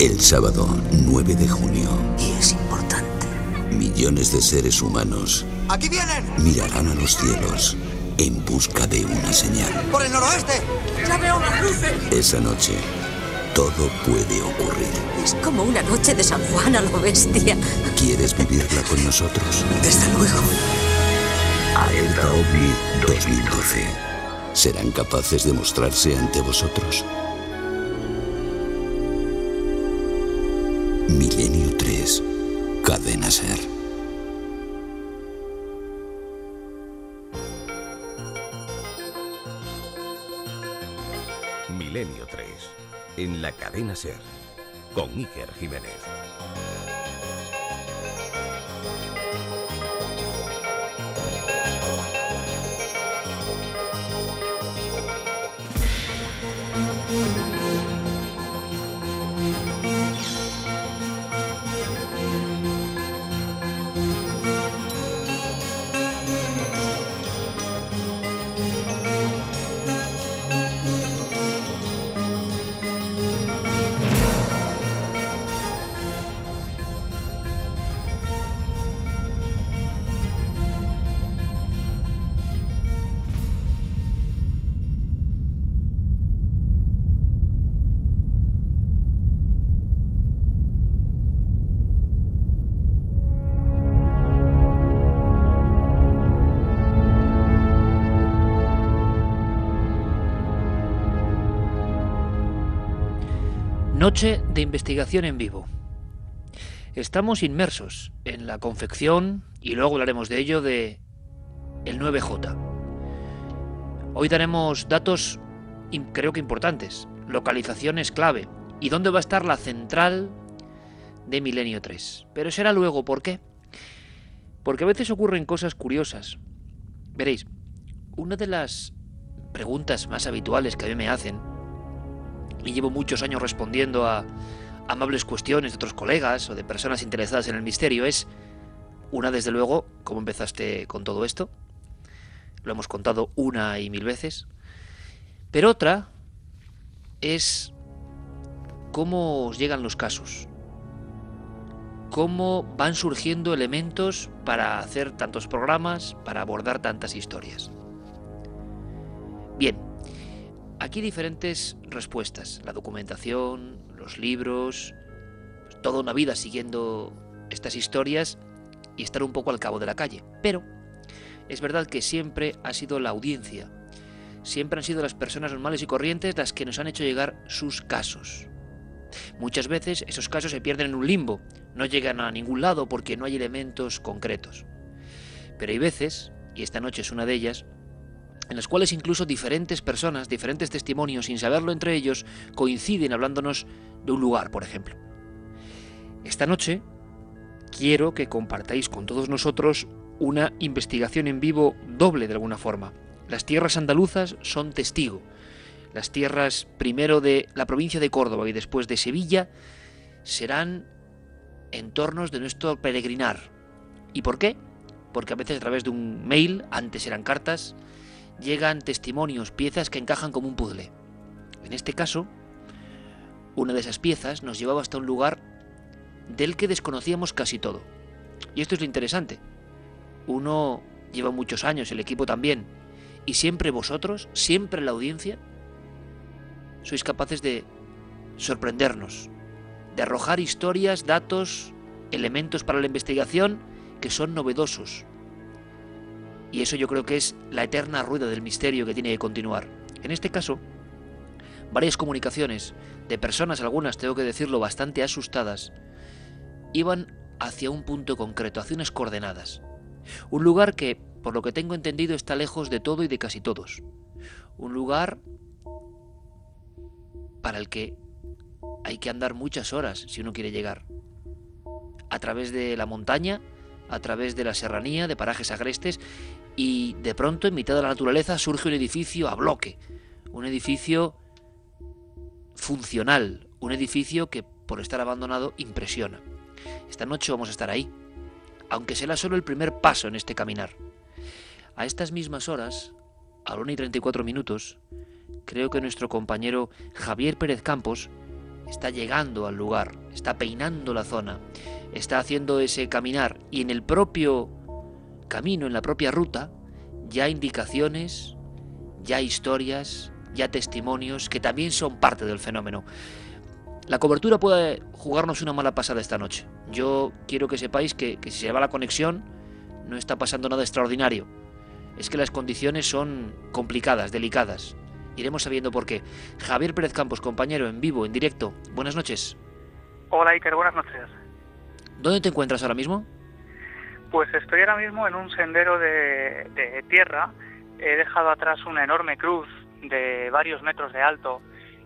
El sábado 9 de junio. Y es importante. Millones de seres humanos. ¡Aquí vienen! Mirarán a los cielos en busca de una señal. ¡Por el noroeste! ¡Ya veo las luces! Esa noche, todo puede ocurrir. Es como una noche de San Juan a lo bestia. ¿Quieres vivirla con nosotros? Desde luego. Alerta OVNI 2012. ¿Serán capaces de mostrarse ante vosotros? Milenio 3. Cadena Ser. Milenio 3. En la cadena Ser. Con Iker Jiménez. Noche de investigación en vivo. Estamos inmersos en la confección, y luego hablaremos de ello, de el 9J. Hoy daremos datos creo que importantes, localizaciones clave, y dónde va a estar la central de Milenio 3. Pero será luego, ¿por qué? Porque a veces ocurren cosas curiosas. Veréis, una de las preguntas más habituales que a mí me hacen y llevo muchos años respondiendo a amables cuestiones de otros colegas o de personas interesadas en el misterio es una desde luego cómo empezaste con todo esto lo hemos contado una y mil veces. Pero otra es cómo os llegan los casos cómo van surgiendo elementos para hacer tantos programas para abordar tantas historias bien Aquí diferentes respuestas, la documentación, los libros, pues, toda una vida siguiendo estas historias y estar un poco al cabo de la calle. Pero es verdad que siempre ha sido la audiencia, siempre han sido las personas normales y corrientes las que nos han hecho llegar sus casos. Muchas veces esos casos se pierden en un limbo, no llegan a ningún lado porque no hay elementos concretos. Pero hay veces, y esta noche es una de ellas, en las cuales incluso diferentes personas, diferentes testimonios, sin saberlo entre ellos, coinciden hablándonos de un lugar, por ejemplo. Esta noche quiero que compartáis con todos nosotros una investigación en vivo doble de alguna forma. Las tierras andaluzas son testigo. Las tierras primero de la provincia de Córdoba y después de Sevilla serán entornos de nuestro peregrinar. ¿Y por qué? Porque a veces a través de un mail, antes eran cartas, llegan testimonios, piezas que encajan como un puzzle. En este caso, una de esas piezas nos llevaba hasta un lugar del que desconocíamos casi todo. Y esto es lo interesante. Uno lleva muchos años, el equipo también, y siempre vosotros, siempre la audiencia, sois capaces de sorprendernos, de arrojar historias, datos, elementos para la investigación que son novedosos, y eso yo creo que es la eterna rueda del misterio que tiene que continuar. En este caso, varias comunicaciones de personas, algunas tengo que decirlo, bastante asustadas, iban hacia un punto concreto, hacia unas coordenadas. Un lugar que, por lo que tengo entendido, está lejos de todo y de casi todos. Un lugar para el que hay que andar muchas horas si uno quiere llegar. A través de la montaña, a través de la serranía, de parajes agrestes, y de pronto en mitad de la naturaleza surge un edificio a bloque, un edificio funcional, un edificio que por estar abandonado impresiona. Esta noche vamos a estar ahí, aunque será solo el primer paso en este caminar. A estas mismas horas, a la 1 y 34 minutos, creo que nuestro compañero Javier Pérez Campos está llegando al lugar, está peinando la zona, está haciendo ese caminar y en el propio camino, en la propia ruta, ya indicaciones, ya historias, ya testimonios que también son parte del fenómeno. La cobertura puede jugarnos una mala pasada esta noche. Yo quiero que sepáis que, si se va la conexión no está pasando nada extraordinario. Es que las condiciones son complicadas, delicadas. Iremos sabiendo por qué. Javier Pérez Campos, compañero, en vivo, en directo. Buenas noches. Hola Iker, buenas noches. ¿Dónde te encuentras ahora mismo? Pues estoy ahora mismo en un sendero de, tierra. He dejado atrás una enorme cruz de varios metros de alto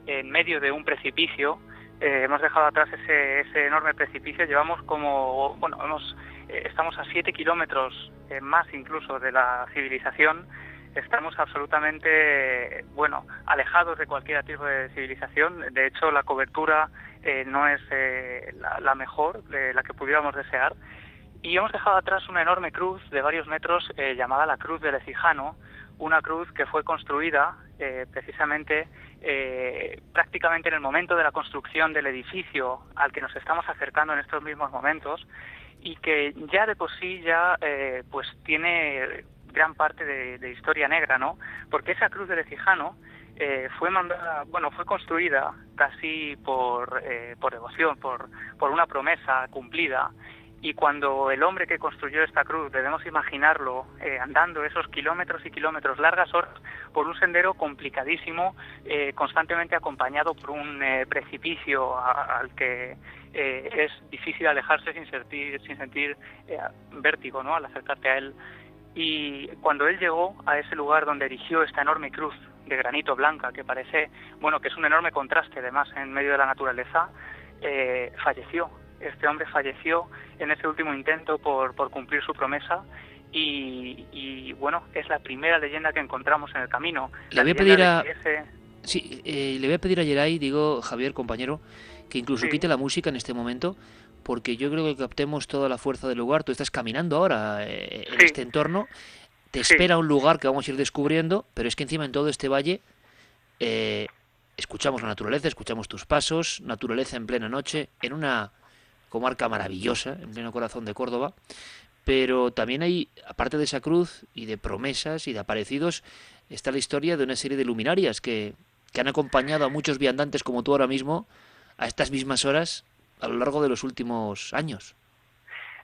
en medio de un precipicio. Eh, hemos dejado atrás ese, ese, enorme precipicio. Llevamos como, bueno, hemos, eh, estamos a siete kilómetros eh, más incluso de la civilización estamos absolutamente, bueno, alejados de cualquier tipo de civilización. De hecho, la cobertura no es eh, la, mejor, la que pudiéramos desear. Y hemos dejado atrás una enorme cruz de varios metros eh, llamada la Cruz del Ecijano, una cruz que fue construida precisamente prácticamente en el momento de la construcción del edificio al que nos estamos acercando en estos mismos momentos y que ya de por sí ya pues tiene gran parte de, historia negra, ¿no? Porque esa cruz de Lecijano eh, fue mandada, bueno, fue construida casi por, eh, por devoción, por, por una promesa cumplida. Y cuando el hombre que construyó esta cruz, debemos imaginarlo eh, andando esos kilómetros y kilómetros, largas horas, por un sendero complicadísimo, constantemente acompañado por un precipicio al que es difícil alejarse sin sentir, sin sentir vértigo, ¿no? Al acercarte a él y cuando él llegó a ese lugar donde erigió esta enorme cruz de granito blanca, que parece, bueno, que es un enorme contraste además en medio de la naturaleza, eh, falleció. Este hombre falleció en ese último intento por, por cumplir su promesa y, bueno, es la primera leyenda que encontramos en el camino. Le voy a pedir a... Sí, eh, le voy a pedir a Yeray, digo, Javier, compañero, que incluso quite la música en este momento, porque yo creo que captemos toda la fuerza del lugar. Tú estás caminando ahora eh, en este entorno, te espera un lugar que vamos a ir descubriendo, pero es que encima en todo este valle eh, escuchamos la naturaleza, escuchamos tus pasos, naturaleza en plena noche, en una comarca maravillosa, en pleno corazón de Córdoba, pero también hay, aparte de esa cruz y de promesas y de aparecidos, está la historia de una serie de luminarias que, que han acompañado a muchos viandantes como tú ahora mismo a estas mismas horas a lo largo de los últimos años.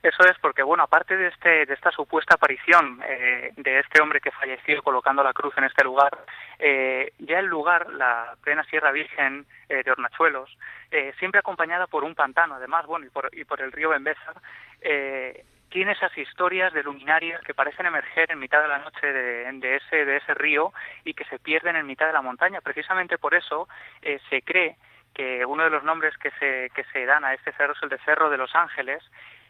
Eso es porque, bueno, aparte de, este, de esta supuesta aparición eh, de este hombre que falleció colocando la cruz en este lugar, eh, ya el lugar, la plena Sierra Virgen eh, de Hornachuelos, siempre acompañada por un pantano, además, bueno, y por, y por el río Bembeza, tiene esas historias de luminarias que parecen emerger en mitad de la noche de, de, ese, de ese río y que se pierden en mitad de la montaña. Precisamente por eso se cree que uno de los nombres que se, que se dan a este cerro es el de Cerro de los Ángeles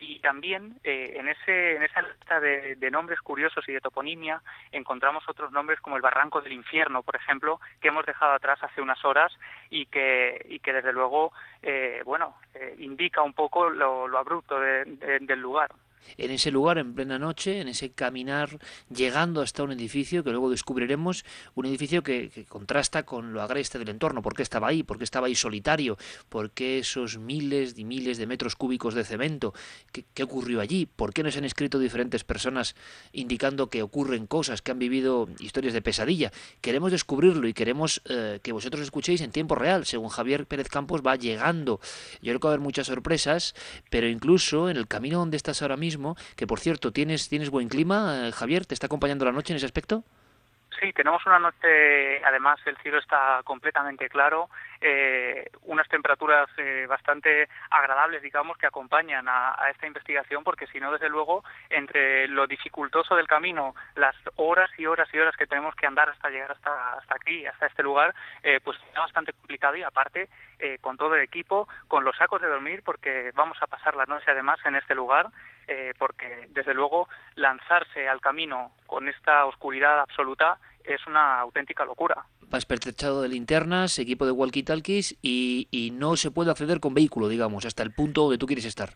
y también eh, en, ese, en esa lista de, nombres curiosos y de toponimia encontramos otros nombres como el Barranco del Infierno, por ejemplo, que hemos dejado atrás hace unas horas y que, y que desde luego, eh, bueno, eh, indica un poco lo, abrupto del lugar en ese lugar en plena noche, en ese caminar, llegando hasta un edificio que luego descubriremos, un edificio que, contrasta con lo agreste del entorno. ¿Por qué estaba ahí? ¿Por qué estaba ahí solitario? ¿Por qué esos miles y miles de metros cúbicos de cemento? ¿Qué, ocurrió allí? ¿Por qué nos han escrito diferentes personas indicando que ocurren cosas, que han vivido historias de pesadilla? Queremos descubrirlo y queremos eh, que vosotros escuchéis en tiempo real, según Javier Pérez Campos va llegando. Yo creo que va a haber muchas sorpresas, pero incluso en el camino donde estás ahora mismo, que por cierto, ¿tienes, tienes buen clima, eh, Javier? ¿Te está acompañando la noche en ese aspecto? Sí, tenemos una noche, además el cielo está completamente claro, eh, unas temperaturas eh, bastante agradables, digamos, que acompañan a, esta investigación, porque si no, desde luego, entre lo dificultoso del camino, las horas y horas y horas que tenemos que andar hasta llegar hasta, hasta aquí, hasta este lugar, eh, pues es bastante complicado y aparte, con todo el equipo, con los sacos de dormir, porque vamos a pasar la noche además en este lugar, porque desde luego lanzarse al camino con esta oscuridad absoluta es una auténtica locura. Vas pertrechado de linternas, equipo de walkie-talkies y, y no se puede acceder con vehículo, digamos, hasta el punto donde tú quieres estar.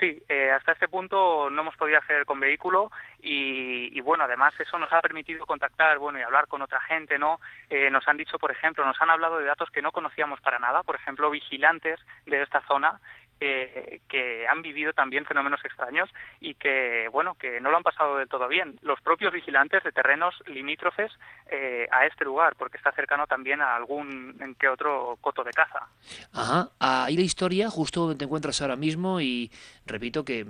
sí, eh, hasta este punto no hemos podido acceder con vehículo y, y, bueno, además eso nos ha permitido contactar, bueno, y hablar con otra gente, ¿no? Eh, nos han dicho, por ejemplo, nos han hablado de datos que no conocíamos para nada, por ejemplo, vigilantes de esta zona que han vivido también fenómenos extraños y que, bueno, que no lo han pasado del todo bien. Los propios vigilantes de terrenos limítrofes eh, a este lugar, porque está cercano también a algún en que otro coto de caza. Ajá, ahí la historia, justo donde te encuentras ahora mismo, y repito que,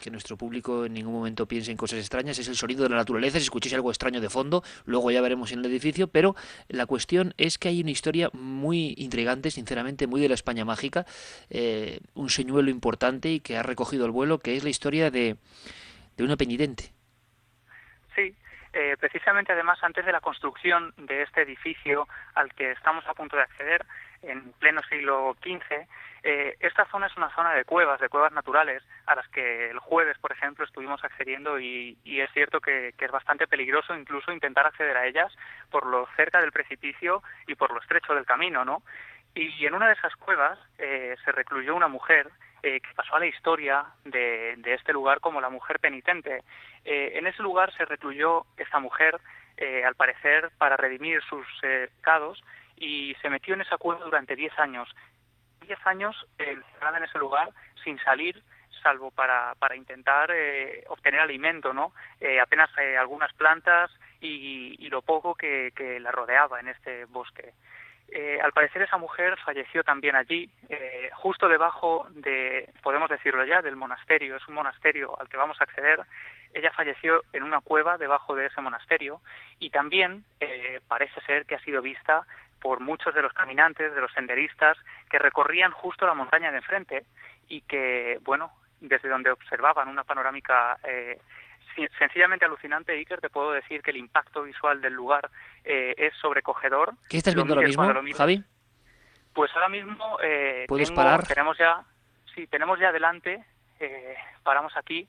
que nuestro público en ningún momento piense en cosas extrañas, es el sonido de la naturaleza, si escucháis algo extraño de fondo, luego ya veremos en el edificio, pero la cuestión es que hay una historia muy intrigante, sinceramente, muy de la España mágica, eh, un señuelo importante y que ha recogido el vuelo, que es la historia de, de una penitente. Sí, eh, precisamente además antes de la construcción de este edificio al que estamos a punto de acceder, en pleno siglo XV, eh, esta zona es una zona de cuevas, de cuevas naturales, a las que el jueves, por ejemplo, estuvimos accediendo y, es cierto que, es bastante peligroso incluso intentar acceder a ellas por lo cerca del precipicio y por lo estrecho del camino, ¿no? Y en una de esas cuevas eh, se recluyó una mujer eh, que pasó a la historia de, de, este lugar como la mujer penitente. Eh, en ese lugar se recluyó esta mujer, eh, al parecer, para redimir sus eh, pecados y se metió en esa cueva durante 10 años. 10 años encerrada en ese lugar sin salir salvo para, para intentar obtener alimento, ¿no? Apenas algunas plantas y, y lo poco que, que, la rodeaba en este bosque. Eh, al parecer esa mujer falleció también allí, eh, justo debajo de, podemos decirlo ya, del monasterio. Es un monasterio al que vamos a acceder. Ella falleció en una cueva debajo de ese monasterio y también eh, parece ser que ha sido vista por muchos de los caminantes, de los senderistas que recorrían justo la montaña de enfrente y que, bueno, desde donde observaban una panorámica eh, sencillamente alucinante, Iker, te puedo decir que el impacto visual del lugar eh, es sobrecogedor. ¿Qué estás viendo ahora mismo, lo Javi? Pues ahora mismo eh, ¿Puedes tengo, parar? tenemos ya, sí, tenemos ya adelante, eh, paramos aquí,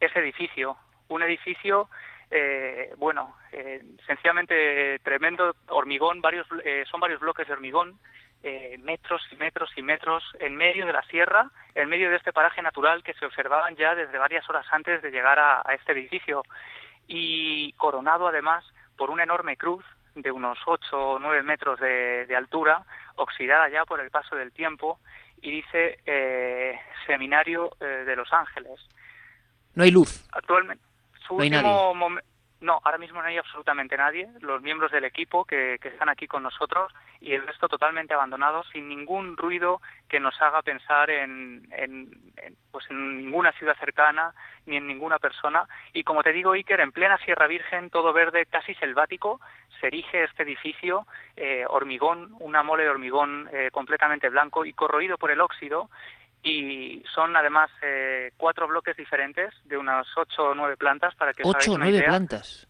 ese edificio, un edificio, eh, bueno, eh, sencillamente tremendo, hormigón, varios, eh, son varios bloques de hormigón, eh, metros y metros y metros en medio de la sierra, en medio de este paraje natural que se observaban ya desde varias horas antes de llegar a, a este edificio y coronado además por una enorme cruz de unos 8 o 9 metros de, de, altura, oxidada ya por el paso del tiempo, y dice eh, Seminario eh, de Los Ángeles. No hay luz. Actualmente, su no hay último momento no, ahora mismo no hay absolutamente nadie. Los miembros del equipo que, que, están aquí con nosotros y el resto totalmente abandonado, sin ningún ruido que nos haga pensar en, en, en, pues en ninguna ciudad cercana ni en ninguna persona. Y como te digo, Iker, en plena Sierra Virgen, todo verde, casi selvático, se erige este edificio, eh, hormigón, una mole de hormigón eh, completamente blanco y corroído por el óxido y son además eh, cuatro bloques diferentes de unas ocho o nueve plantas para que os ocho o nueve idea. plantas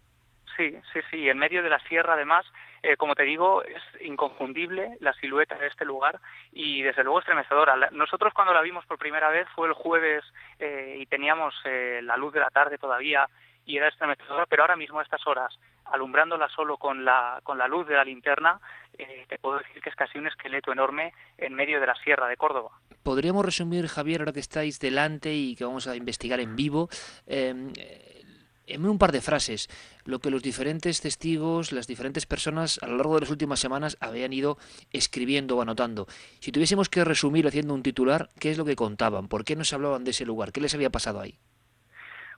sí sí sí en medio de la sierra además eh, como te digo es inconfundible la silueta de este lugar y desde luego estremecedora. Nosotros cuando la vimos por primera vez fue el jueves eh, y teníamos eh, la luz de la tarde todavía y era estremecedora pero ahora mismo a estas horas alumbrándola solo con la con la luz de la linterna eh, te puedo decir que es casi un esqueleto enorme en medio de la sierra de Córdoba podríamos resumir, Javier, ahora que estáis delante y que vamos a investigar en vivo, eh, en un par de frases, lo que los diferentes testigos, las diferentes personas a lo largo de las últimas semanas habían ido escribiendo o anotando. Si tuviésemos que resumir haciendo un titular, ¿qué es lo que contaban? ¿Por qué nos hablaban de ese lugar? ¿Qué les había pasado ahí?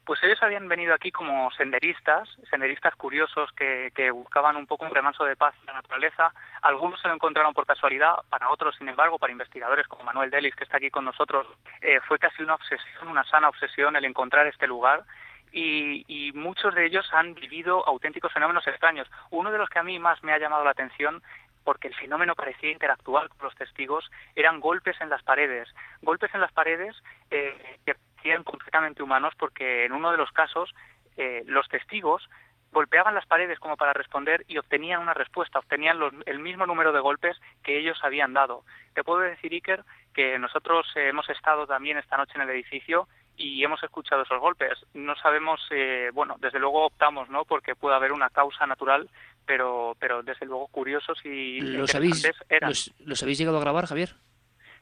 Pues ellos habían venido aquí como senderistas, senderistas curiosos que, buscaban un poco un remanso de paz en la naturaleza. Algunos se lo encontraron por casualidad, para otros, sin embargo, para investigadores como Manuel Delis, que está aquí con nosotros, eh, fue casi una obsesión, una sana obsesión el encontrar este lugar. Y, y, muchos de ellos han vivido auténticos fenómenos extraños. Uno de los que a mí más me ha llamado la atención porque el fenómeno parecía interactuar con los testigos, eran golpes en las paredes. Golpes en las paredes eh, que parecían completamente humanos porque en uno de los casos eh, los testigos golpeaban las paredes como para responder y obtenían una respuesta, obtenían los, el mismo número de golpes que ellos habían dado. Te puedo decir, Iker, que nosotros hemos estado también esta noche en el edificio y hemos escuchado esos golpes. No sabemos, eh, bueno, desde luego optamos, ¿no? Porque puede haber una causa natural, pero, pero desde luego curiosos y ¿Los habéis, eran. ¿los, ¿Los habéis llegado a grabar, Javier?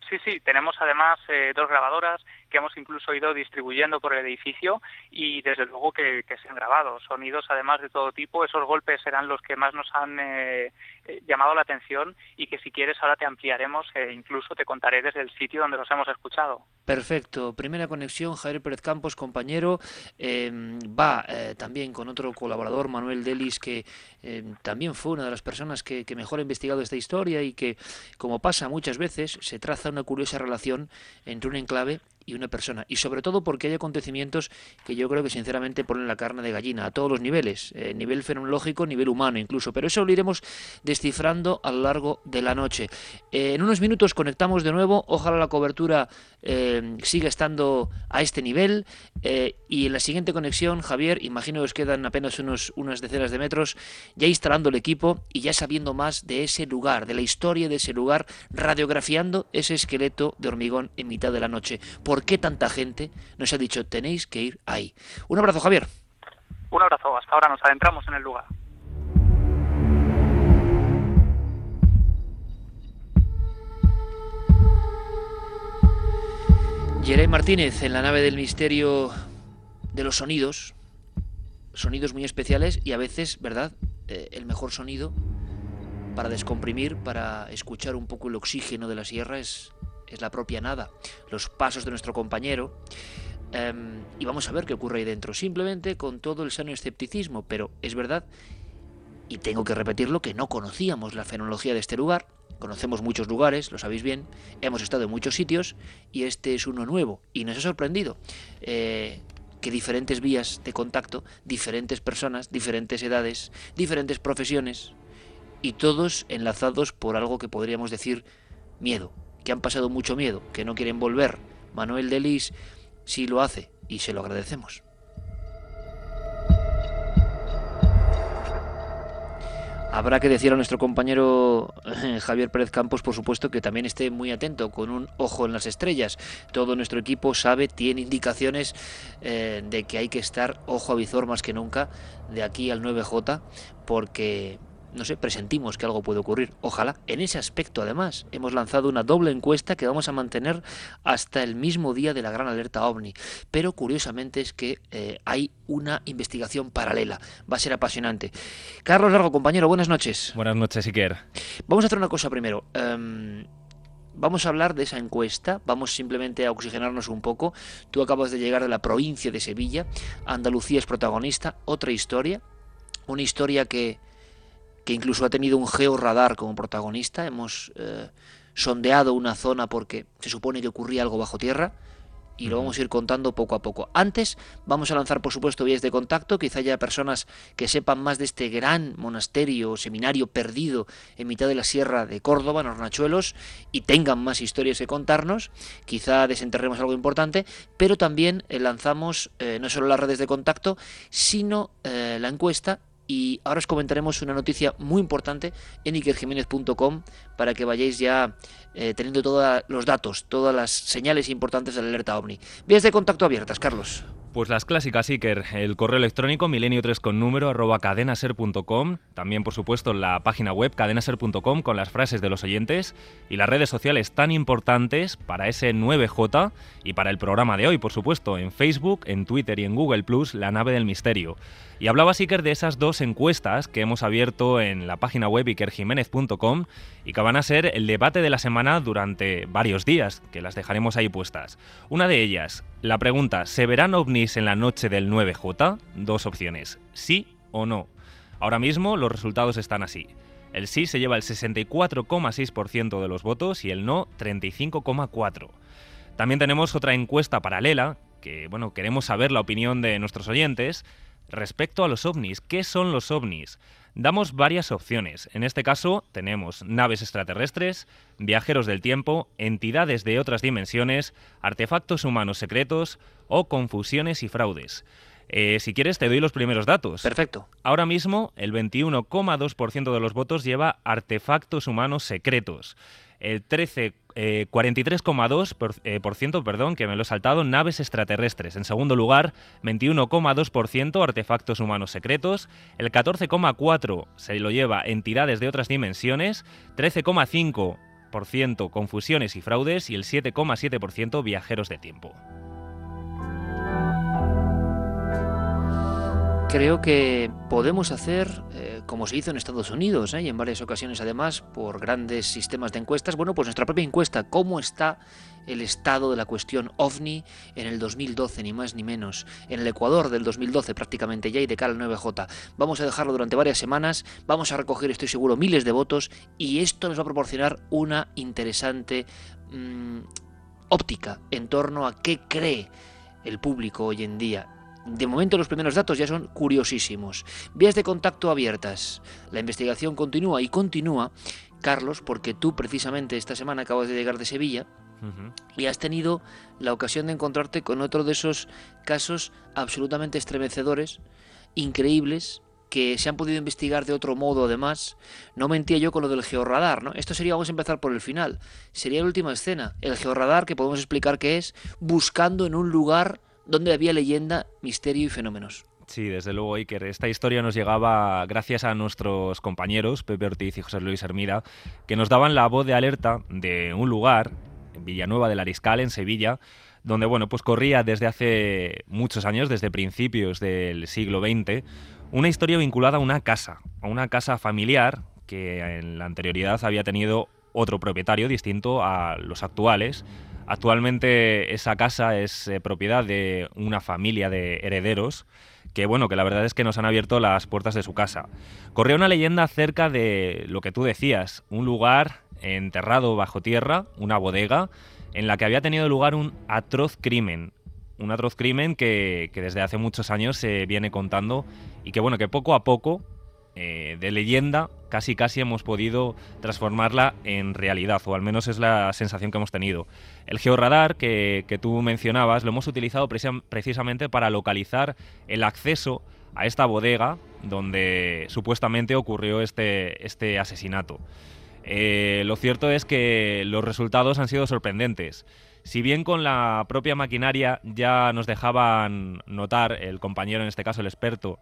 Sí, sí, tenemos además eh, dos grabadoras que hemos incluso ido distribuyendo por el edificio y desde luego que, se han grabado. Sonidos además de todo tipo, esos golpes serán los que más nos han eh, eh, llamado la atención y que si quieres ahora te ampliaremos e incluso te contaré desde el sitio donde los hemos escuchado. Perfecto, primera conexión, Javier Pérez Campos, compañero, em, va también con otro colaborador, Manuel Delis, que em, también fue una de las personas que, que mejor ha investigado esta historia y que, como pasa muchas veces, se traza una curiosa relación entre un enclave y una persona. Y sobre todo porque hay acontecimientos que yo creo que sinceramente ponen la carne de gallina a todos los niveles, eh, nivel fenomenológico, nivel humano incluso. Pero eso lo iremos descifrando a lo largo de la noche. Eh, en unos minutos conectamos de nuevo. Ojalá la cobertura eh, siga estando a este nivel. y en la siguiente conexión, Javier, imagino que os quedan apenas unos, unas decenas de metros, ya instalando el equipo y ya sabiendo más de ese lugar, de la historia de ese lugar, radiografiando ese esqueleto de hormigón en mitad de la noche qué tanta gente nos ha dicho tenéis que ir ahí. Un abrazo, Javier. Un abrazo, hasta ahora nos adentramos en el lugar. Jeremy Martínez en la nave del misterio de los sonidos, sonidos muy especiales y a veces, ¿verdad? Eh, el mejor sonido para descomprimir, para escuchar un poco el oxígeno de la sierra es es la propia nada, los pasos de nuestro compañero. Em, y vamos a ver qué ocurre ahí dentro, simplemente con todo el sano escepticismo, pero es verdad, y tengo que repetirlo, que no conocíamos la fenología de este lugar, conocemos muchos lugares, lo sabéis bien, hemos estado en muchos sitios, y este es uno nuevo, y nos ha sorprendido. Eh, que diferentes vías de contacto, diferentes personas, diferentes edades, diferentes profesiones, y todos enlazados por algo que podríamos decir miedo, que han pasado mucho miedo, que no quieren volver. Manuel Delis sí lo hace y se lo agradecemos. Habrá que decir a nuestro compañero eh, Javier Pérez Campos, por supuesto, que también esté muy atento, con un ojo en las estrellas. Todo nuestro equipo sabe, tiene indicaciones eh, de que hay que estar ojo a visor más que nunca de aquí al 9J, porque no sé, presentimos que algo puede ocurrir. Ojalá. En ese aspecto, además, hemos lanzado una doble encuesta que vamos a mantener hasta el mismo día de la gran alerta ovni. Pero curiosamente es que eh, hay una investigación paralela. Va a ser apasionante. Carlos Largo, compañero, buenas noches. Buenas noches, Iker. Vamos a hacer una cosa primero. Em, vamos a hablar de esa encuesta, vamos simplemente a oxigenarnos un poco. Tú acabas de llegar de la provincia de Sevilla, Andalucía es protagonista, otra historia, una historia que que incluso ha tenido un georradar como protagonista. Hemos eh, sondeado una zona porque se supone que ocurría algo bajo tierra y lo vamos a ir contando poco a poco. Antes vamos a lanzar, por supuesto, vías de contacto. Quizá haya personas que sepan más de este gran monasterio o seminario perdido en mitad de la sierra de Córdoba, en Hornachuelos, y tengan más historias que contarnos. Quizá desenterremos algo importante, pero también eh, lanzamos eh, no solo las redes de contacto, sino la encuesta y ahora os comentaremos una noticia muy importante en ikerjiménez.com para que vayáis ya eh, teniendo todos los datos, todas las señales importantes de la alerta OVNI. Vías de contacto abiertas, Carlos. Pues las clásicas, Iker. El correo electrónico milenio3 con número arroba cadenaser.com. También, por supuesto, la página web cadenaser.com con las frases de los oyentes. Y las redes sociales tan importantes para ese 9J y para el programa de hoy, por supuesto, en Facebook, en Twitter y en Google Plus, La Nave del Misterio. Y hablaba Iker de esas dos encuestas que hemos abierto en la página web ikerjiménez.com y que van a ser el debate de la semana durante varios días, que las dejaremos ahí puestas. Una de ellas, la pregunta, ¿se verán ovnis en la noche del 9J? Dos opciones, sí o no. Ahora mismo los resultados están así. El sí se lleva el 64,6% de los votos y el no 35,4%. También tenemos otra encuesta paralela, que bueno, queremos saber la opinión de nuestros oyentes respecto a los ovnis. ¿Qué son los ovnis? Damos varias opciones. En este caso tenemos naves extraterrestres, viajeros del tiempo, entidades de otras dimensiones, artefactos humanos secretos o confusiones y fraudes. Eh, si quieres, te doy los primeros datos. Perfecto. Ahora mismo, el 21,2% de los votos lleva artefactos humanos secretos. El 13 43,2%, eh, por, ciento, perdón, que me lo he saltado, naves extraterrestres. En segundo lugar, 21,2% artefactos humanos secretos. El 14,4% se lo lleva entidades de otras dimensiones. 13,5% 6% confusiones y fraudes y el 7,7% viajeros de tiempo. Creo que podemos hacer, eh, como se hizo en Estados Unidos, ¿eh? y en varias ocasiones además, por grandes sistemas de encuestas, bueno, pues nuestra propia encuesta, ¿cómo está el estado de la cuestión ovni en el 2012, ni más ni menos? En el Ecuador del 2012 prácticamente ya y de cara al 9J. Vamos a dejarlo durante varias semanas, vamos a recoger, estoy seguro, miles de votos y esto nos va a proporcionar una interesante mm, óptica en torno a qué cree el público hoy en día de momento los primeros datos ya son curiosísimos. Vías de contacto abiertas. La investigación continúa y continúa, Carlos, porque tú precisamente esta semana acabas de llegar de Sevilla y has tenido la ocasión de encontrarte con otro de esos casos absolutamente estremecedores, increíbles, que se han podido investigar de otro modo además. No mentía yo con lo del georradar, ¿no? Esto sería, vamos a empezar por el final, sería la última escena. El georradar, que podemos explicar qué es, buscando en un lugar donde había leyenda, misterio y fenómenos. Sí, desde luego, Iker. Esta historia nos llegaba gracias a nuestros compañeros, Pepe Ortiz y José Luis Hermida, que nos daban la voz de alerta de un lugar, en Villanueva del Ariscal, en Sevilla, donde bueno, pues corría desde hace muchos años, desde principios del siglo XX, una historia vinculada a una casa, a una casa familiar que en la anterioridad había tenido otro propietario distinto a los actuales, Actualmente esa casa es eh, propiedad de una familia de herederos que bueno, que la verdad es que nos han abierto las puertas de su casa. Corría una leyenda acerca de lo que tú decías, un lugar enterrado bajo tierra, una bodega, en la que había tenido lugar un atroz crimen. Un atroz crimen que, que desde hace muchos años se viene contando y que bueno, que poco a poco eh, de leyenda casi casi hemos podido transformarla en realidad, o al menos es la sensación que hemos tenido. El georradar que, que tú mencionabas lo hemos utilizado precisamente para localizar el acceso a esta bodega donde supuestamente ocurrió este, este asesinato. Eh, lo cierto es que los resultados han sido sorprendentes. Si bien con la propia maquinaria ya nos dejaban notar, el compañero, en este caso el experto,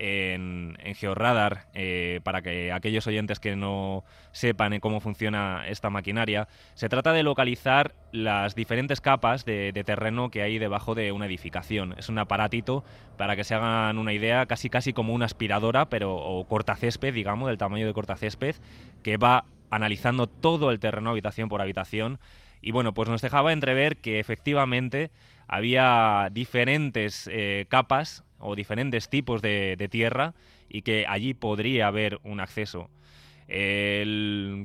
en, Georradar, eh, para que aquellos oyentes que no sepan cómo funciona esta maquinaria, se trata de localizar las diferentes capas de, terreno que hay debajo de una edificación. Es un aparatito, para que se hagan una idea, casi casi como una aspiradora, pero o cortacésped, digamos, del tamaño de cortacésped, que va analizando todo el terreno habitación por habitación. Y bueno, pues nos dejaba entrever que efectivamente había diferentes eh, capas o diferentes tipos de, tierra y que allí podría haber un acceso.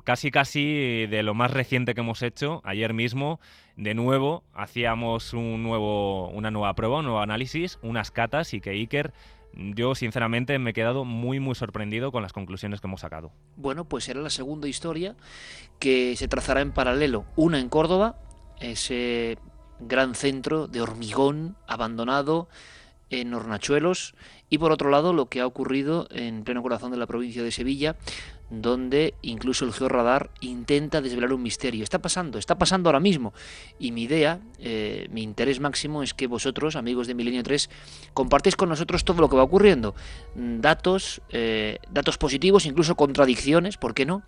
casi casi de lo más reciente que hemos hecho, ayer mismo, de nuevo, hacíamos un nuevo, una nueva prueba, un nuevo análisis, unas catas y que Iker yo sinceramente me he quedado muy muy sorprendido con las conclusiones que hemos sacado. Bueno, pues era la segunda historia que se trazará en paralelo. Una en Córdoba, ese gran centro de hormigón abandonado en Hornachuelos y por otro lado lo que ha ocurrido en pleno corazón de la provincia de Sevilla donde incluso el georradar intenta desvelar un misterio. Está pasando, está pasando ahora mismo. Y mi idea, eh, mi interés máximo es que vosotros, amigos de Milenio 3, compartéis con nosotros todo lo que va ocurriendo. Datos, eh, datos positivos, incluso contradicciones, ¿por qué no?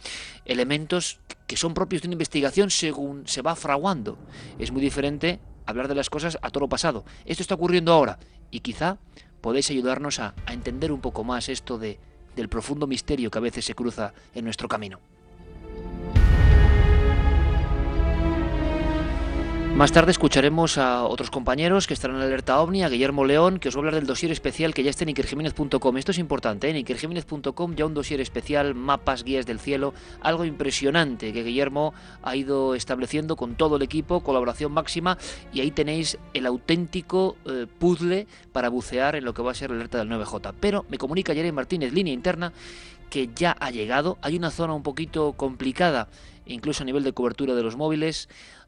Elementos que son propios de una investigación según se va fraguando. Es muy diferente hablar de las cosas a todo lo pasado. Esto está ocurriendo ahora y quizá podéis ayudarnos a, entender un poco más esto de, del profundo misterio que a veces se cruza en nuestro camino. Más tarde escucharemos a otros compañeros que estarán en alerta OVNI, a Guillermo León, que os va a hablar del dossier especial que ya está en ikerjiménez.com. Esto es importante, ¿eh? en ikerjiménez.com ya un dossier especial, mapas, guías del cielo, algo impresionante que Guillermo ha ido estableciendo con todo el equipo, colaboración máxima, y ahí tenéis el auténtico eh, puzzle para bucear en lo que va a ser la alerta del 9J. Pero me comunica Jeremy Martínez, línea interna, que ya ha llegado. Hay una zona un poquito complicada, incluso a nivel de cobertura de los móviles.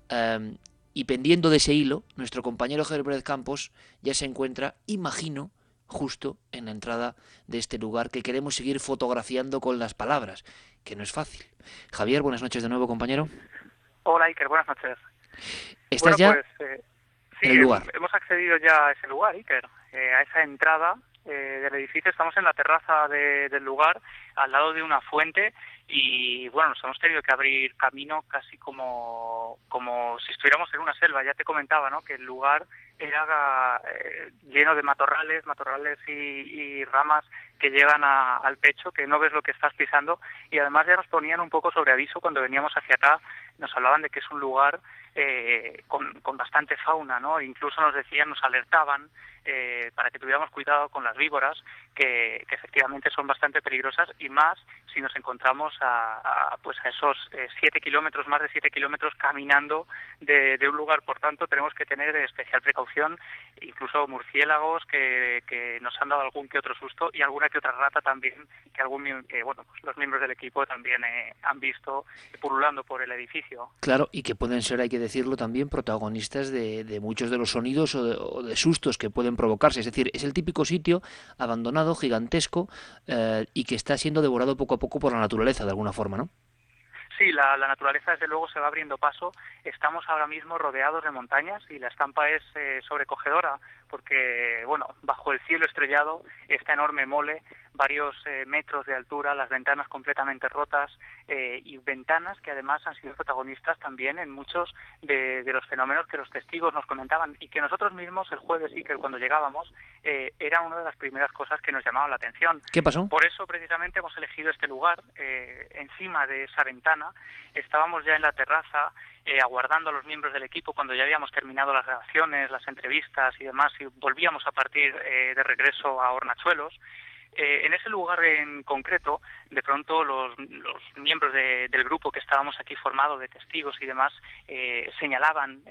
Em, y pendiendo de ese hilo, nuestro compañero Pérez Campos ya se encuentra, imagino, justo en la entrada de este lugar que queremos seguir fotografiando con las palabras, que no es fácil. Javier, buenas noches de nuevo, compañero. Hola, Iker, buenas noches. ¿Estás ya pues, eh, en el lugar? Hemos accedido ya a ese lugar, Iker, eh, a esa entrada eh, del edificio, estamos en la terraza del lugar, al lado de una fuente y bueno, nos hemos tenido que abrir camino casi como, como si estuviéramos en una selva. Ya te comentaba, ¿no? Que el lugar era eh, lleno de matorrales, matorrales y, ramas que llegan al pecho, que no ves lo que estás pisando y además ya nos ponían un poco sobre aviso cuando veníamos hacia acá, nos hablaban de que es un lugar eh, con, con, bastante fauna, ¿no? Incluso nos decían, nos alertaban eh, para que tuviéramos cuidado con las víboras, que, efectivamente son bastante peligrosas y más si nos encontramos a, pues a esos eh, siete kilómetros, más de siete kilómetros caminando de, un lugar. Por tanto, tenemos que tener especial precaución, incluso murciélagos que, que, nos han dado algún que otro susto y alguna que otra rata también, que, algún, bueno, pues los miembros del equipo también eh, han visto pululando por el edificio. Claro, y que pueden ser, hay que decirlo también, protagonistas de, de muchos de los sonidos o de sustos que pueden provocarse. Es decir, es el típico sitio abandonado, gigantesco, eh, y que está siendo devorado poco a poco por la naturaleza, de alguna forma, ¿no? Sí, la, naturaleza desde luego se va abriendo paso. Estamos ahora mismo rodeados de montañas y la estampa es eh, sobrecogedora porque, bueno, bajo el cielo estrellado, esta enorme mole, varios eh, metros de altura, las ventanas completamente rotas eh, y ventanas que además han sido protagonistas también en muchos de, los fenómenos que los testigos nos comentaban y que nosotros mismos el jueves y que cuando llegábamos eh, era una de las primeras cosas que nos llamaban la atención. ¿Qué pasó? Por eso precisamente hemos elegido este lugar. encima de esa ventana estábamos ya en la terraza eh, aguardando a los miembros del equipo cuando ya habíamos terminado las grabaciones, las entrevistas y demás, y volvíamos a partir eh, de regreso a Hornachuelos. Eh, en ese lugar en concreto, de pronto los, miembros del grupo que estábamos aquí formados de testigos y demás señalaban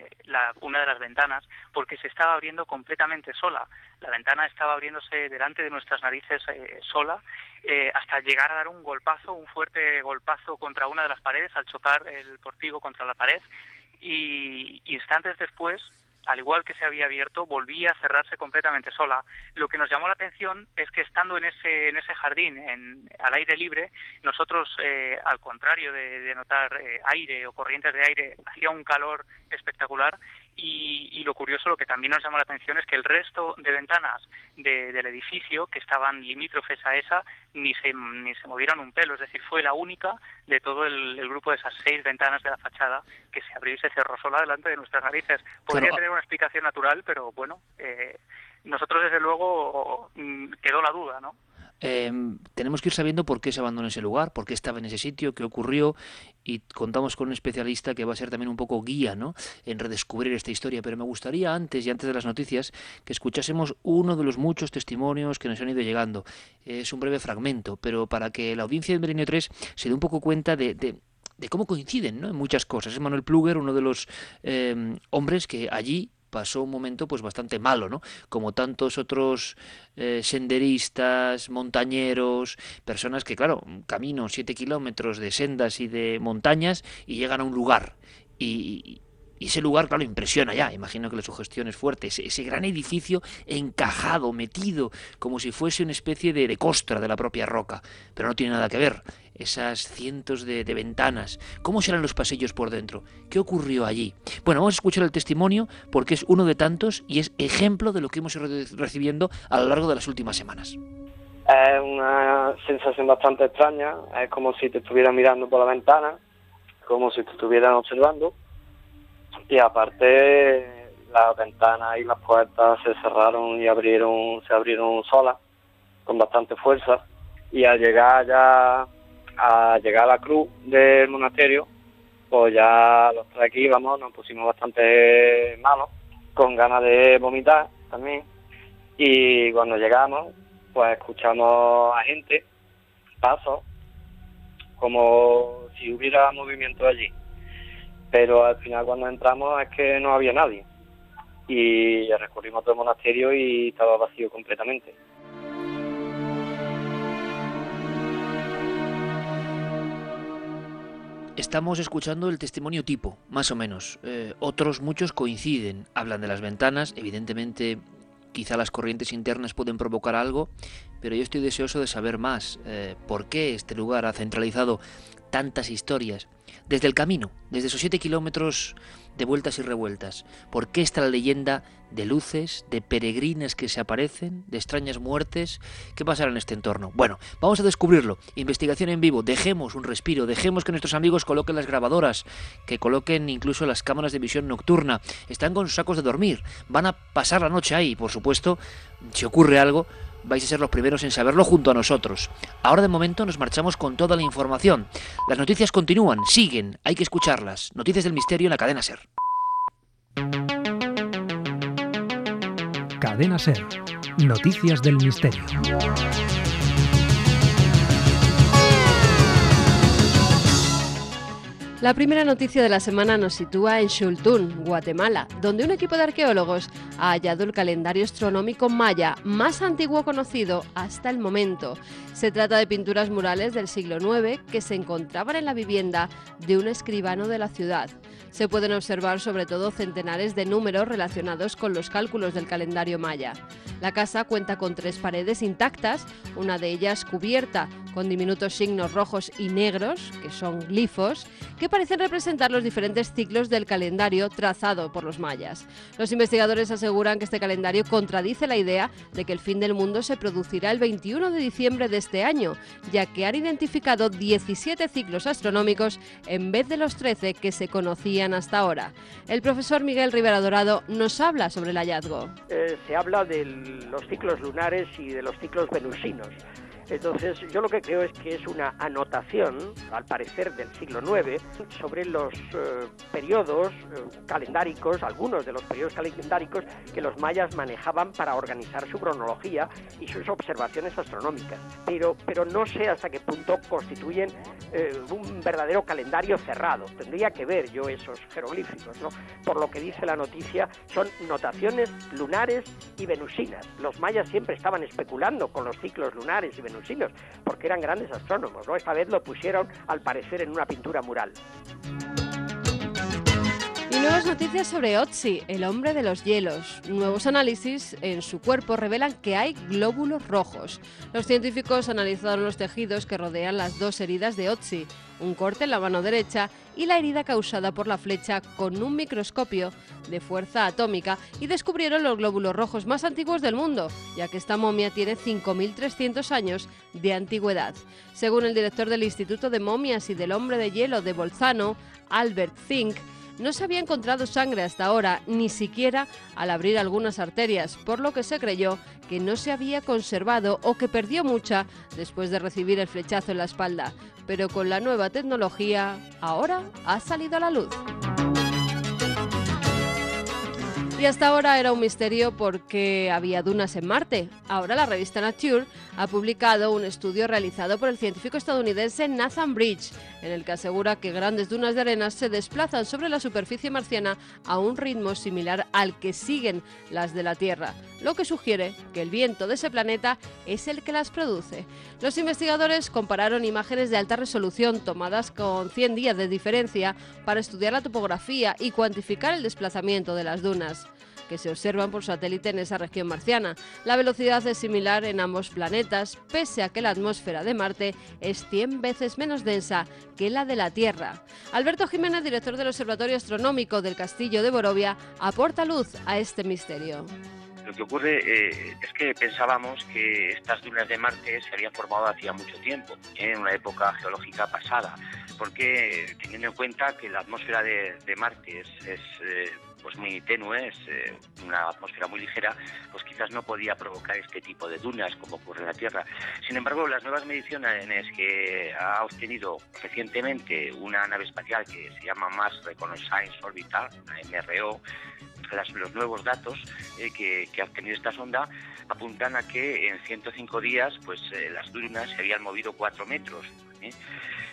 una de las ventanas porque se estaba abriendo completamente sola. La ventana estaba abriéndose delante de nuestras narices sola eh, hasta llegar a dar un golpazo, un fuerte golpazo contra una de las paredes al chocar el portigo contra la pared y instantes después al igual que se había abierto, volvía a cerrarse completamente sola. Lo que nos llamó la atención es que estando en ese, en ese jardín, en, al aire libre, nosotros, eh, al contrario de, notar eh, aire o corrientes de aire, hacía un calor espectacular y, lo curioso, lo que también nos llamó la atención es que el resto de ventanas del edificio que estaban limítrofes a esa ni se, ni se movieron un pelo, es decir, fue la única de todo el, grupo de esas seis ventanas de la fachada que se abrió y se cerró sola delante de nuestras narices. Podría tener una explicación natural, pero bueno, eh, nosotros desde luego mm, quedó la duda, ¿no? Eh, tenemos que ir sabiendo por qué se abandonó ese lugar, por qué estaba en ese sitio, qué ocurrió y contamos con un especialista que va a ser también un poco guía ¿no? en redescubrir esta historia. Pero me gustaría antes y antes de las noticias que escuchásemos uno de los muchos testimonios que nos han ido llegando. Es un breve fragmento, pero para que la audiencia de Milenio 3 se dé un poco cuenta de, cómo coinciden ¿no? en muchas cosas. Es Manuel Pluger, uno de los eh, hombres que allí pasó un momento pues bastante malo, ¿no? Como tantos otros eh, senderistas, montañeros, personas que, claro, caminan siete kilómetros de sendas y de montañas y llegan a un lugar y, y ese lugar, claro, impresiona ya. Imagino que la sugestión es fuerte. Ese, gran edificio encajado, metido, como si fuese una especie de, de, costra de la propia roca. Pero no tiene nada que ver. Esas cientos de, ventanas. ¿Cómo serán los pasillos por dentro? ¿Qué ocurrió allí? Bueno, vamos a escuchar el testimonio porque es uno de tantos y es ejemplo de lo que hemos ido recibiendo a lo largo de las últimas semanas. Es una sensación bastante extraña. Es como si te estuvieran mirando por la ventana, como si te estuvieran observando y aparte las ventanas y las puertas se cerraron y abrieron se abrieron solas con bastante fuerza. Y al llegar ya a llegar a la cruz del monasterio pues ya los tres aquí íbamos nos pusimos bastante malos con ganas de vomitar también. Y cuando llegamos pues escuchamos a gente pasos como si hubiera movimiento allí pero al final cuando entramos es que no había nadie y recorrimos todo el monasterio y estaba vacío completamente. Estamos escuchando el testimonio tipo, más o menos. Eh, otros muchos coinciden, hablan de las ventanas, evidentemente quizá las corrientes internas pueden provocar algo, pero yo estoy deseoso de saber más. Eh, ¿Por qué este lugar ha centralizado tantas historias? Desde el camino, desde esos siete kilómetros de vueltas y revueltas. ¿Por qué está la leyenda de luces, de peregrinas que se aparecen, de extrañas muertes? ¿Qué pasará en este entorno? Bueno, vamos a descubrirlo. Investigación en vivo. Dejemos un respiro, dejemos que nuestros amigos coloquen las grabadoras, que coloquen incluso las cámaras de visión nocturna. Están con sacos de dormir. Van a pasar la noche ahí, por supuesto. Si ocurre algo, vais a ser los primeros en saberlo junto a nosotros. Ahora de momento nos marchamos con toda la información. Las noticias continúan, siguen, hay que escucharlas. Noticias del misterio en la cadena Ser. Cadena Ser. Noticias del misterio. La primera noticia de la semana nos sitúa en Xultún, Guatemala, donde un equipo de arqueólogos ha hallado el calendario astronómico maya más antiguo conocido hasta el momento. Se trata de pinturas murales del siglo IX que se encontraban en la vivienda de un escribano de la ciudad. Se pueden observar sobre todo centenares de números relacionados con los cálculos del calendario maya. La casa cuenta con tres paredes intactas, una de ellas cubierta con diminutos signos rojos y negros, que son glifos, que parecen representar los diferentes ciclos del calendario trazado por los mayas. Los investigadores aseguran que este calendario contradice la idea de que el fin del mundo se producirá el 21 de diciembre de este año, ya que han identificado 17 ciclos astronómicos en vez de los 13 que se conocían hasta ahora. El profesor Miguel Rivera Dorado nos habla sobre el hallazgo. Eh, se habla de los ciclos lunares y de los ciclos venusinos. Entonces, yo lo que creo es que es una anotación, al parecer del siglo IX, sobre los eh, periodos eh, calendáricos, algunos de los periodos calendáricos que los mayas manejaban para organizar su cronología y sus observaciones astronómicas. Pero, pero no sé hasta qué punto constituyen eh, un verdadero calendario cerrado. Tendría que ver yo esos jeroglíficos, ¿no? Por lo que dice la noticia, son notaciones lunares y venusinas. Los mayas siempre estaban especulando con los ciclos lunares y venusinos porque eran grandes astrónomos, ¿no? Esta vez lo pusieron, al parecer, en una pintura mural. Nuevas noticias sobre Otzi, el hombre de los hielos. Nuevos análisis en su cuerpo revelan que hay glóbulos rojos. Los científicos analizaron los tejidos que rodean las dos heridas de Otzi, un corte en la mano derecha y la herida causada por la flecha con un microscopio de fuerza atómica y descubrieron los glóbulos rojos más antiguos del mundo, ya que esta momia tiene 5.300 años de antigüedad. Según el director del Instituto de Momias y del Hombre de Hielo de Bolzano, Albert Fink, no se había encontrado sangre hasta ahora, ni siquiera al abrir algunas arterias, por lo que se creyó que no se había conservado o que perdió mucha después de recibir el flechazo en la espalda. Pero con la nueva tecnología, ahora ha salido a la luz. Y hasta ahora era un misterio porque había dunas en Marte. Ahora la revista Nature ha publicado un estudio realizado por el científico estadounidense Nathan Bridge, en el que asegura que grandes dunas de arena se desplazan sobre la superficie marciana a un ritmo similar al que siguen las de la Tierra, lo que sugiere que el viento de ese planeta es el que las produce. Los investigadores compararon imágenes de alta resolución tomadas con 100 días de diferencia para estudiar la topografía y cuantificar el desplazamiento de las dunas que se observan por satélite en esa región marciana. La velocidad es similar en ambos planetas, pese a que la atmósfera de Marte es 100 veces menos densa que la de la Tierra. Alberto Jiménez, director del Observatorio Astronómico del Castillo de Borovia, aporta luz a este misterio. Lo que ocurre eh, es que pensábamos que estas dunas de Marte se habían formado hacía mucho tiempo, en una época geológica pasada, porque teniendo en cuenta que la atmósfera de, Marte es, eh, pues muy tenue, eh, una atmósfera muy ligera, pues quizás no podía provocar este tipo de dunas como ocurre en la Tierra. Sin embargo, las nuevas mediciones que ha obtenido recientemente una nave espacial que se llama Mars Reconnaissance Orbital, la MRO, los nuevos datos eh, que, ha obtenido esta sonda apuntan a que en 105 días pues eh, las dunas se habían movido 4 metros.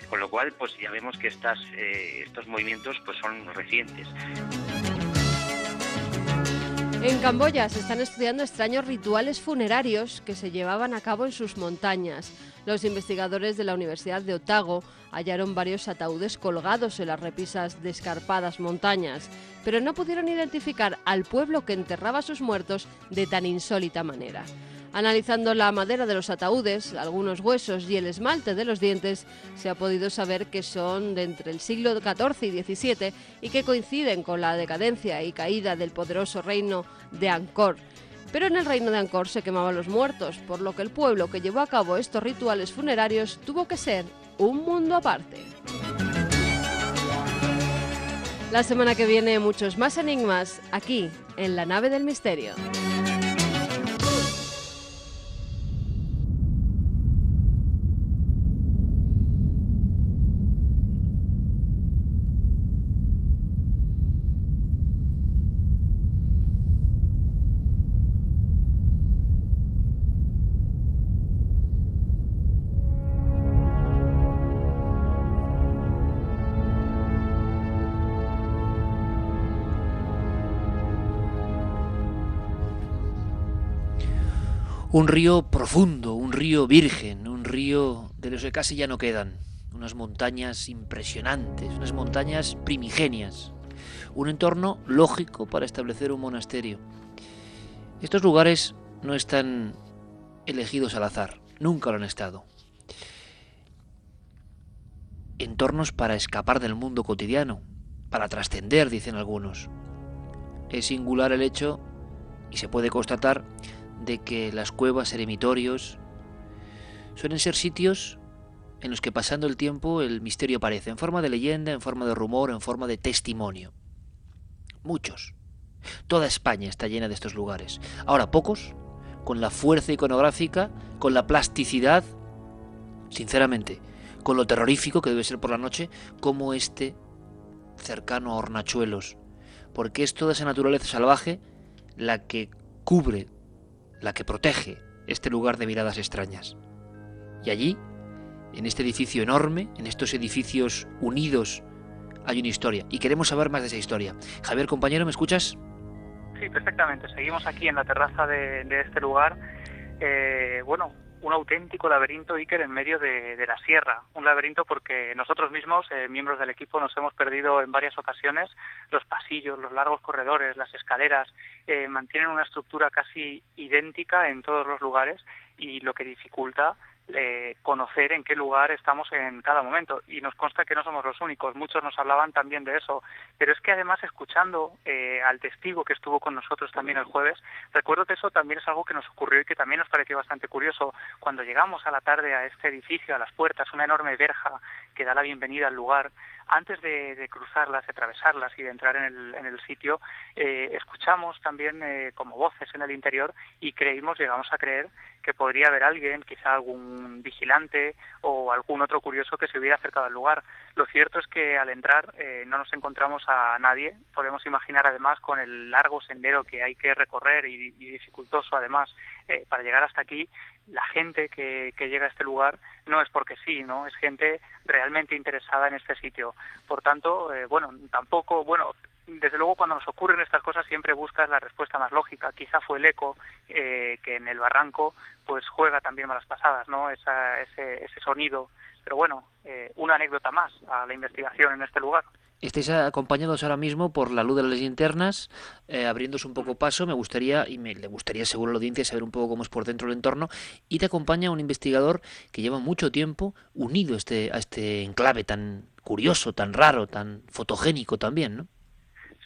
Con lo cual, pues ya vemos que estas, estos movimientos pues son recientes. En Camboya se están estudiando extraños rituales funerarios que se llevaban a cabo en sus montañas. Los investigadores de la Universidad de Otago hallaron varios ataúdes colgados en las repisas de escarpadas montañas, pero no pudieron identificar al pueblo que enterraba a sus muertos de tan insólita manera. Analizando la madera de los ataúdes, algunos huesos y el esmalte de los dientes, se ha podido saber que son de entre el siglo XIV y XVII y que coinciden con la decadencia y caída del poderoso reino de Angkor. Pero en el reino de Angkor se quemaban los muertos, por lo que el pueblo que llevó a cabo estos rituales funerarios tuvo que ser un mundo aparte. La semana que viene muchos más enigmas aquí, en la nave del misterio. Un río profundo, un río virgen, un río de los que casi ya no quedan. Unas montañas impresionantes, unas montañas primigenias. Un entorno lógico para establecer un monasterio. Estos lugares no están elegidos al azar, nunca lo han estado. Entornos para escapar del mundo cotidiano, para trascender, dicen algunos. Es singular el hecho, y se puede constatar, de que las cuevas, eremitorios, suelen ser sitios en los que pasando el tiempo el misterio aparece, en forma de leyenda, en forma de rumor, en forma de testimonio. Muchos. Toda España está llena de estos lugares. Ahora pocos, con la fuerza iconográfica, con la plasticidad, sinceramente, con lo terrorífico que debe ser por la noche, como este cercano a Hornachuelos, porque es toda esa naturaleza salvaje la que cubre la que protege este lugar de miradas extrañas. Y allí, en este edificio enorme, en estos edificios unidos, hay una historia. Y queremos saber más de esa historia. Javier, compañero, ¿me escuchas? Sí, perfectamente. Seguimos aquí en la terraza de, este lugar. Eh, bueno, un auténtico laberinto Iker en medio de, la sierra. Un laberinto porque nosotros mismos, eh, miembros del equipo, nos hemos perdido en varias ocasiones. Los pasillos, los largos corredores, las escaleras eh, mantienen una estructura casi idéntica en todos los lugares y lo que dificulta eh, conocer en qué lugar estamos en cada momento. Y nos consta que no somos los únicos, muchos nos hablaban también de eso. Pero es que además, escuchando eh, al testigo que estuvo con nosotros también el jueves, recuerdo que eso también es algo que nos ocurrió y que también nos pareció bastante curioso. Cuando llegamos a la tarde a este edificio, a las puertas, una enorme verja que da la bienvenida al lugar, antes de, cruzarlas, de atravesarlas y de entrar en el, en el sitio, eh, escuchamos también eh, como voces en el interior y creímos, llegamos a creer que podría haber alguien, quizá algún vigilante o algún otro curioso que se hubiera acercado al lugar. Lo cierto es que al entrar eh, no nos encontramos a nadie. Podemos imaginar además con el largo sendero que hay que recorrer y, dificultoso además para llegar hasta aquí, la gente que, que, llega a este lugar no es porque sí, ¿no? Es gente realmente interesada en este sitio. Por tanto, eh, bueno, tampoco, bueno, desde luego cuando nos ocurren estas cosas siempre buscas la respuesta más lógica. Quizá fue el eco eh, que en el barranco pues juega también malas pasadas, ¿no? Esa, ese, ese sonido. Pero bueno, eh, una anécdota más a la investigación en este lugar. Estáis acompañados ahora mismo por la luz de las linternas, eh, abriéndose un poco paso. Me gustaría, y me le gustaría seguro a la audiencia saber un poco cómo es por dentro el entorno. Y te acompaña un investigador que lleva mucho tiempo unido este, a este enclave tan curioso, tan raro, tan fotogénico también, ¿no?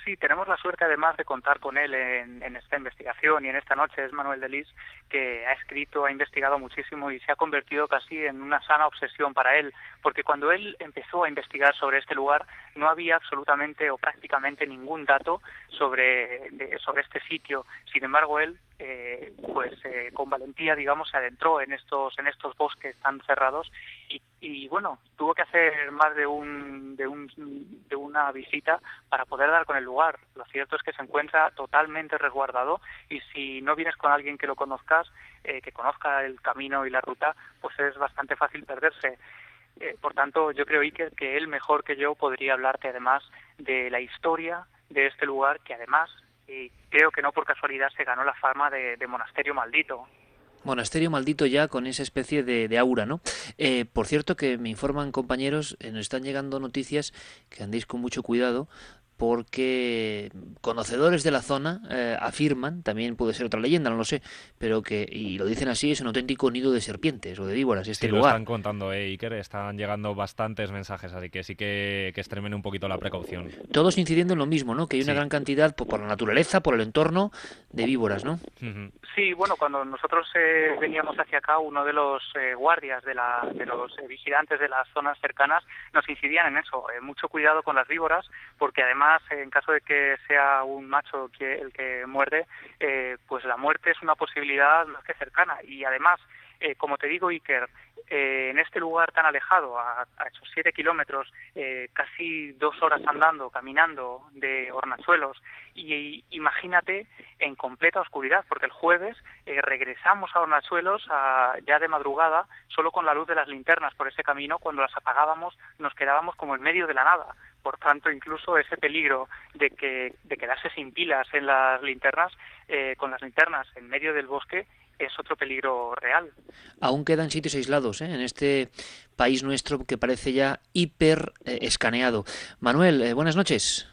Sí, tenemos la suerte además de contar con él en, en, esta investigación y en esta noche es Manuel Delis, que ha escrito, ha investigado muchísimo y se ha convertido casi en una sana obsesión para él, porque cuando él empezó a investigar sobre este lugar no había absolutamente o prácticamente ningún dato sobre, sobre este sitio. Sin embargo, él eh, pues eh, con valentía digamos se adentró en estos en estos bosques tan cerrados y, y, bueno tuvo que hacer más de un, de un de una visita para poder dar con el lugar. Lo cierto es que se encuentra totalmente resguardado y si no vienes con alguien que lo conozcas eh, que conozca el camino y la ruta pues es bastante fácil perderse. Eh, por tanto yo creo Iker que él mejor que yo podría hablarte además de la historia de este lugar que además y creo que no por casualidad se ganó la fama de, monasterio maldito. Monasterio maldito ya con esa especie de, aura, ¿no? Eh, por cierto que me informan compañeros, eh, nos están llegando noticias que andéis con mucho cuidado porque conocedores de la zona eh, afirman, también puede ser otra leyenda, no lo sé, pero que, y lo dicen así, es un auténtico nido de serpientes o de víboras este sí, lugar. lo están contando, eh, Iker, están llegando bastantes mensajes, así que sí que, que extremen un poquito la precaución. Todos incidiendo en lo mismo, ¿no? Que hay una Sí. gran cantidad, por, por la naturaleza, por el entorno, de víboras, ¿no? Sí, bueno, cuando nosotros eh, veníamos hacia acá, uno de los eh, guardias, de, la, de los eh, vigilantes de las zonas cercanas, nos incidían en eso. eh, mucho cuidado con las víboras, porque además, eh, en caso de que sea un macho el que muerde, eh, pues la muerte es una posibilidad más que cercana. Y además, eh, como te digo, Iker, eh, en este lugar tan alejado, a, a esos siete kilómetros, eh, casi dos horas andando, caminando de Hornachuelos, y, imagínate en completa oscuridad, porque el jueves eh, regresamos a Hornachuelos ya de madrugada, solo con la luz de las linternas por ese camino, cuando las apagábamos nos quedábamos como en medio de la nada. Por tanto, incluso ese peligro de que de quedarse sin pilas en las linternas, eh, con las linternas en medio del bosque, es otro peligro real. Aún quedan sitios aislados, ¿eh? En este país nuestro que parece ya hiper eh, escaneado. Manuel, eh, buenas noches.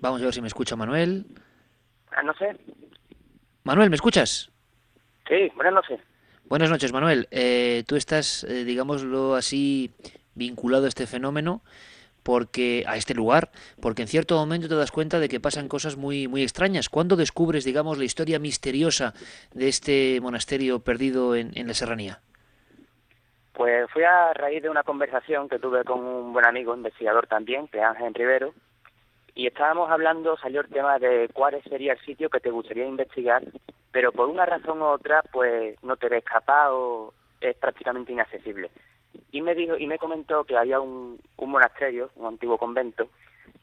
Vamos a ver si me escucha Manuel. Ah, no sé. Manuel, ¿me escuchas? Sí, buenas noches. Buenas noches, Manuel. Eh, tú estás, digámoslo así, vinculado a este fenómeno, porque a este lugar, porque en cierto momento te das cuenta de que pasan cosas muy, muy extrañas. ¿Cuándo descubres, digamos, la historia misteriosa de este monasterio perdido en, en la serranía? Pues fui a raíz de una conversación que tuve con un buen amigo, investigador también, que es Ángel Rivero, y estábamos hablando, salió el tema de cuál sería el sitio que te gustaría investigar, pero por una razón u otra, pues no te ves capaz o es prácticamente inaccesible. Y me dijo y me comentó que había un, un monasterio, un antiguo convento,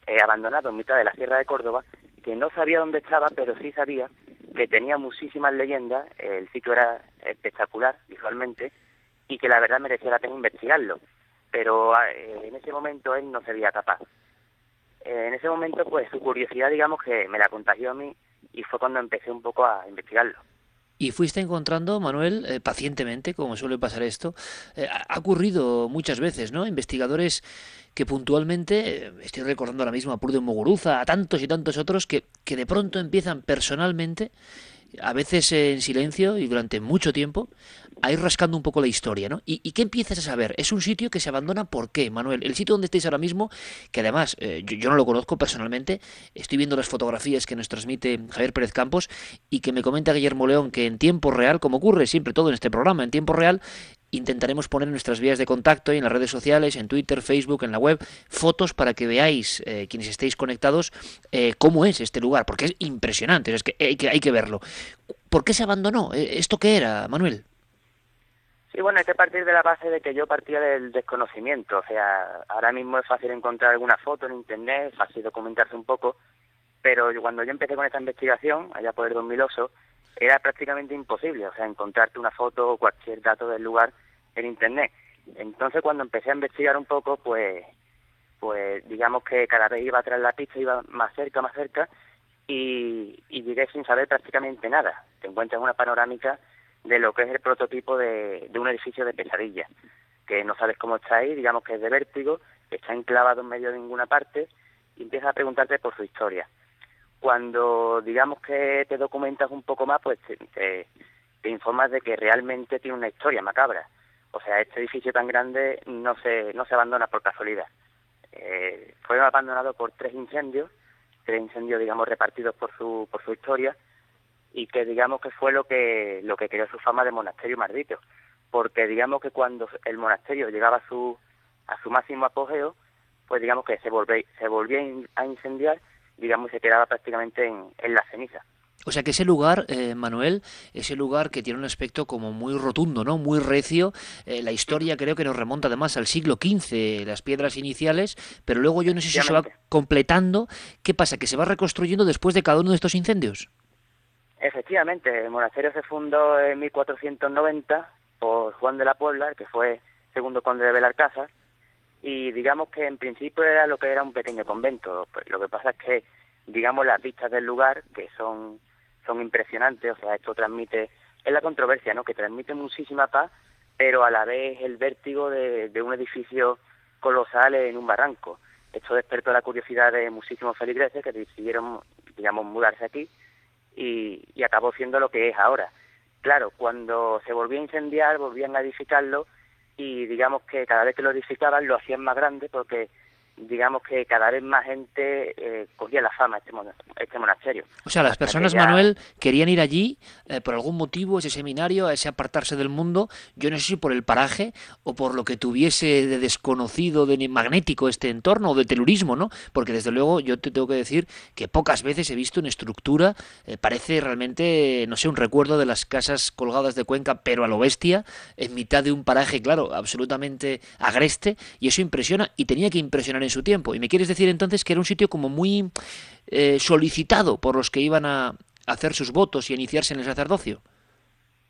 eh, abandonado en mitad de la Sierra de Córdoba, que no sabía dónde estaba, pero sí sabía que tenía muchísimas leyendas, el sitio era espectacular visualmente, y que la verdad merecía la pena investigarlo. Pero eh, en ese momento él no sería capaz. Eh, en ese momento, pues su curiosidad, digamos que me la contagió a mí y fue cuando empecé un poco a investigarlo. Y fuiste encontrando, Manuel, eh, pacientemente, como suele pasar esto, eh, ha ocurrido muchas veces, ¿no? Investigadores que puntualmente, eh, estoy recordando ahora mismo a Pruden Muguruza, a tantos y tantos otros, que, que de pronto empiezan personalmente, a veces en silencio y durante mucho tiempo, a ir rascando un poco la historia, ¿no? ¿Y, qué empiezas a saber? Es un sitio que se abandona, ¿por qué, Manuel? El sitio donde estáis ahora mismo, que además eh, yo, yo no lo conozco personalmente, estoy viendo las fotografías que nos transmite Javier Pérez Campos y que me comenta Guillermo León que en tiempo real, como ocurre siempre todo en este programa, en tiempo real, intentaremos poner nuestras vías de contacto y en las redes sociales, en Twitter, Facebook, en la web, fotos para que veáis, eh, quienes estéis conectados, eh, cómo es este lugar, porque es impresionante, es que hay que, hay que verlo. ¿Por qué se abandonó? Eh, ¿Esto qué era, Manuel? Sí, bueno, hay que partir de la base de que yo partía del desconocimiento. O sea, ahora mismo es fácil encontrar alguna foto en Internet, fácil documentarse un poco, pero cuando yo empecé con esta investigación, allá por el 2008, era prácticamente imposible, o sea, encontrarte una foto o cualquier dato del lugar en Internet. Entonces, cuando empecé a investigar un poco, pues, pues digamos que cada vez iba tras la pista, iba más cerca, más cerca, y, y llegué sin saber prácticamente nada. Te encuentras una panorámica de lo que es el prototipo de, de un edificio de pesadilla, que no sabes cómo está ahí, digamos que es de vértigo, está enclavado en medio de ninguna parte, y empiezas a preguntarte por su historia. Cuando digamos que te documentas un poco más, pues te, te, informas de que realmente tiene una historia macabra. O sea, este edificio tan grande no se, no se abandona por casualidad. Eh, fue abandonado por tres incendios, tres incendios, digamos, repartidos por su, por su historia, y que digamos que fue lo que, lo que creó su fama de monasterio maldito. Porque digamos que cuando el monasterio llegaba a su, a su máximo apogeo, pues digamos que se volvía, se volvía a incendiar, digamos, se quedaba prácticamente en, en la ceniza. O sea que ese lugar, eh, Manuel, ese lugar que tiene un aspecto como muy rotundo, ¿no? Muy recio. Eh, la historia creo que nos remonta además al siglo XV, las piedras iniciales, pero luego yo no sé si se va completando. ¿Qué pasa? ¿Que se va reconstruyendo después de cada uno de estos incendios? Efectivamente, el monasterio se fundó en 1490 por Juan de la Puebla, que fue segundo conde de Belalcázar, y digamos que en principio era lo que era un pequeño convento. Pues lo que pasa es que, digamos, las vistas del lugar, que son, son impresionantes, o sea, esto transmite, es la controversia, ¿no? Que transmite muchísima paz, pero a la vez el vértigo de, de un edificio colosal en un barranco. esto despertó la curiosidad de muchísimos feligreses que decidieron, digamos, mudarse aquí y, y acabó siendo lo que es ahora. Claro, cuando se volvió a incendiar, volvían a edificarlo y digamos que cada vez que lo edificaban lo hacían más grande porque digamos que cada vez más gente eh, cogía la fama este, este monasterio. O sea, las personas, Manuel, querían ir allí eh, por algún motivo, ese seminario, a ese apartarse del mundo, yo no sé si por el paraje o por lo que tuviese de desconocido, de magnético este entorno o de telurismo, ¿no? Porque desde luego yo te tengo que decir que pocas veces he visto una estructura, eh, parece realmente, no sé, un recuerdo de las casas colgadas de Cuenca, pero a lo bestia, en mitad de un paraje, claro, absolutamente agreste, y eso impresiona y tenía que impresionar en su tiempo. Y me quieres decir entonces que era un sitio como muy eh, solicitado por los que iban a hacer sus votos y iniciarse en el sacerdocio.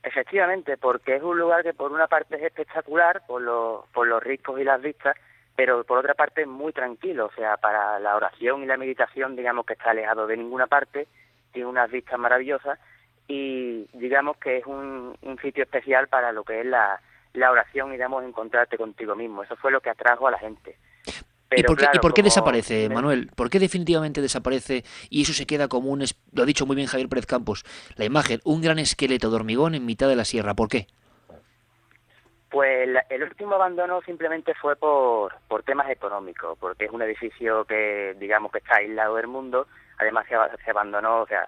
Efectivamente, porque es un lugar que por una parte es espectacular por los, por los riscos y las vistas, pero por otra parte es muy tranquilo, o sea, para la oración y la meditación digamos que está alejado de ninguna parte, tiene unas vistas maravillosas y digamos que es un, un sitio especial para lo que es la, la oración y digamos encontrarte contigo mismo. Eso fue lo que atrajo a la gente. ¿Y por qué, desaparece, Manuel? ¿Por qué definitivamente desaparece y eso se queda como un, lo ha dicho muy bien Javier Pérez Campos, la imagen, un gran esqueleto de hormigón en mitad de la sierra? ¿Por qué? Pues el último abandono simplemente fue por, por temas económicos, porque es un edificio que digamos que está aislado del mundo, además se, se abandonó, o sea,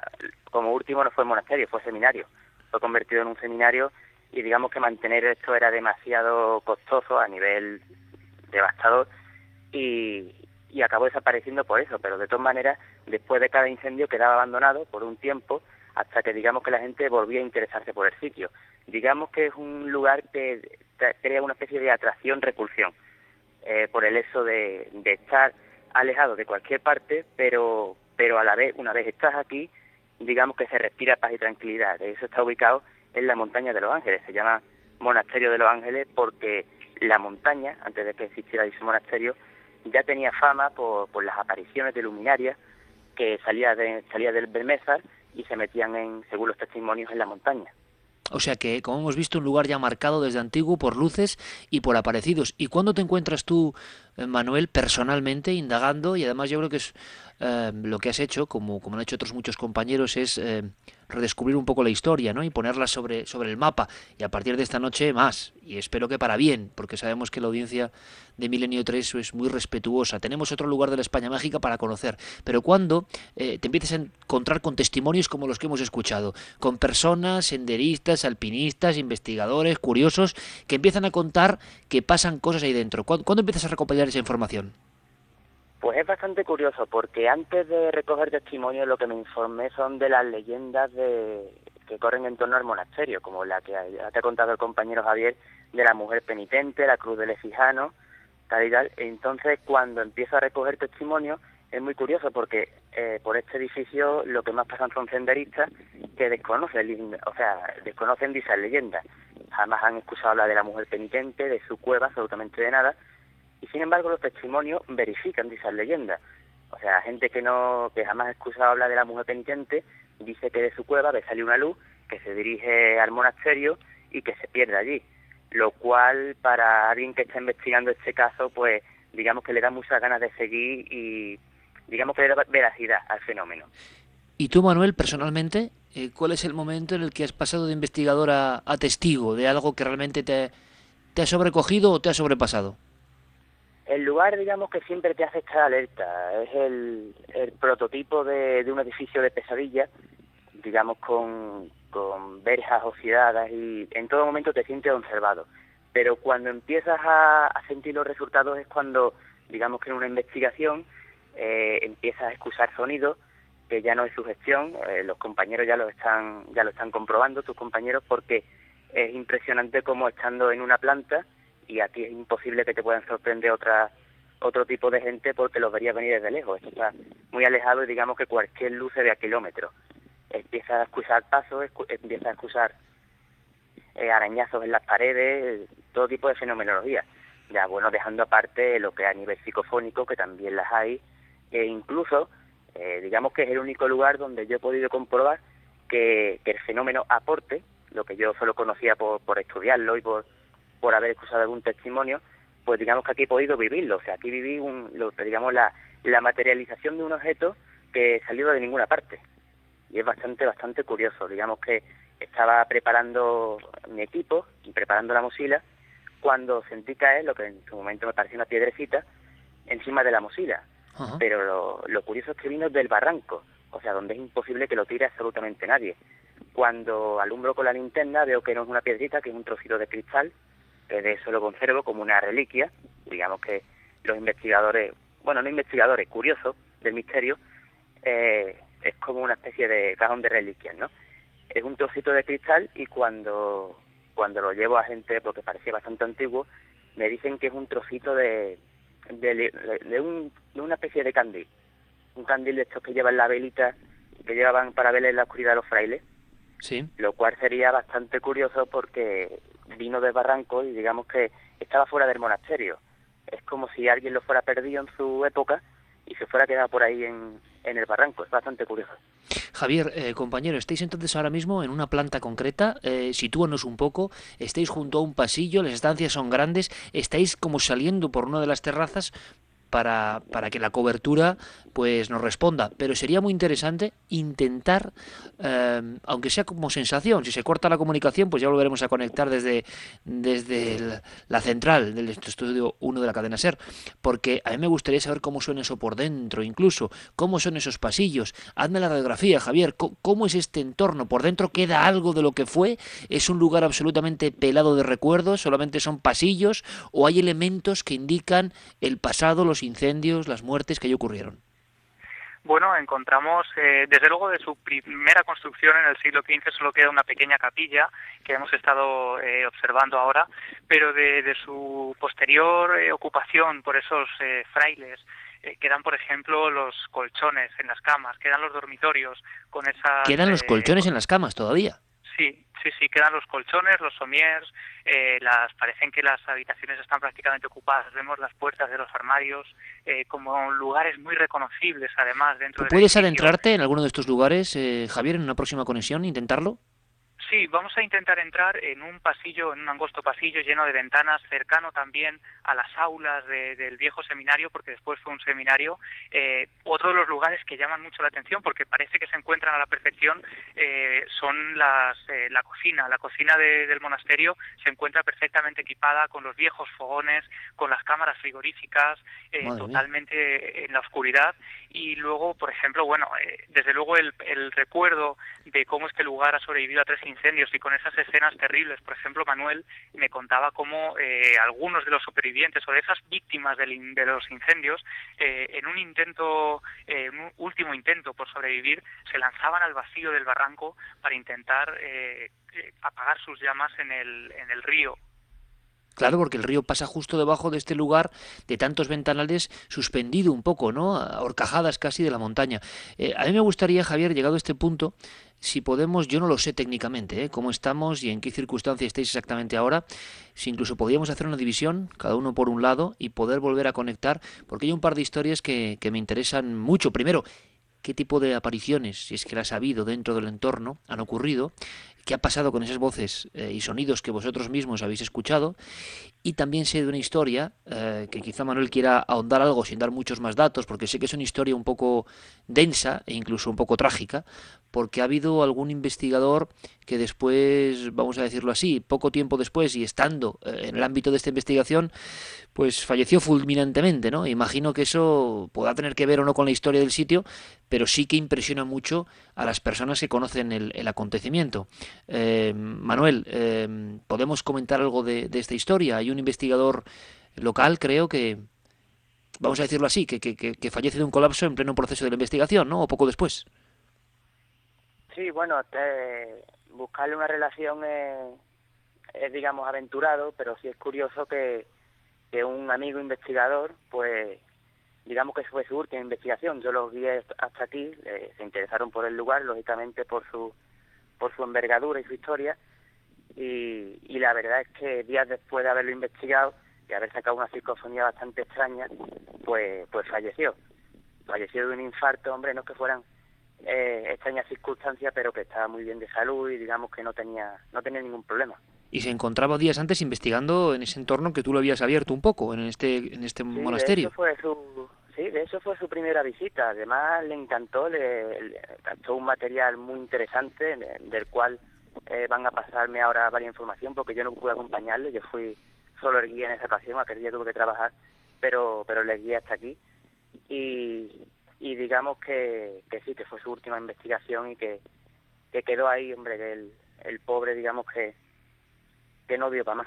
como último no fue monasterio, fue seminario, fue convertido en un seminario y digamos que mantener esto era demasiado costoso a nivel devastador y, y acabó desapareciendo por eso, pero de todas maneras, después de cada incendio quedaba abandonado por un tiempo hasta que digamos que la gente volvía a interesarse por el sitio. Digamos que es un lugar que crea una especie de atracción-repulsión eh, por el hecho de, estar alejado de cualquier parte, pero, pero a la vez, una vez estás aquí, digamos que se respira paz y tranquilidad. Eso está ubicado en la montaña de los ángeles, se llama Monasterio de los Ángeles porque la montaña, antes de que existiera ese monasterio, ya tenía fama por, por las apariciones de luminarias que salía, de, salía del Belmésar y se metían, en, según los testimonios, en la montaña. O sea que, como hemos visto, un lugar ya marcado desde antiguo por luces y por aparecidos. ¿Y cuándo te encuentras tú, Manuel, personalmente indagando? Y además yo creo que es eh, lo que has hecho, como, como han hecho otros muchos compañeros, es eh, redescubrir un poco la historia, ¿no? Y ponerla sobre, sobre el mapa. Y a partir de esta noche más. Y espero que para bien, porque sabemos que la audiencia de Milenio 3 es muy respetuosa. Tenemos otro lugar de la España mágica para conocer. Pero cuando eh, te empieces a encontrar con testimonios como los que hemos escuchado, con personas, senderistas, alpinistas, investigadores, curiosos, que empiezan a contar que pasan cosas ahí dentro. ¿Cuándo, empiezas a recopilar esa información? Pues es bastante curioso, porque antes de recoger testimonios lo que me informé son de las leyendas de, que corren en torno al monasterio, como la que te ha contado el compañero Javier de la mujer penitente, la cruz del Efijano, tal y tal. Entonces, cuando empiezo a recoger testimonios, es muy curioso porque eh, por este edificio lo que más pasan son senderistas que desconocen, o sea, desconocen dichas leyendas. Jamás han escuchado hablar de la mujer penitente, de su cueva, absolutamente de nada, y sin embargo los testimonios verifican dichas leyendas. O sea, gente que no que jamás ha escuchado hablar de la mujer penitente dice que de su cueva ve salir una luz que se dirige al monasterio y que se pierde allí. Lo cual para alguien que está investigando este caso, pues digamos que le da muchas ganas de seguir y digamos que le da veracidad al fenómeno. ¿Y tú, Manuel, personalmente, eh, cuál es el momento en el que has pasado de investigador a, testigo de algo que realmente te, te ha sobrecogido o te ha sobrepasado? El lugar, digamos, que siempre te hace estar alerta. Es el, prototipo de, un edificio de pesadilla, digamos, con, con verjas oxidadas y en todo momento te sientes observado. Pero cuando empiezas a, sentir los resultados es cuando, digamos que en una investigación, eh, empiezas a escuchar sonidos que ya no es sugestión, eh, los compañeros ya lo están ya lo están comprobando, tus compañeros, porque es impresionante como estando en una planta y aquí es imposible que te puedan sorprender otra otro tipo de gente porque los verías venir desde lejos. Esto está muy alejado y digamos que cualquier luz se ve a kilómetros. Empieza a escuchar pasos, empieza a escuchar eh, arañazos en las paredes, todo tipo de fenomenología. Ya bueno, dejando aparte lo que a nivel psicofónico, que también las hay, e incluso, eh, digamos que es el único lugar donde yo he podido comprobar que, que el fenómeno aporte, lo que yo solo conocía por, por estudiarlo y por por haber escuchado algún testimonio, pues digamos que aquí he podido vivirlo. O sea, aquí viví, un, lo, digamos, la, la materialización de un objeto que salió de ninguna parte. Y es bastante, bastante curioso. Digamos que estaba preparando mi equipo y preparando la mosila cuando sentí caer lo que en su momento me pareció una piedrecita encima de la mosila. Pero lo, lo curioso es que vino del barranco, o sea, donde es imposible que lo tire absolutamente nadie. Cuando alumbro con la linterna veo que no es una piedrita, que es un trocito de cristal, de eso lo conservo como una reliquia. Digamos que los investigadores, bueno, no investigadores, curiosos del misterio, eh, es como una especie de cajón de reliquias, ¿no? Es un trocito de cristal y cuando, cuando lo llevo a gente, porque parecía bastante antiguo, me dicen que es un trocito de, de, de, un, de una especie de candil. Un candil de estos que llevan la velita, que llevaban para ver en la oscuridad los frailes. Sí. Lo cual sería bastante curioso porque vino de Barranco y digamos que estaba fuera del monasterio. Es como si alguien lo fuera perdido en su época y se fuera quedado por ahí en, en el barranco. Es bastante curioso. Javier, eh, compañero, estáis entonces ahora mismo en una planta concreta, eh, sitúanos un poco, estáis junto a un pasillo, las estancias son grandes, estáis como saliendo por una de las terrazas para, para que la cobertura pues nos responda. Pero sería muy interesante intentar, eh, aunque sea como sensación, si se corta la comunicación, pues ya volveremos a conectar desde, desde el- la central del estudio 1 de la cadena SER, porque a mí me gustaría saber cómo suena eso por dentro, incluso, cómo son esos pasillos. Hazme la radiografía, Javier, cómo es este entorno, por dentro queda algo de lo que fue, es un lugar absolutamente pelado de recuerdos, solamente son pasillos, o hay elementos que indican el pasado, los incendios, las muertes que allí ocurrieron. Bueno, encontramos, eh, desde luego, de su primera construcción en el siglo XV solo queda una pequeña capilla que hemos estado eh, observando ahora, pero de, de su posterior eh, ocupación por esos eh, frailes eh, quedan, por ejemplo, los colchones en las camas, quedan los dormitorios con esas... Quedan los colchones en las camas todavía. Sí, sí, sí, quedan los colchones, los somiers, eh, las, parecen que las habitaciones están prácticamente ocupadas, vemos las puertas de los armarios eh, como lugares muy reconocibles además dentro ¿Tú del puedes adentrarte en alguno de estos lugares, eh, Javier, en una próxima conexión, intentarlo? Sí, vamos a intentar entrar en un pasillo, en un angosto pasillo lleno de ventanas, cercano también a las aulas de- del viejo seminario, porque después fue un seminario. Eh, otro de los lugares que llaman mucho la atención, porque parece que se encuentran a la perfección, eh, son las, eh, la cocina. La cocina de- del monasterio se encuentra perfectamente equipada con los viejos fogones, con las cámaras frigoríficas, eh, mía. totalmente en la oscuridad. Y luego, por ejemplo, bueno, eh, desde luego el, el recuerdo de cómo este lugar ha sobrevivido a tres incendios y con esas escenas terribles. Por ejemplo, Manuel me contaba cómo eh, algunos de los supervivientes o de esas víctimas del de los incendios, eh, en un intento, eh, un último intento por sobrevivir, se lanzaban al vacío del barranco para intentar eh, eh, apagar sus llamas en el, en el río. Claro, porque el río pasa justo debajo de este lugar de tantos ventanales suspendido un poco, ¿no? Horcajadas casi de la montaña. Eh, a mí me gustaría, Javier, llegado a este punto, si podemos, yo no lo sé técnicamente, ¿eh? cómo estamos y en qué circunstancia estáis exactamente ahora, si incluso podríamos hacer una división, cada uno por un lado, y poder volver a conectar, porque hay un par de historias que, que me interesan mucho. Primero, qué tipo de apariciones, si es que las ha habido dentro del entorno, han ocurrido, qué ha pasado con esas voces eh, y sonidos que vosotros mismos habéis escuchado, y también sé de una historia eh, que quizá Manuel quiera ahondar algo sin dar muchos más datos, porque sé que es una historia un poco densa e incluso un poco trágica, porque ha habido algún investigador que después, vamos a decirlo así, poco tiempo después y estando eh, en el ámbito de esta investigación, pues falleció fulminantemente, ¿no? Imagino que eso pueda tener que ver o no con la historia del sitio, pero sí que impresiona mucho a las personas que conocen el, acontecimiento. Eh, Manuel, eh, ¿podemos comentar algo de, esta historia? Hay un investigador local, creo que, vamos a decirlo así, que, que- que fallece de un colapso en pleno proceso de la investigación, ¿no? O poco después. Sí, bueno, te- buscarle una relación es, digamos, aventurado, pero sí es curioso que, que un amigo investigador, pues, digamos que fue su última investigación. Yo los guié hasta aquí, se interesaron por el lugar, lógicamente por su, por su envergadura y su historia, y, y la verdad es que días después de haberlo investigado y haber sacado una psicofonía bastante extraña, pues, pues falleció. Falleció de un infarto, hombre, no es que fueran eh, extrañas circunstancias, pero que estaba muy bien de salud y digamos que no tenía no tenía ningún problema. y se encontraba días antes investigando en ese entorno que tú lo habías abierto un poco, en este, en este monasterio. De fue su, sí, de eso fue su primera visita. Además, le encantó, le, le encantó un material muy interesante del cual eh, van a pasarme ahora varias información porque yo no pude acompañarle, yo fui solo el guía en esa ocasión, aquel día tuve que trabajar, pero, pero le guía hasta aquí. Y, y digamos que, que sí, que fue su última investigación y que, que quedó ahí, hombre, que el, el pobre, digamos que que no dio para más.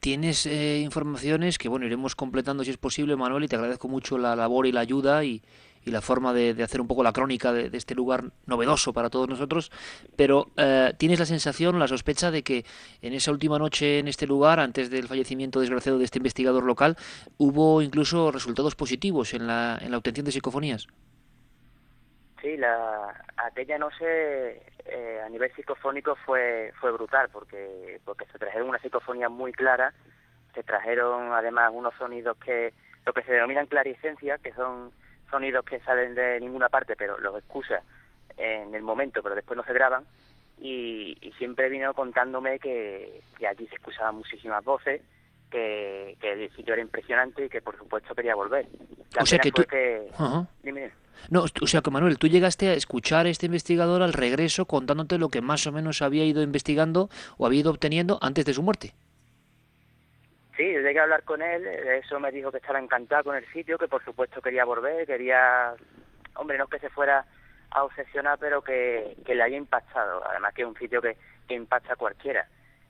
Tienes eh, informaciones que, bueno, iremos completando si es posible, Manuel, y te agradezco mucho la labor y la ayuda y, y la forma de, de, hacer un poco la crónica de, de, este lugar novedoso para todos nosotros, pero eh, tienes la sensación, la sospecha de que en esa última noche en este lugar, antes del fallecimiento desgraciado de este investigador local, hubo incluso resultados positivos en la, en la obtención de psicofonías. Sí, la, aquella noche eh, a nivel psicofónico fue fue brutal porque porque se trajeron una psicofonía muy clara, se trajeron además unos sonidos que lo que se denominan claricencia, que son sonidos que salen de ninguna parte, pero los escucha en el momento, pero después no se graban. Y, y siempre vino contándome que, que allí se escuchaban muchísimas voces, que, que el sitio era impresionante y que por supuesto quería volver. La o sea que tú... Que... Uh -huh. Dime. No, o sea que Manuel, tú llegaste a escuchar a este investigador al regreso contándote lo que más o menos había ido investigando o había ido obteniendo antes de su muerte. Sí, yo llegué a hablar con él, de eso me dijo que estaba encantado con el sitio, que por supuesto quería volver, quería, hombre, no que se fuera a obsesionar, pero que, que le haya impactado, además que es un sitio que, impacta a cualquiera.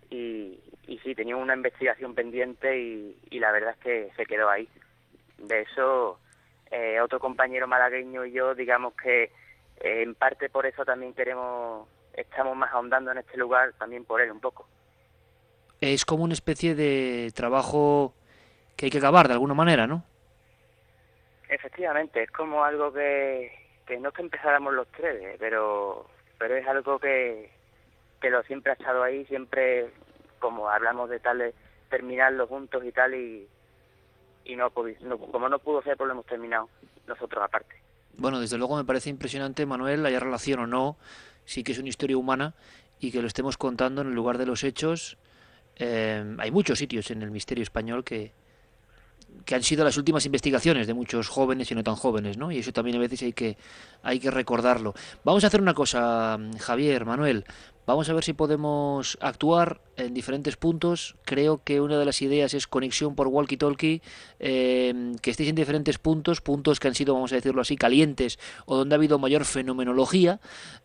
Y, y sí, tenía una investigación pendiente y, y la verdad es que se quedó ahí. De eso eh, otro compañero malagueño y yo, digamos que eh, en parte por eso también queremos, estamos más ahondando en este lugar, también por él un poco. Es como una especie de trabajo que hay que acabar de alguna manera, ¿no? Efectivamente, es como algo que, que no es que empezáramos los tres, pero, pero es algo que, que lo siempre ha estado ahí, siempre como hablamos de tal, terminarlo juntos y tal, y, y no, no, como no pudo ser, pues lo hemos terminado nosotros aparte. Bueno, desde luego me parece impresionante, Manuel, haya relación o no, sí que es una historia humana y que lo estemos contando en el lugar de los hechos. Eh, hay muchos sitios en el misterio español que, que han sido las últimas investigaciones de muchos jóvenes y no tan jóvenes, ¿no? Y eso también a veces hay que, hay que recordarlo. Vamos a hacer una cosa, Javier, Manuel. Vamos a ver si podemos actuar en diferentes puntos. Creo que una de las ideas es conexión por walkie-talkie, eh, que estéis en diferentes puntos, puntos que han sido, vamos a decirlo así, calientes o donde ha habido mayor fenomenología.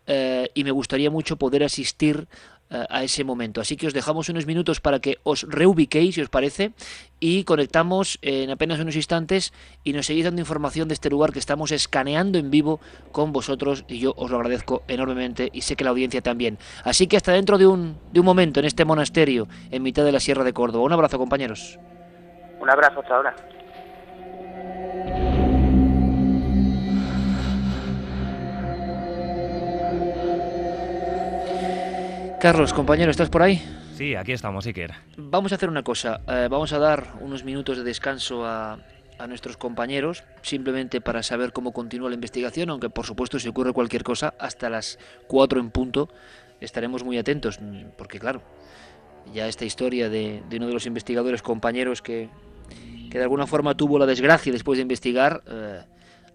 Eh, y me gustaría mucho poder asistir a ese momento. Así que os dejamos unos minutos para que os reubiquéis, si os parece, y conectamos en apenas unos instantes y nos seguís dando información de este lugar que estamos escaneando en vivo con vosotros y yo os lo agradezco enormemente y sé que la audiencia también. Así que hasta dentro de un, de un momento en este monasterio en mitad de la Sierra de Córdoba. Un abrazo compañeros. Un abrazo hasta ahora. Carlos, compañero, ¿estás por ahí? Sí, aquí estamos, Iker. Vamos a hacer una cosa. Eh, vamos a dar unos minutos de descanso a, a, nuestros compañeros, simplemente para saber cómo continúa la investigación, aunque por supuesto si ocurre cualquier cosa, hasta las 4 en punto estaremos muy atentos, porque claro, ya esta historia de, de uno de los investigadores compañeros que, que, de alguna forma tuvo la desgracia después de investigar... Eh,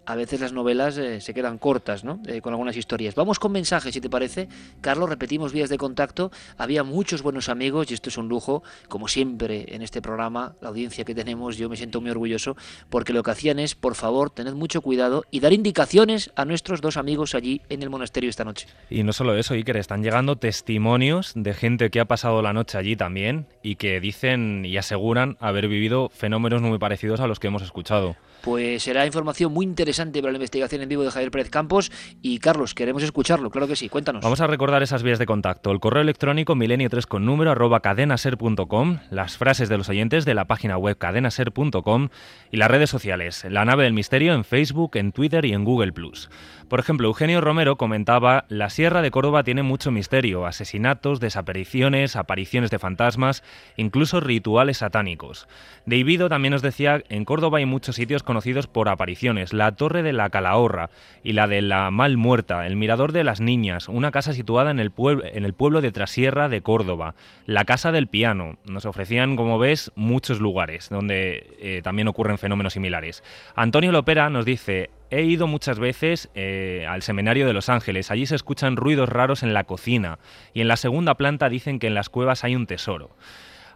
a veces las novelas eh, se quedan cortas, ¿no? Eh, con algunas historias. Vamos con mensajes, si te parece. Carlos, repetimos vías de contacto. Había muchos buenos amigos y esto es un lujo, como siempre en este programa, la audiencia que tenemos, yo me siento muy orgulloso, porque lo que hacían es, por favor, tened mucho cuidado y dar indicaciones a nuestros dos amigos allí en el monasterio esta noche. Y no solo eso, Iker, están llegando testimonios de gente que ha pasado la noche allí también y que dicen y aseguran haber vivido fenómenos muy parecidos a los que hemos escuchado. Pues será información muy interesante para la investigación en vivo de Javier Pérez Campos. Y Carlos, queremos escucharlo, claro que sí, cuéntanos. Vamos a recordar esas vías de contacto. El correo electrónico milenio3 con número arroba cadenaser.com, las frases de los oyentes de la página web cadenaser.com y las redes sociales, la nave del misterio en Facebook, en Twitter y en Google Plus. Por ejemplo, Eugenio Romero comentaba, la Sierra de Córdoba tiene mucho misterio, asesinatos, desapariciones, apariciones de fantasmas, incluso rituales satánicos. Davido también nos decía, en Córdoba hay muchos sitios conocidos por apariciones, la Torre de la Calahorra y la de la Mal Muerta, el Mirador de las Niñas, una casa situada en el, pueblo de Trasierra de Córdoba, la Casa del Piano. Nos ofrecían, como ves, muchos lugares donde eh, también ocurren fenómenos similares. Antonio Lopera nos dice, He ido muchas veces eh, al Seminario de Los Ángeles. Allí se escuchan ruidos raros en la cocina y en la segunda planta dicen que en las cuevas hay un tesoro.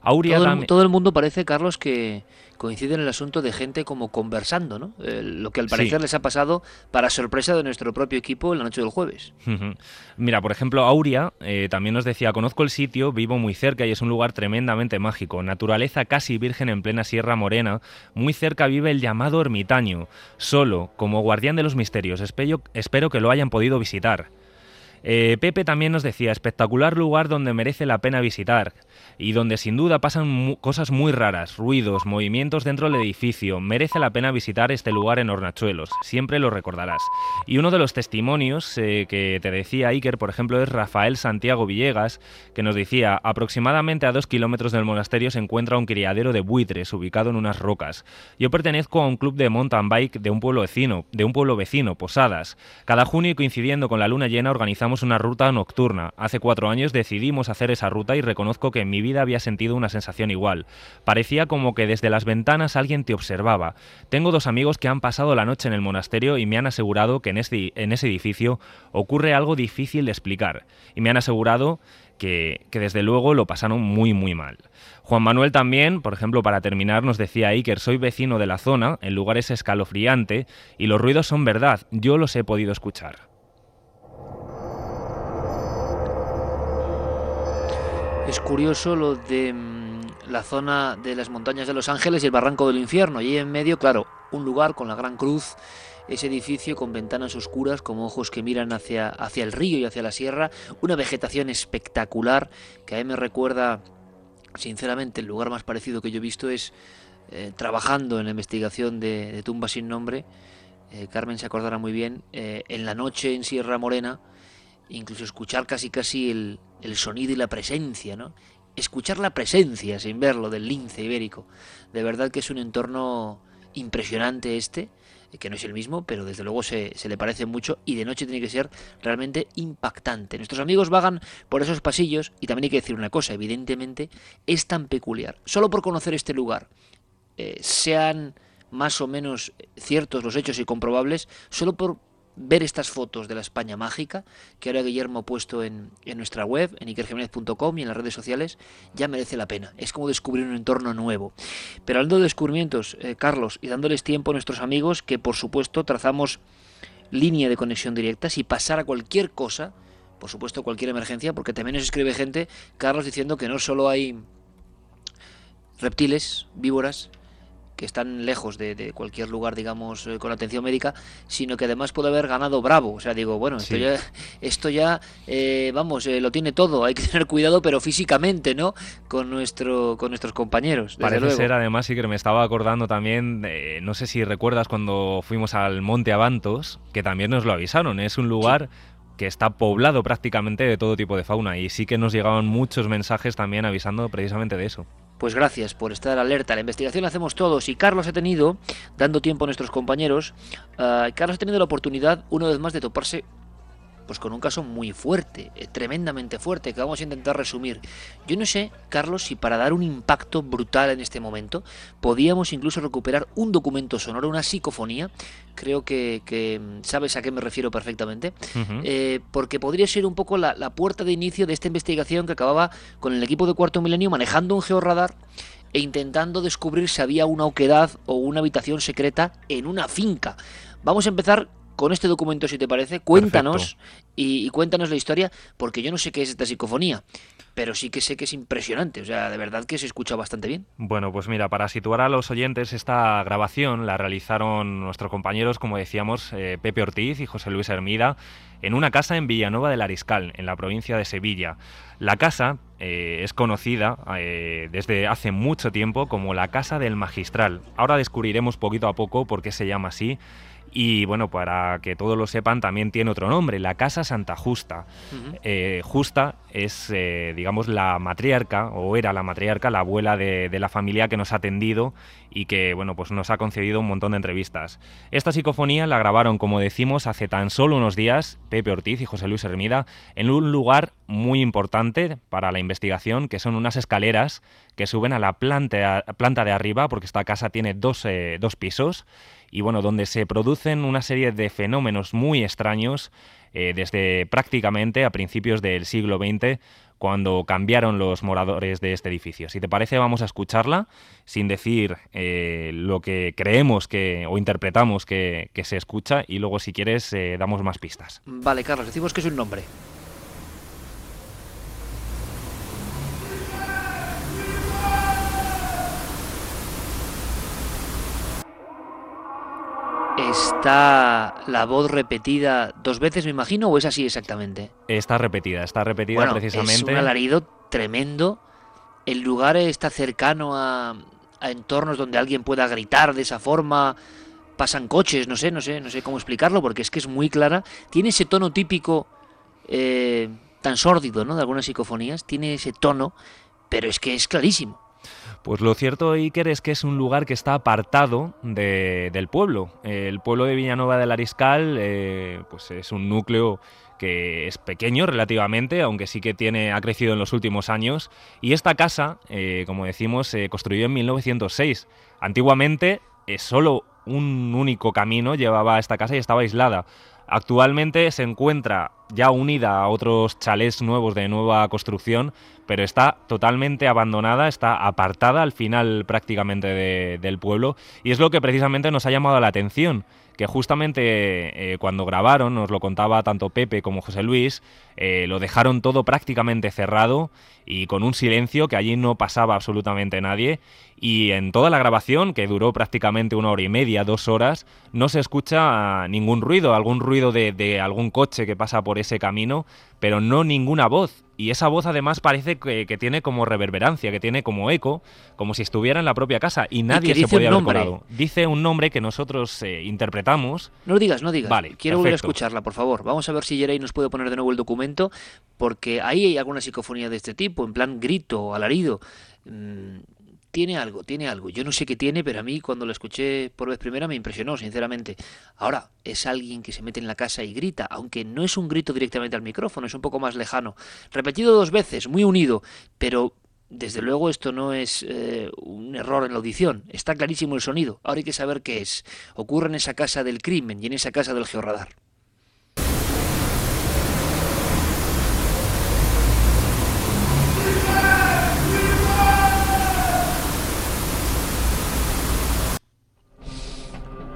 Auria todo, el, todo el mundo parece, Carlos, que coincide en el asunto de gente como conversando, ¿no? Eh, lo que al parecer les ha pasado para sorpresa de nuestro propio equipo en la noche del jueves. Mira, por ejemplo, Auria eh, también nos decía, conozco el sitio, vivo muy cerca y es un lugar tremendamente mágico. Naturaleza casi virgen en plena Sierra Morena. Muy cerca vive el llamado ermitaño, solo, como guardián de los misterios. Espero, espero que lo hayan podido visitar. Eh, Pepe también nos decía, espectacular lugar donde merece la pena visitar y donde sin duda pasan cosas muy raras, ruidos, movimientos dentro del edificio. Merece la pena visitar este lugar en Hornachuelos, siempre lo recordarás. Y uno de los testimonios eh, que te decía Iker, por ejemplo, es Rafael Santiago Villegas, que nos decía, aproximadamente a dos kilómetros del monasterio se encuentra un criadero de buitres ubicado en unas rocas. Yo pertenezco a un club de mountain bike de un pueblo vecino, de un pueblo vecino, Posadas. Cada junio coincidiendo con la luna llena organizamos una ruta nocturna. Hace cuatro años decidimos hacer esa ruta y reconozco que mi vida había sentido una sensación igual. Parecía como que desde las ventanas alguien te observaba. Tengo dos amigos que han pasado la noche en el monasterio y me han asegurado que en, este, en ese edificio ocurre algo difícil de explicar. Y me han asegurado que, que, desde luego lo pasaron muy muy mal. Juan Manuel también, por ejemplo, para terminar, nos decía Iker, soy vecino de la zona, el lugar es escalofriante y los ruidos son verdad, yo los he podido escuchar. Es curioso lo de mm, la zona de las montañas de Los Ángeles y el barranco del infierno. Y en medio, claro, un lugar con la gran cruz, ese edificio con ventanas oscuras como ojos que miran hacia, hacia el río y hacia la sierra, una vegetación espectacular que a mí me recuerda, sinceramente, el lugar más parecido que yo he visto es eh, trabajando en la investigación de, de Tumba sin nombre. Eh, Carmen se acordará muy bien, eh, en la noche en Sierra Morena, incluso escuchar casi casi el, el sonido y la presencia, ¿no? Escuchar la presencia sin verlo del lince ibérico. De verdad que es un entorno impresionante este, que no es el mismo, pero desde luego se, se, le parece mucho y de noche tiene que ser realmente impactante. Nuestros amigos vagan por esos pasillos y también hay que decir una cosa, evidentemente es tan peculiar. Solo por conocer este lugar, eh, sean más o menos ciertos los hechos y comprobables, solo por ver estas fotos de la España mágica que ahora Guillermo ha puesto en, nuestra web, en ikerjiménez.com y en las redes sociales, ya merece la pena. Es como descubrir un entorno nuevo. Pero hablando de descubrimientos, eh, Carlos, y dándoles tiempo a nuestros amigos, que por supuesto trazamos línea de conexión directa, si pasara cualquier cosa, por supuesto cualquier emergencia, porque también nos escribe gente, Carlos, diciendo que no solo hay reptiles, víboras, que están lejos de, cualquier lugar, digamos, eh, con atención médica, sino que además puede haber ganado bravo. O sea, digo, bueno, esto ya, esto ya eh, vamos, eh, lo tiene todo. Hay que tener cuidado, pero físicamente, ¿no? Con nuestro, con nuestros compañeros. Parece ser, además, sí que me estaba acordando también, no sé si recuerdas cuando fuimos al Monte Avantos, que también nos lo avisaron. Es un lugar que está poblado prácticamente de todo tipo de fauna y sí que nos llegaban muchos mensajes también avisando precisamente de eso. Pues gracias por estar alerta. La investigación la hacemos todos y Carlos ha tenido, dando tiempo a nuestros compañeros, uh, Carlos ha tenido la oportunidad una vez más de toparse pues con un caso muy fuerte, eh, tremendamente fuerte, que vamos a intentar resumir. Yo no sé, Carlos, si para dar un impacto brutal en este momento, podíamos incluso recuperar un documento sonoro, una psicofonía, creo que, mm, sabes a qué me refiero perfectamente, eh, porque podría ser un poco la, puerta de inicio de esta investigación que acababa con el equipo de Cuarto Milenio manejando un georradar e intentando descubrir si había una oquedad o una habitación secreta en una finca. Vamos a empezar con este documento, si te parece, cuéntanos y, cuéntanos la historia, porque yo no sé qué es esta psicofonía, pero sí que sé que es impresionante, o sea, de verdad que se escucha bastante bien. Bueno, pues mira, para situar a los oyentes, esta grabación la realizaron nuestros compañeros, como decíamos, eh, Pepe Ortiz y José Luis Hermida, en una casa en Villanueva del Ariscal, en la provincia de Sevilla. La casa eh, es conocida eh, desde hace mucho tiempo como la Casa del Magistral. Ahora descubriremos poquito a poco por qué se llama así Y bueno, para que todos lo sepan, también tiene otro nombre, la Casa Santa Justa. Eh, Justa es, eh, digamos, la matriarca, o era la matriarca, la abuela de, de, la familia que nos ha atendido y que, bueno, pues nos ha concedido un montón de entrevistas. Esta psicofonía la grabaron, como decimos, hace tan solo unos días, Pepe Ortiz y José Luis Hermida, en un lugar muy importante para la investigación, que son unas escaleras que suben a la planta, planta de arriba, porque esta casa tiene dos, eh, dos pisos, y bueno, donde se producen una serie de fenómenos muy extraños eh, desde prácticamente a principios del siglo XX, cuando cambiaron los moradores de este edificio. Si te parece, vamos a escucharla sin decir eh, lo que creemos que o interpretamos que, se escucha y luego, si quieres, eh, damos más pistas. Vale, Carlos, decimos que es un nombre. ¿Está la voz repetida dos veces, me imagino, o es así exactamente? Está repetida, está repetida bueno, precisamente. Es un alarido tremendo. El lugar está cercano a, a, entornos donde alguien pueda gritar de esa forma. Pasan coches, no sé, no sé, no sé cómo explicarlo, porque es que es muy clara. Tiene ese tono típico eh, tan sórdido, ¿no? De algunas psicofonías. Tiene ese tono, pero es que es clarísimo. Pues lo cierto, Iker, es que es un lugar que está apartado de, del pueblo. El pueblo de Villanueva del Ariscal eh, pues es un núcleo que es pequeño relativamente, aunque sí que tiene, ha crecido en los últimos años. Y esta casa, eh, como decimos, se construyó en 1906. Antiguamente, eh, solo un único camino llevaba a esta casa y estaba aislada. Actualmente se encuentra ya unida a otros chalés nuevos de nueva construcción, pero está totalmente abandonada, está apartada al final prácticamente de, del pueblo y es lo que precisamente nos ha llamado la atención que justamente eh, cuando grabaron, nos lo contaba tanto Pepe como José Luis, eh, lo dejaron todo prácticamente cerrado y con un silencio que allí no pasaba absolutamente nadie y en toda la grabación, que duró prácticamente una hora y media, dos horas, no se escucha ningún ruido, algún ruido de, de algún coche que pasa por ese camino, pero no ninguna voz. Y esa voz además parece que, que, tiene como reverberancia, que tiene como eco, como si estuviera en la propia casa y nadie y se podía haber colado. Dice un nombre que nosotros eh, interpretamos. No lo digas, no digas. Vale, Quiero perfecto. volver a escucharla, por favor. Vamos a ver si Jerey nos puede poner de nuevo el documento, porque ahí hay alguna psicofonía de este tipo, en plan grito, alarido. Mm, tiene algo, tiene algo. Yo no sé qué tiene, pero a mí cuando lo escuché por vez primera me impresionó, sinceramente. Ahora, es alguien que se mete en la casa y grita, aunque no es un grito directamente al micrófono, es un poco más lejano. Repetido dos veces, muy unido, pero desde luego esto no es eh, un error en la audición, está clarísimo el sonido. Ahora hay que saber qué es. Ocurre en esa casa del crimen y en esa casa del georradar.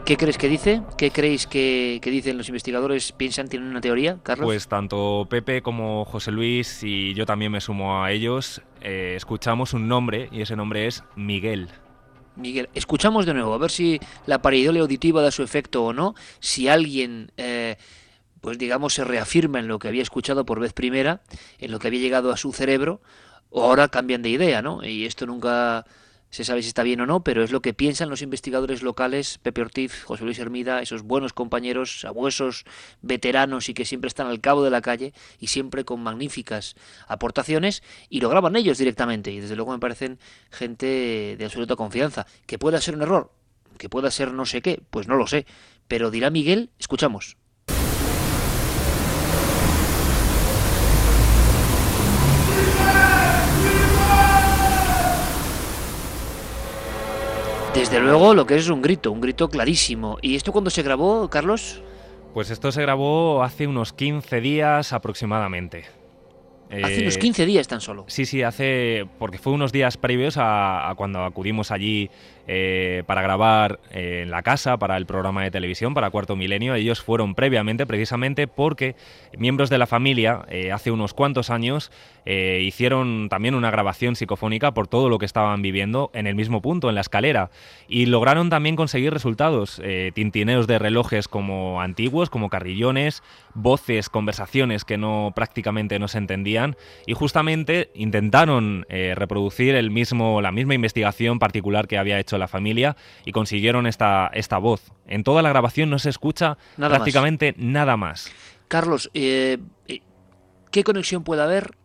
¿Qué crees que dice? ¿Qué creéis que, que, dicen los investigadores? ¿Piensan, tienen una teoría, Carlos? Pues tanto Pepe como José Luis y yo también me sumo a ellos, eh, escuchamos un nombre y ese nombre es Miguel. Miguel, escuchamos de nuevo, a ver si la pareidolia auditiva da su efecto o no, si alguien, eh, pues digamos, se reafirma en lo que había escuchado por vez primera, en lo que había llegado a su cerebro, o ahora cambian de idea, ¿no? Y esto nunca se sabe si está bien o no, pero es lo que piensan los investigadores locales, Pepe Ortiz, José Luis Hermida, esos buenos compañeros, sabuesos, veteranos y que siempre están al cabo de la calle y siempre con magníficas aportaciones y lo graban ellos directamente y desde luego me parecen gente de absoluta confianza. Que pueda ser un error, que pueda ser no sé qué, pues no lo sé, pero dirá Miguel, escuchamos. Desde luego lo que es un grito, un grito clarísimo. ¿Y esto cuándo se grabó, Carlos? Pues esto se grabó hace unos 15 días aproximadamente. Hace eh, unos 15 días tan solo. Sí, sí, hace. porque fue unos días previos a, a cuando acudimos allí eh, para grabar eh, en la casa, para el programa de televisión, para Cuarto Milenio. Ellos fueron previamente, precisamente porque miembros de la familia, eh, hace unos cuantos años, eh, hicieron también una grabación psicofónica por todo lo que estaban viviendo en el mismo punto, en la escalera. Y lograron también conseguir resultados: eh, tintineos de relojes como antiguos, como carrillones, voces, conversaciones que no prácticamente no se entendían. Y justamente intentaron eh, reproducir el mismo, la misma investigación particular que había hecho mucho la familia y consiguieron esta, esta voz. En toda la grabación no se escucha Nada más. prácticamente nada más. Carlos, eh, eh, ¿qué conexión puede haber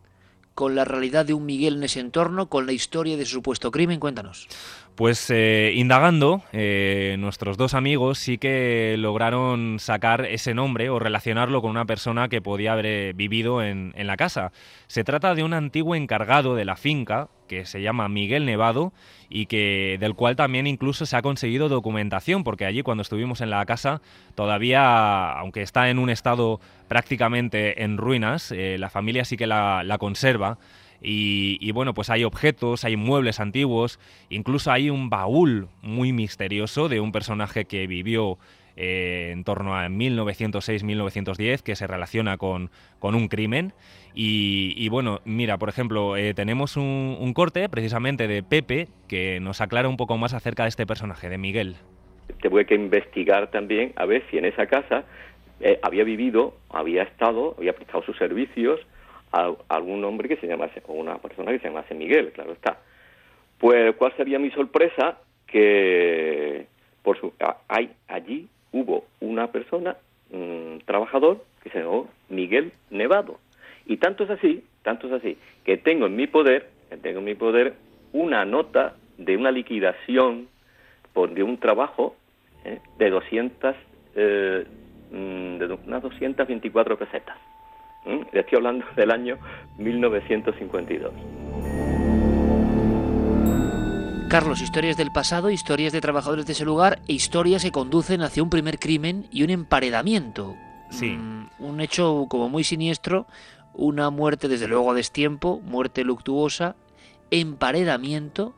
con la realidad de un Miguel en ese entorno, con la historia de su supuesto crimen? Cuéntanos. Pues eh, indagando, eh, nuestros dos amigos sí que lograron sacar ese nombre o relacionarlo con una persona que podía haber eh, vivido en, en la casa. Se trata de un antiguo encargado de la finca que se llama Miguel Nevado y que del cual también incluso se ha conseguido documentación porque allí cuando estuvimos en la casa todavía aunque está en un estado prácticamente en ruinas eh, la familia sí que la, la conserva y, y, bueno, pues hay objetos, hay muebles antiguos, incluso hay un baúl muy misterioso de un personaje que vivió eh, en torno a 1906-1910 que se relaciona con, con un crimen. Y, y, bueno, mira, por ejemplo, eh, tenemos un, un corte precisamente de Pepe que nos aclara un poco más acerca de este personaje, de Miguel. Tuve que investigar también a ver si en esa casa eh, había vivido, había estado, había prestado sus servicios a algún hombre que se llamase, o una persona que se llamase Miguel, claro está. Pues, ¿cuál sería mi sorpresa? Que por su, hay, allí hubo una persona, un trabajador, que se llamó Miguel Nevado. Y tanto es así, tanto es así, que tengo en mi poder, tengo en mi poder una nota de una liquidación por de un trabajo ¿eh? de 200, eh, de unas 224 pesetas. ¿Eh? Le estoy hablando del año 1952. Carlos, historias del pasado, historias de trabajadores de ese lugar e historias que conducen hacia un primer crimen y un emparedamiento. Sí. Mm, un hecho como muy siniestro, una muerte desde luego a destiempo, muerte luctuosa, emparedamiento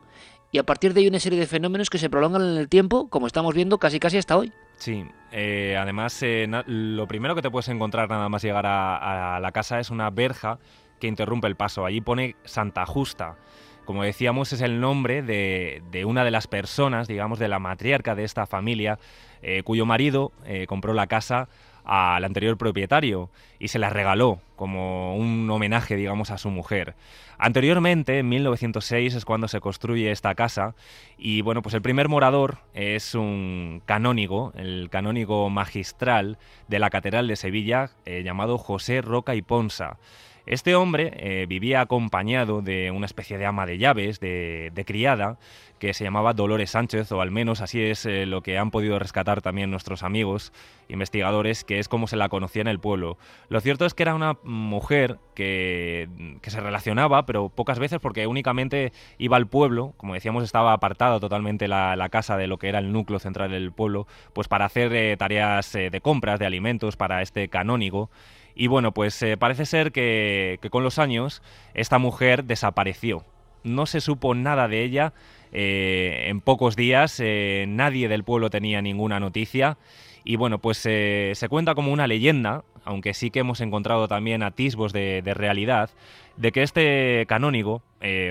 y a partir de ahí una serie de fenómenos que se prolongan en el tiempo, como estamos viendo casi casi hasta hoy. Sí, eh, además eh, lo primero que te puedes encontrar nada más llegar a, la casa es una verja que interrumpe el paso. Allí pone Santa Justa. Como decíamos, es el nombre de, de, una de las personas, digamos, de la matriarca de esta familia, eh, cuyo marido compró la casa al anterior propietario y se la regaló como un homenaje, digamos, a su mujer. Anteriormente, en 1906, es cuando se construye esta casa y, bueno, pues el primer morador es un canónigo, el canónigo magistral de la Catedral de Sevilla, eh, llamado José Roca y Ponsa. Este hombre eh, vivía acompañado de una especie de ama de llaves, de, criada, que se llamaba Dolores Sánchez, o al menos así es eh, lo que han podido rescatar también nuestros amigos investigadores, que es como se la conocía en el pueblo. Lo cierto es que era una mujer que, que se relacionaba, pero pocas veces porque únicamente iba al pueblo, como decíamos estaba apartada totalmente la, la casa de lo que era el núcleo central del pueblo, pues para hacer eh, tareas de compras de alimentos para este canónigo. Y bueno, pues eh, parece ser que, con los años esta mujer desapareció. No se supo nada de ella. Eh, en pocos días eh, nadie del pueblo tenía ninguna noticia. Y bueno, pues se cuenta como una leyenda, aunque sí que hemos encontrado también atisbos de, de realidad, de que este canónigo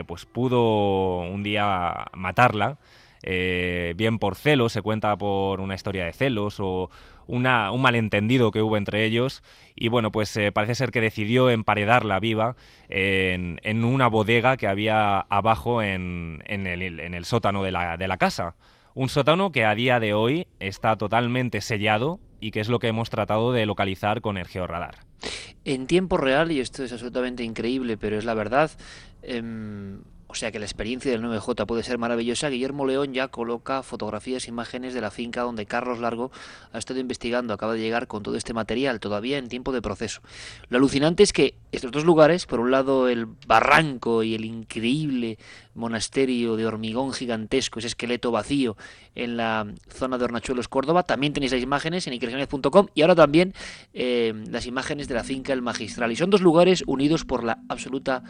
pues pudo un día matarla. Bien por celos, se cuenta por una historia de celos o, una, un malentendido que hubo entre ellos y bueno, pues eh, parece ser que decidió emparedarla viva en, una bodega que había abajo en, en, el, sótano de la, de la casa. Un sótano que a día de hoy está totalmente sellado y que es lo que hemos tratado de localizar con el georradar. En tiempo real, y esto es absolutamente increíble, pero es la verdad, eh, o sea que la experiencia del 9J puede ser maravillosa. Guillermo León ya coloca fotografías, imágenes de la finca donde Carlos Largo ha estado investigando, acaba de llegar con todo este material, todavía en tiempo de proceso. Lo alucinante es que estos dos lugares, por un lado el barranco y el increíble monasterio de hormigón gigantesco, ese esqueleto vacío en la zona de Hornachuelos, Córdoba, también tenéis las imágenes en increíbles.com y ahora también eh, las imágenes de la finca El Magistral. Y son dos lugares unidos por la absoluta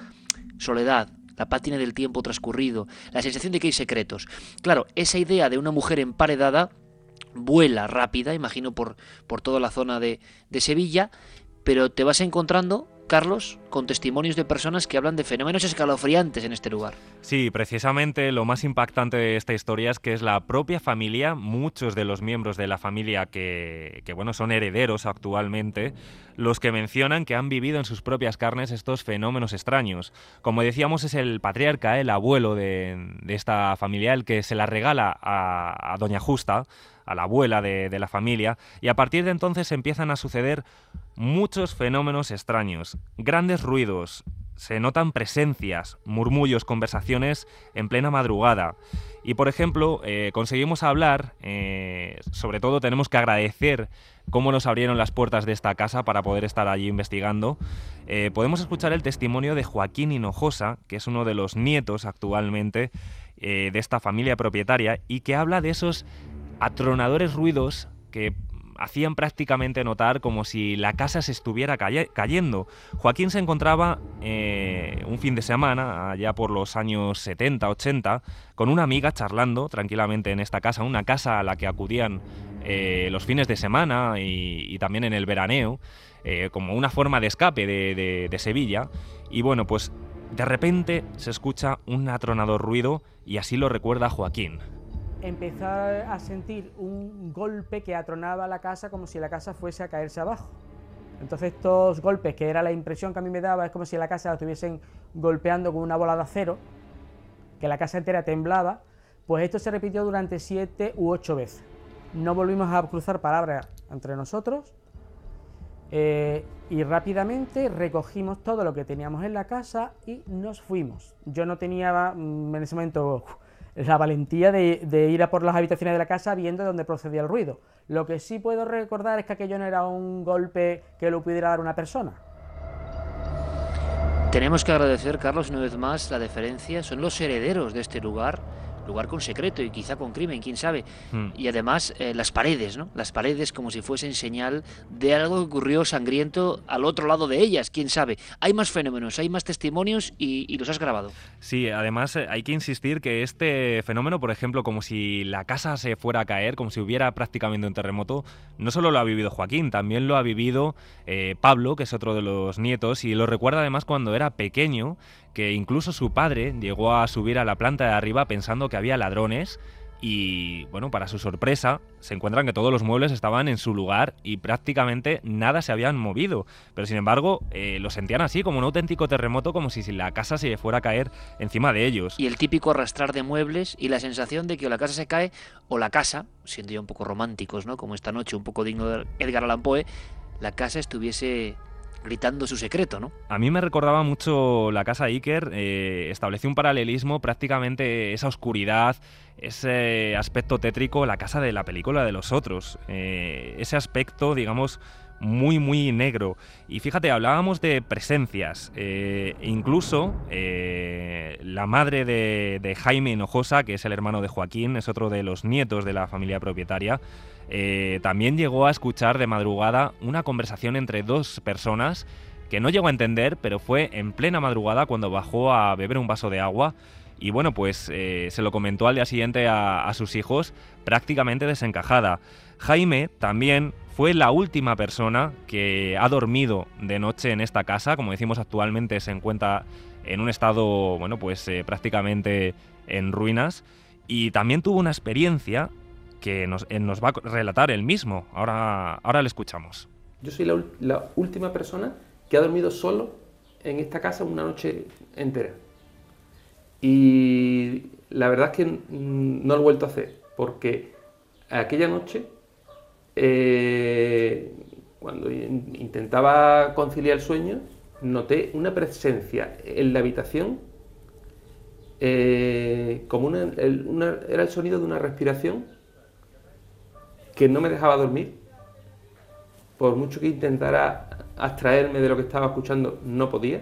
soledad, la pátina del tiempo transcurrido, la sensación de que hay secretos. Claro, esa idea de una mujer emparedada vuela rápida, imagino por, por toda la zona de, de Sevilla, pero te vas encontrando Carlos, con testimonios de personas que hablan de fenómenos escalofriantes en este lugar. Sí, precisamente lo más impactante de esta historia es que es la propia familia, muchos de los miembros de la familia que, que bueno, son herederos actualmente, los que mencionan que han vivido en sus propias carnes estos fenómenos extraños. Como decíamos, es el patriarca, el abuelo de, esta familia, el que se la regala a Doña Justa, a la abuela de, de, la familia, y a partir de entonces empiezan a suceder muchos fenómenos extraños, grandes ruidos, se notan presencias, murmullos, conversaciones en plena madrugada. Y por ejemplo, eh, conseguimos hablar, eh, sobre todo tenemos que agradecer cómo nos abrieron las puertas de esta casa para poder estar allí investigando. Eh, podemos escuchar el testimonio de Joaquín Hinojosa, que es uno de los nietos actualmente de esta familia propietaria, y que habla de esos atronadores ruidos que hacían prácticamente notar como si la casa se estuviera cayendo. Joaquín se encontraba eh, un fin de semana, allá por los años 70, 80, con una amiga charlando tranquilamente en esta casa, una casa a la que acudían eh, los fines de semana y, también en el veraneo, eh, como una forma de escape de Sevilla. Y bueno, pues de repente se escucha un atronador ruido y así lo recuerda Joaquín empezar a sentir un golpe que atronaba la casa como si la casa fuese a caerse abajo. Entonces estos golpes, que era la impresión que a mí me daba, es como si la casa la estuviesen golpeando con una bola de acero, que la casa entera temblaba, pues esto se repitió durante siete u ocho veces. No volvimos a cruzar palabras entre nosotros eh, y rápidamente recogimos todo lo que teníamos en la casa y nos fuimos. Yo no tenía mm, en ese momento la valentía de, ir a por las habitaciones de la casa viendo de dónde procedía el ruido. Lo que sí puedo recordar es que aquello no era un golpe que lo pudiera dar una persona. Tenemos que agradecer, Carlos, una vez más la deferencia. Son los herederos de este lugar lugar con secreto y quizá con crimen, quién sabe. Hmm. Y además eh, las paredes, ¿no? Las paredes como si fuesen señal de algo que ocurrió sangriento al otro lado de ellas, quién sabe. Hay más fenómenos, hay más testimonios y, los has grabado. Sí, además eh, hay que insistir que este fenómeno, por ejemplo, como si la casa se fuera a caer, como si hubiera prácticamente un terremoto, no solo lo ha vivido Joaquín, también lo ha vivido eh, Pablo, que es otro de los nietos, y lo recuerda además cuando era pequeño que incluso su padre llegó a subir a la planta de arriba pensando que había ladrones y bueno, para su sorpresa, se encuentran que todos los muebles estaban en su lugar y prácticamente nada se habían movido. Pero sin embargo, eh, lo sentían así, como un auténtico terremoto, como si la casa se fuera a caer encima de ellos. Y el típico arrastrar de muebles y la sensación de que o la casa se cae o la casa, siendo ya un poco románticos, ¿no? Como esta noche, un poco digno de Edgar Allan Poe, la casa estuviese gritando su secreto, ¿no? A mí me recordaba mucho la casa Iker, eh, estableció un paralelismo, prácticamente esa oscuridad, ese aspecto tétrico, la casa de la película de los otros, eh, ese aspecto, digamos, muy, muy negro. Y fíjate, hablábamos de presencias. Eh, incluso la madre de, de, Jaime Hinojosa, que es el hermano de Joaquín, es otro de los nietos de la familia propietaria, eh, también llegó a escuchar de madrugada una conversación entre dos personas que no llegó a entender, pero fue en plena madrugada cuando bajó a beber un vaso de agua y bueno, pues eh, se lo comentó al día siguiente a, sus hijos prácticamente desencajada. Jaime también fue la última persona que ha dormido de noche en esta casa, como decimos actualmente se encuentra en un estado, bueno, pues eh, prácticamente en ruinas, y también tuvo una experiencia que nos, nos va a relatar él mismo. Ahora, ahora le escuchamos. Yo soy la, la última persona que ha dormido solo en esta casa una noche entera. Y la verdad es que no lo he vuelto a hacer, porque aquella noche, eh, cuando intentaba conciliar el sueño, noté una presencia en la habitación, eh, como una, era el sonido de una respiración que no me dejaba dormir. Por mucho que intentara abstraerme de lo que estaba escuchando, no podía.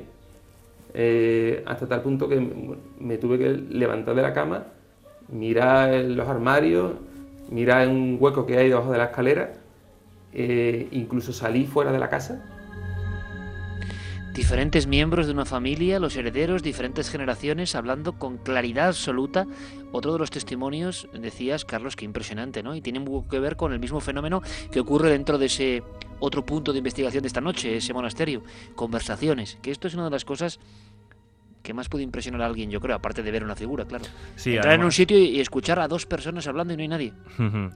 Eh, hasta tal punto que me tuve que levantar de la cama, mirar en los armarios, mirar en un hueco que hay debajo de la escalera, eh, incluso salí fuera de la casa diferentes miembros de una familia, los herederos, diferentes generaciones, hablando con claridad absoluta. Otro de los testimonios, decías, Carlos, que impresionante, ¿no? Y tiene mucho que ver con el mismo fenómeno que ocurre dentro de ese otro punto de investigación de esta noche, ese monasterio. Conversaciones, que esto es una de las cosas que más puede impresionar a alguien, yo creo, aparte de ver una figura, claro. Sí, Entrar en un sitio y escuchar a dos personas hablando y no hay nadie.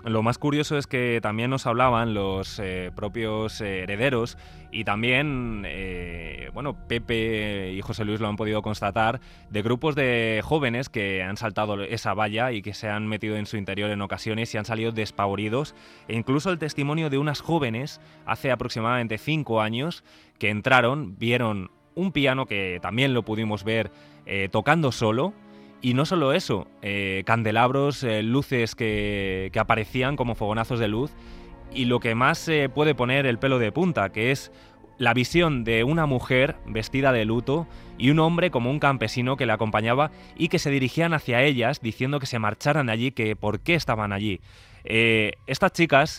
Lo más curioso es que también nos hablaban los eh, propios eh, herederos y también, eh, bueno, Pepe y José Luis lo han podido constatar, de grupos de jóvenes que han saltado esa valla y que se han metido en su interior en ocasiones y han salido despavoridos. E incluso el testimonio de unas jóvenes hace aproximadamente cinco años que entraron, vieron un piano que también lo pudimos ver eh, tocando solo. Y no solo eso, eh, candelabros, eh, luces que, que aparecían como fogonazos de luz. Y lo que más se puede poner el pelo de punta, que es la visión de una mujer vestida de luto y un hombre como un campesino que le acompañaba y que se dirigían hacia ellas diciendo que se marcharan de allí, que por qué estaban allí. Estas chicas,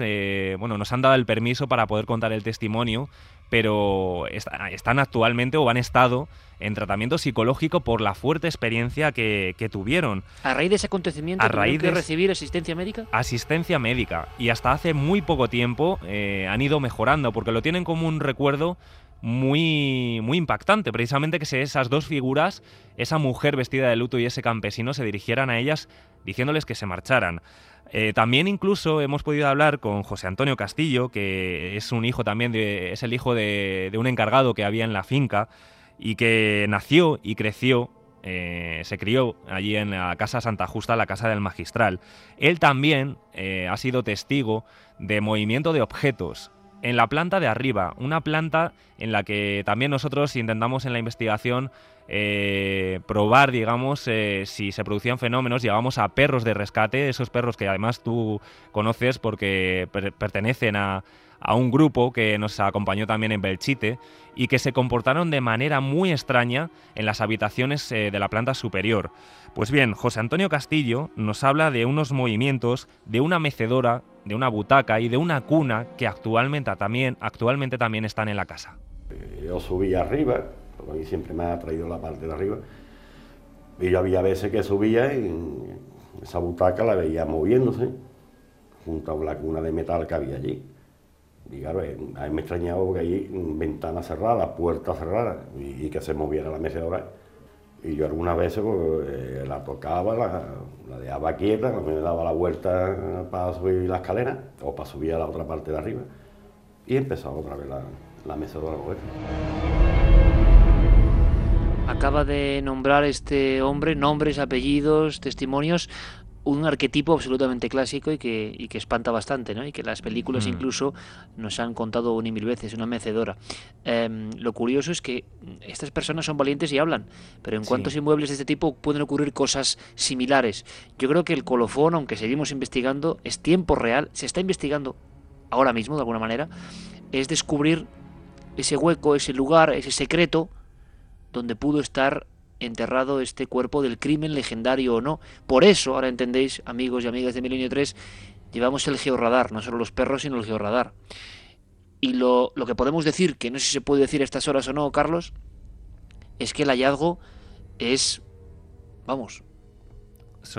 bueno, nos han dado el permiso para poder contar el testimonio, pero est- están actualmente o han estado en tratamiento psicológico por la fuerte experiencia que, que tuvieron. A raíz de ese acontecimiento, A ¿tuvieron raíz de- recibir asistencia médica? Asistencia médica. Y hasta hace muy poco tiempo eh, han ido mejorando, porque lo tienen como un recuerdo muy, muy impactante, precisamente que esas dos figuras, esa mujer vestida de luto y ese campesino, se dirigieran a ellas diciéndoles que se marcharan. Eh, también incluso hemos podido hablar con José Antonio Castillo, que es un hijo también de, es el hijo de, un encargado que había en la finca y que nació y creció, eh, se crió allí en la casa Santa Justa, la casa del magistral. Él también eh, ha sido testigo de movimiento de objetos en la planta de arriba, una planta en la que también nosotros intentamos en la investigación eh, probar, digamos, eh, si se producían fenómenos. Llevamos a perros de rescate, esos perros que además tú conoces porque per- pertenecen a, a un grupo que nos acompañó también en Belchite y que se comportaron de manera muy extraña en las habitaciones eh, de la planta superior. Pues bien, José Antonio Castillo nos habla de unos movimientos de una mecedora, de una butaca y de una cuna que actualmente también, actualmente también están en la casa. Yo subía arriba, porque a mí siempre me ha traído la parte de arriba, y yo había veces que subía y esa butaca la veía moviéndose, junto a la cuna de metal que había allí. Y claro, eh, a mí me extrañaba porque allí ventanas cerradas, puertas cerradas, y, y que se moviera la mecedora. Y yo algunas veces pues, eh, la tocaba, la, la dejaba quieta, me daba la vuelta para subir la escalera o para subir a la otra parte de arriba. Y empezaba otra vez la, la mecedora a. Acaba de nombrar este hombre nombres, apellidos, testimonios, un arquetipo absolutamente clásico y que, y que espanta bastante, ¿no? Y que las películas Mm. incluso nos han contado una y mil veces, una mecedora. Em, lo curioso es que estas personas son valientes y hablan, pero en Sí. cuantos inmuebles de este tipo pueden ocurrir cosas similares. Yo creo que el colofón, aunque seguimos investigando, es tiempo real, se está investigando ahora mismo de alguna manera, es descubrir ese hueco, ese lugar, ese secreto donde pudo estar enterrado este cuerpo del crimen legendario o no. Por eso, ahora entendéis, amigos y amigas de Milenio 3, llevamos el georradar, no solo los perros, sino el georradar. Y lo, lo que podemos decir, que no sé si se puede decir a estas horas o no, Carlos, es que el hallazgo es, vamos,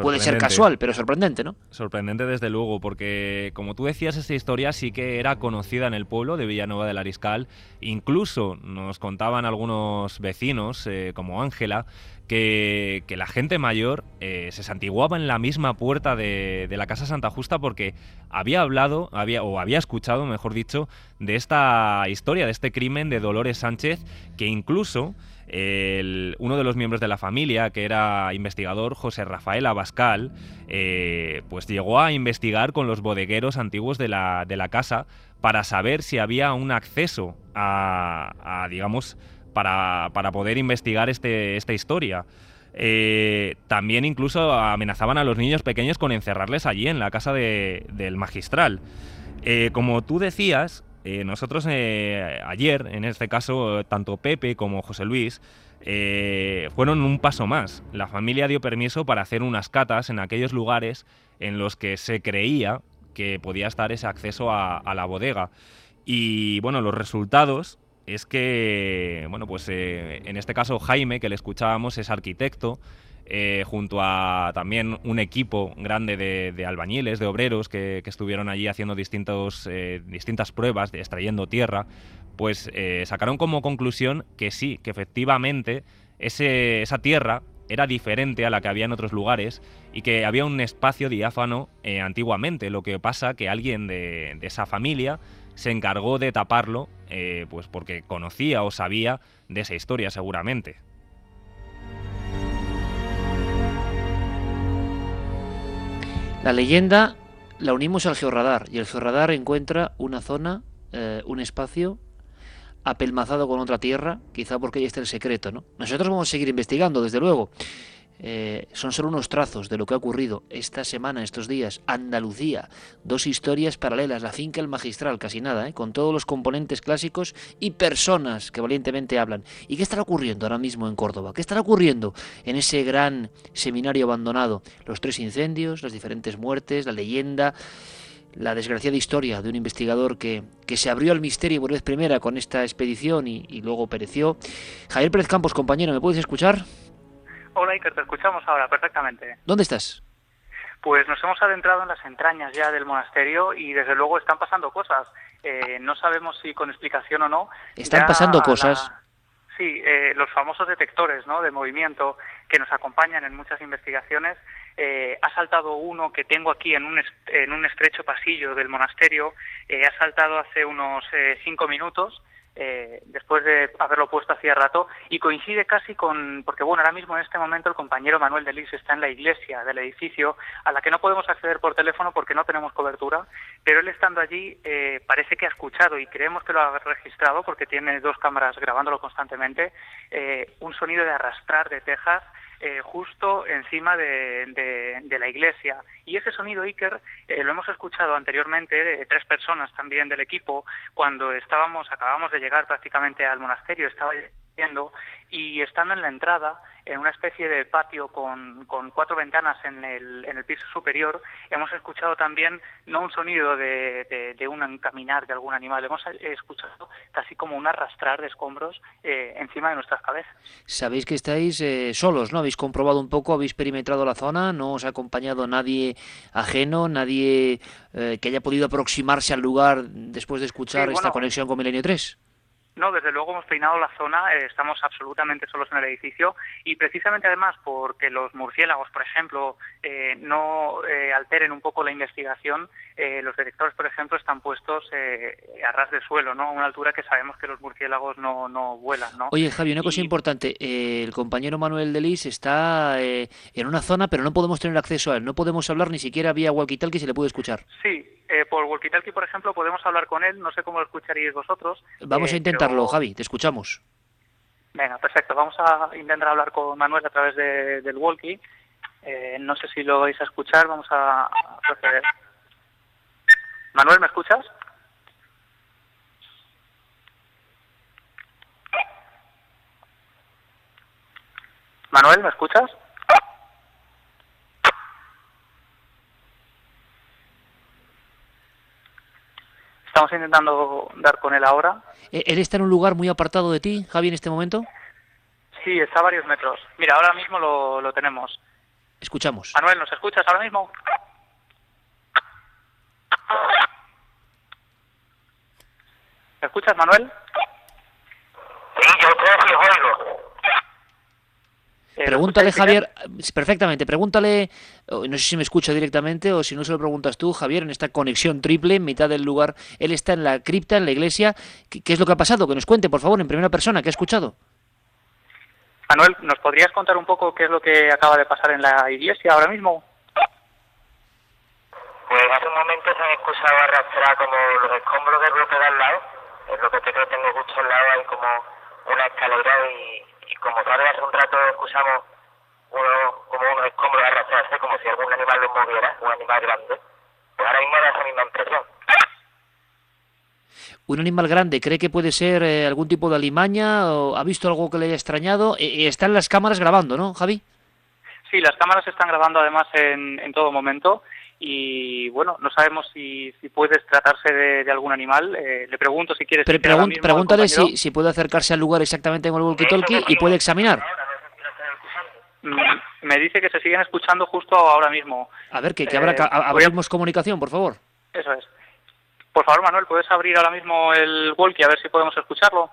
puede ser casual, pero sorprendente, ¿no? Sorprendente desde luego, porque como tú decías, esta historia sí que era conocida en el pueblo de Villanueva del Ariscal. Incluso nos contaban algunos vecinos, eh, como Ángela, que, que la gente mayor eh, se santiguaba en la misma puerta de, de la Casa Santa Justa porque había hablado, había, o había escuchado, mejor dicho, de esta historia, de este crimen de Dolores Sánchez, que incluso uno de los miembros de la familia, que era investigador, José Rafael Abascal, eh, pues llegó a investigar con los bodegueros antiguos de la, de la casa para saber si había un acceso a, a, digamos, para, para poder investigar este, esta historia. Eh, también incluso amenazaban a los niños pequeños con encerrarles allí en la casa de- del magistral. Eh, como tú decías, eh, nosotros eh, ayer, en este caso, tanto Pepe como José Luis, eh, fueron un paso más. La familia dio permiso para hacer unas catas en aquellos lugares en los que se creía que podía estar ese acceso a, a la bodega. Y bueno, los resultados es que, bueno, pues en este caso Jaime, que le escuchábamos, es arquitecto, eh, junto a también un equipo grande de, albañiles, de obreros que, estuvieron allí haciendo distintos, eh, distintas pruebas, de extrayendo tierra, pues eh, sacaron como conclusión que sí, que efectivamente ese, esa tierra era diferente a la que había en otros lugares y que había un espacio diáfano antiguamente. Lo que pasa que alguien de, esa familia se encargó de taparlo, pues porque conocía o sabía de esa historia seguramente. La leyenda la unimos al georradar y el georradar encuentra una zona, eh, un espacio apelmazado con otra tierra, quizá porque ahí está el secreto, ¿no? Nosotros vamos a seguir investigando, desde luego. Eh, son solo unos trazos de lo que ha ocurrido esta semana, estos días. Andalucía, dos historias paralelas, la finca El Magistral, casi nada, ¿eh? con todos los componentes clásicos y personas que valientemente hablan. ¿Y qué estará ocurriendo ahora mismo en Córdoba? ¿Qué estará ocurriendo en ese gran seminario abandonado? Los tres incendios, las diferentes muertes, la leyenda la desgraciada historia de un investigador que, que, se abrió al misterio por vez primera con esta expedición y, y luego pereció. Javier Pérez Campos, compañero, ¿me puedes escuchar? Hola Iker, te escuchamos ahora perfectamente. ¿Dónde estás? Pues nos hemos adentrado en las entrañas ya del monasterio y desde luego están pasando cosas. Eh, no sabemos si con explicación o no. Están pasando cosas. Sí, eh, los famosos detectores ¿no? de movimiento que nos acompañan en muchas investigaciones. Eh, ha saltado uno que tengo aquí en un, en un estrecho pasillo del monasterio. ha saltado hace unos cinco minutos eh, después de haberlo puesto hacía rato, y coincide casi con, porque bueno, ahora mismo en este momento el compañero Manuel de Lis está en la iglesia del edificio, a la que no podemos acceder por teléfono porque no tenemos cobertura, pero él estando allí eh, parece que ha escuchado y creemos que lo ha registrado porque tiene dos cámaras grabándolo constantemente, eh, un sonido de arrastrar de tejas eh, justo encima de, la iglesia. Y ese sonido Iker eh, lo hemos escuchado anteriormente de tres personas también del equipo cuando estábamos, acabamos de llegar prácticamente al monasterio, estaba y estando en la entrada, en una especie de patio con, con cuatro ventanas en el, en el, piso superior, hemos escuchado también no un sonido de, de, un caminar de algún animal, hemos escuchado casi como un arrastrar de escombros eh, encima de nuestras cabezas. Sabéis que estáis eh, solos, ¿no? Habéis comprobado un poco, habéis perimetrado la zona, no os ha acompañado nadie ajeno, nadie eh, que haya podido aproximarse al lugar después de escuchar esta conexión con Milenio 3. No, desde luego hemos peinado la zona, eh, estamos absolutamente solos en el edificio y precisamente además porque los murciélagos, por ejemplo, eh, no eh, alteren un poco la investigación, los detectores, por ejemplo, están puestos a ras de suelo, ¿no? A una altura que sabemos que los murciélagos no, no vuelan, ¿no? Oye, Javi, una cosa importante, el compañero Manuel Delis está en una zona, pero no podemos tener acceso a él, no podemos hablar ni siquiera vía walkie-talkie se le puede escuchar. Sí, por walkie-talkie, por ejemplo, podemos hablar con él, no sé cómo lo escucharíais vosotros. Vamos a intentar Javi, te escuchamos. Venga, perfecto. Vamos a intentar hablar con Manuel a través del walkie. Eh, no sé si lo vais a escuchar, vamos a proceder. Manuel, ¿me escuchas? Manuel, ¿me escuchas? Estamos intentando dar con él ahora. Eh, ¿Él está en un lugar muy apartado de ti, Javi, en este momento? Sí, está a varios metros. Mira, ahora mismo lo, lo tenemos. Escuchamos. Manuel, ¿nos escuchas ahora mismo? ¿Me escuchas, Manuel? Sí, yo creo que oigo. Eh, pregúntale, Javier, perfectamente, pregúntale, no sé si me escucha directamente o si no se lo preguntas tú, Javier, en esta conexión triple en mitad del lugar. Él está en la cripta, en la iglesia. ¿Qué, es lo que ha pasado? Que nos cuente, por favor, en primera persona, ¿qué ha escuchado? Manuel, ¿nos podrías contar un poco qué es lo que acaba de pasar en la iglesia ahora mismo? Pues hace un momento se han escuchado arrastrar como los escombros del bloque de al lado. Es lo que te creo tengo justo al lado, hay como una escalera y y como tal hace un rato escuchamos uno, como unos escombros arrastrarse como si algún animal los moviera, un animal grande, pues ahora mismo da esa misma impresión. ¿Un animal grande cree que puede ser eh, algún tipo de alimaña o ha visto algo que le haya extrañado? Eh, eh, están las cámaras grabando, ¿no, Javi? Sí, las cámaras están grabando además en, en todo momento y bueno, no sabemos si, si puede tratarse de, algún animal. Eh, le pregunto si quieres... Pero pregúntale si, si puede acercarse al lugar exactamente con el walkie-talkie y puede examinar. mm, me dice que se siguen escuchando justo ahora mismo. A ver, que, que Eh, voy a- abrimos comunicación, por favor. Eso es. Por favor, Manuel, ¿puedes abrir ahora mismo el walkie a ver si podemos escucharlo?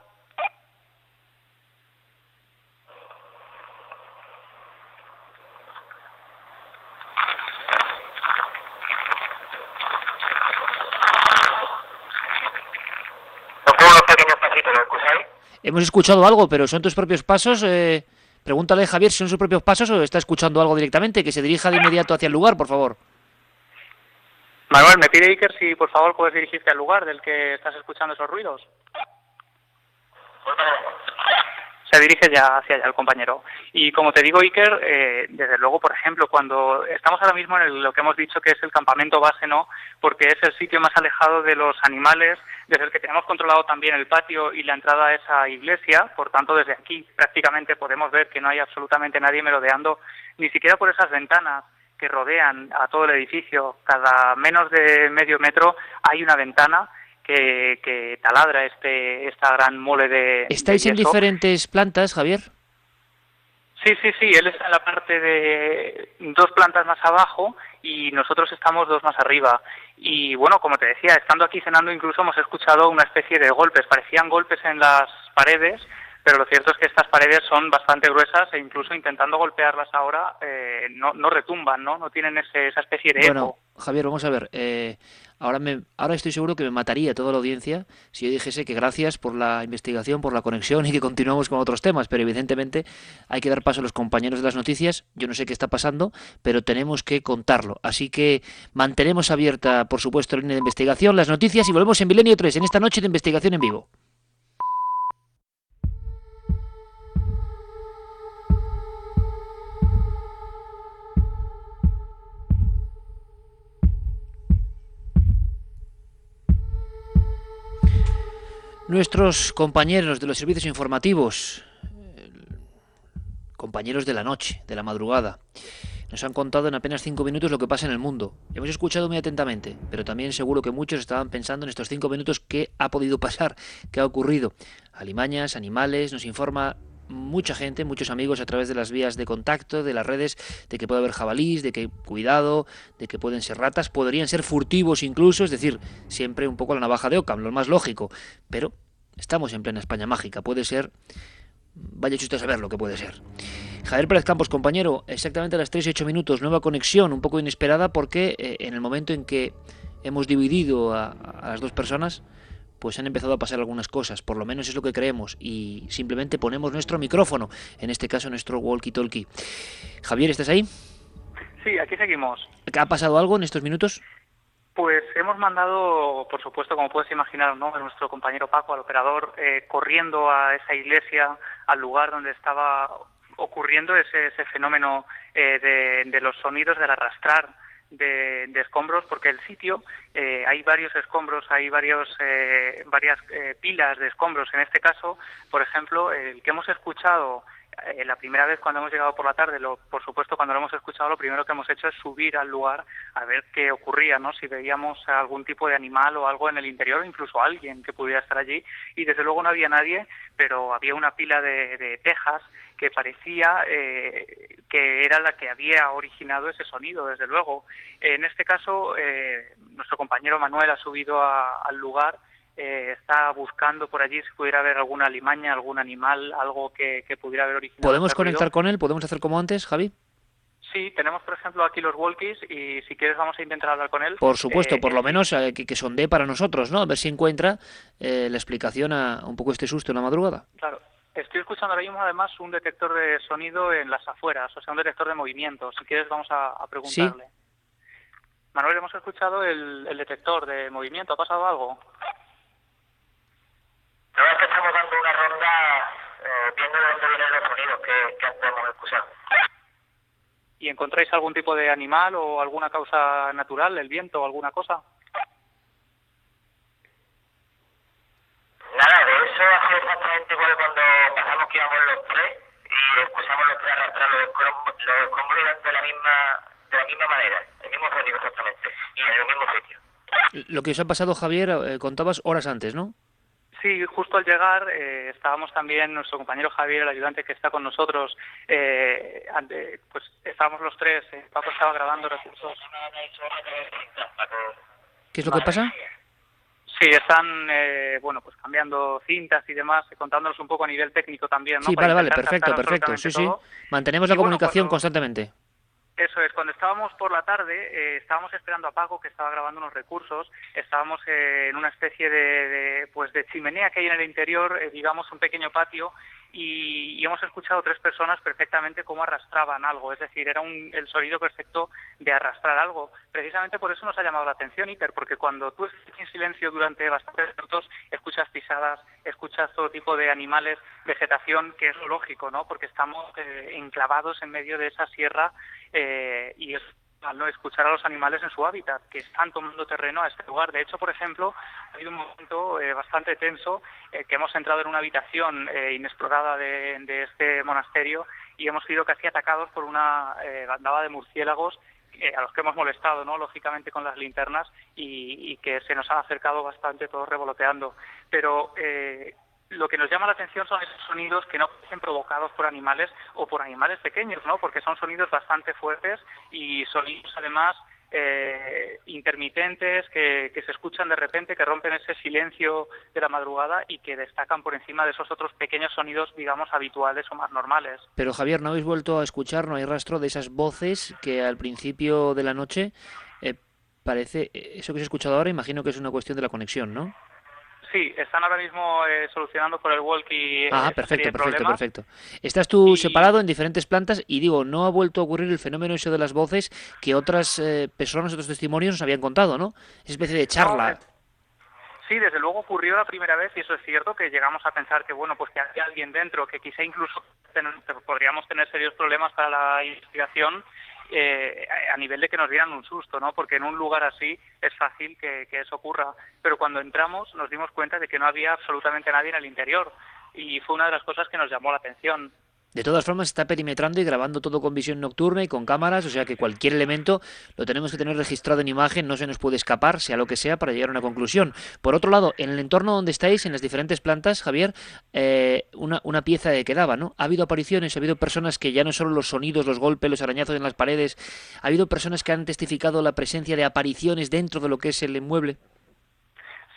Hemos escuchado algo, pero ¿son tus propios pasos? Eh, pregúntale Javier si son sus propios pasos o está escuchando algo directamente. Que se dirija de inmediato hacia el lugar, por favor. Manuel, me pide Iker si por favor puedes dirigirte al lugar del que estás escuchando esos ruidos. Se dirige ya hacia allá el compañero. Y como te digo, Iker, eh, desde luego, por ejemplo, cuando estamos ahora mismo en el- lo que hemos dicho que es el campamento base, ¿no? Porque es el sitio más alejado de los animales, desde el que tenemos controlado también el patio y la entrada a esa iglesia. Por tanto, desde aquí prácticamente podemos ver que no hay absolutamente nadie merodeando, ni siquiera por esas ventanas que rodean a todo el edificio. Cada menos de medio metro hay una ventana que, que taladra este esta gran mole de. ¿Estáis de en diferentes plantas, Javier? Sí, sí, sí, él está en la parte de dos plantas más abajo y nosotros estamos dos más arriba. Y bueno, como te decía, estando aquí cenando incluso hemos escuchado una especie de golpes, parecían golpes en las paredes, pero lo cierto es que estas paredes son bastante gruesas e incluso intentando golpearlas ahora eh, no, no retumban, ¿no? No tienen ese- esa especie de Bueno, eco. Javier, vamos a ver. eh, ahora, me, ahora estoy seguro que me mataría toda la audiencia si yo dijese que gracias por la investigación, por la conexión y que continuamos con otros temas. Pero evidentemente hay que dar paso a los compañeros de las noticias. Yo no sé qué está pasando, pero tenemos que contarlo. Así que mantenemos abierta, por supuesto, la línea de investigación, las noticias y volvemos en Milenio 3 en esta noche de investigación en vivo. Nuestros compañeros de los servicios informativos, eh, compañeros de la noche, de la madrugada, nos han contado en apenas cinco minutos lo que pasa en el mundo. Hemos escuchado muy atentamente, pero también seguro que muchos estaban pensando en estos cinco minutos qué ha podido pasar, qué ha ocurrido. Alimañas, animales, nos informa mucha gente, muchos amigos a través de las vías de contacto, de las redes, de que puede haber jabalís, de que cuidado, de que pueden ser ratas, podrían ser furtivos incluso, es decir, siempre un poco la navaja de Ockham, lo más lógico, pero estamos en plena España mágica, puede ser, vaya a saber lo que puede ser. Javier Pérez Campos, compañero, exactamente a las 3 y 8 minutos, nueva conexión, un poco inesperada porque eh, en el momento en que hemos dividido a las dos personas, pues han empezado a pasar algunas cosas, por lo menos es lo que creemos, y simplemente ponemos nuestro micrófono, en este caso nuestro walkie-talkie. Javier, ¿estás ahí? Sí, aquí seguimos. ¿Ha pasado algo en estos minutos? Pues hemos mandado, por supuesto, como puedes imaginar, ¿no? a nuestro compañero Paco, al operador, eh, corriendo a esa iglesia, al lugar donde estaba ocurriendo ese, ese fenómeno eh, de, de los sonidos, del arrastrar de, de escombros, porque el sitio eh, hay varios escombros, hay varios, eh, varias eh, pilas de escombros. En este caso, por ejemplo, el que hemos escuchado eh, la primera vez cuando hemos llegado por la tarde, lo, por supuesto, cuando lo hemos escuchado, lo primero que hemos hecho es subir al lugar a ver qué ocurría, ¿no? Si veíamos algún tipo de animal o algo en el interior, incluso alguien que pudiera estar allí. Y desde luego no había nadie, pero había una pila de, de tejas que parecía eh, que era la que había originado ese sonido, desde luego. En este caso, eh, nuestro compañero Manuel ha subido al lugar eh, está buscando por allí si pudiera haber alguna alimaña, algún animal, algo que, que pudiera haber originado. ¿Podemos este conectar con él? ¿Podemos hacer como antes, Javi? Sí, tenemos por ejemplo aquí los walkies y si quieres vamos a intentar hablar con él. Por supuesto, Eh, por lo menos eh, que, que sondee para nosotros, ¿no? A ver si encuentra eh, la explicación a, un poco este susto en la madrugada. Claro. Estoy escuchando ahora mismo además un detector de sonido en las afueras, o sea, un detector de movimiento. Si quieres vamos a, a preguntarle. Manuel, hemos escuchado el, el detector de movimiento. ¿Ha pasado algo? No, es que estamos dando una ronda eh, viendo de dónde vienen los sonidos que, que antes hemos escuchado. ¿Y encontráis algún tipo de animal o alguna causa natural, el viento o alguna cosa? Nada, de eso ha sido exactamente igual cuando pasamos que íbamos los tres y escuchamos los tres arrastrar los escombros, los escombros iban de la misma de la misma manera, el mismo sonido exactamente, y en el mismo sitio. Lo que os ha pasado, Javier, eh, contabas horas antes, ¿no? Sí, justo al llegar eh, estábamos también nuestro compañero Javier, el ayudante que está con nosotros, eh, ante- pues estábamos los tres, eh, Paco estaba grabando recursos. ¿Qué es lo que pasa? Sí, están, eh, bueno, pues cambiando cintas y demás, contándonos un poco a nivel técnico también, ¿no? Sí, Para vale, vale, perfecto, perfecto. Sí, sí. Mantenemos la bueno, comunicación cuando- constantemente. Eso es, cuando estábamos por la tarde, eh, estábamos esperando a Paco, que estaba grabando unos recursos, estábamos eh, en una especie de, de, pues de chimenea que hay en el interior, eh, digamos un pequeño patio, y, y hemos escuchado tres personas perfectamente cómo arrastraban algo, es decir, era un, el sonido perfecto de arrastrar algo. Precisamente por eso nos ha llamado la atención, Iker, porque cuando tú estás en silencio durante bastantes minutos, escuchas pisadas, escuchas todo tipo de animales, vegetación, que es lo lógico, ¿no? Porque estamos eh, enclavados en medio de esa sierra eh, y es al no escuchar a los animales en su hábitat, que están tomando terreno a este lugar. De hecho, por ejemplo, ha habido un momento eh, bastante tenso eh, que hemos entrado en una habitación eh, inexplorada de, de este monasterio y hemos sido casi atacados por una eh, bandada de murciélagos a los que hemos molestado, ¿no? Lógicamente con las linternas y, y que se nos han acercado bastante todos revoloteando. Pero lo que nos llama la atención son esos sonidos que no parecen provocados por animales o por animales pequeños, ¿no? Porque son sonidos bastante fuertes y sonidos además eh, intermitentes que, se escuchan de repente, que rompen ese silencio de la madrugada y que destacan por encima de esos otros pequeños sonidos, digamos, habituales o más normales. Pero Javier, ¿no habéis vuelto a escuchar, no hay rastro de esas voces que al principio de la noche eh, parece, eh, eso que se ha escuchado ahora, imagino que es una cuestión de la conexión, ¿no? Sí, están ahora mismo eh, solucionando por el walkie. eh, Ah, perfecto, perfecto, problemas. perfecto. Estás tú separado en diferentes plantas y digo, no ha vuelto a ocurrir el fenómeno eso de las voces que otras eh, personas, otros testimonios nos habían contado, ¿no? Esa especie de charla. Sí, desde luego ocurrió la primera vez y eso es cierto que llegamos a pensar que bueno, pues que había alguien dentro, que quizá incluso ten- podríamos tener serios problemas para la investigación eh, a nivel de que nos dieran un susto, ¿no? Porque en un lugar así es fácil que, que eso ocurra. Pero cuando entramos nos dimos cuenta de que no había absolutamente nadie en el interior y fue una de las cosas que nos llamó la atención. De todas formas, está perimetrando y grabando todo con visión nocturna y con cámaras, o sea que cualquier elemento lo tenemos que tener registrado en imagen, no se nos puede escapar, sea lo que sea, para llegar a una conclusión. Por otro lado, en el entorno donde estáis, en las diferentes plantas, Javier, eh, una, una pieza de quedaba, ¿no? Ha habido apariciones, ha habido personas que ya no solo los sonidos, los golpes, los arañazos en las paredes, ha habido personas que han testificado la presencia de apariciones dentro de lo que es el inmueble.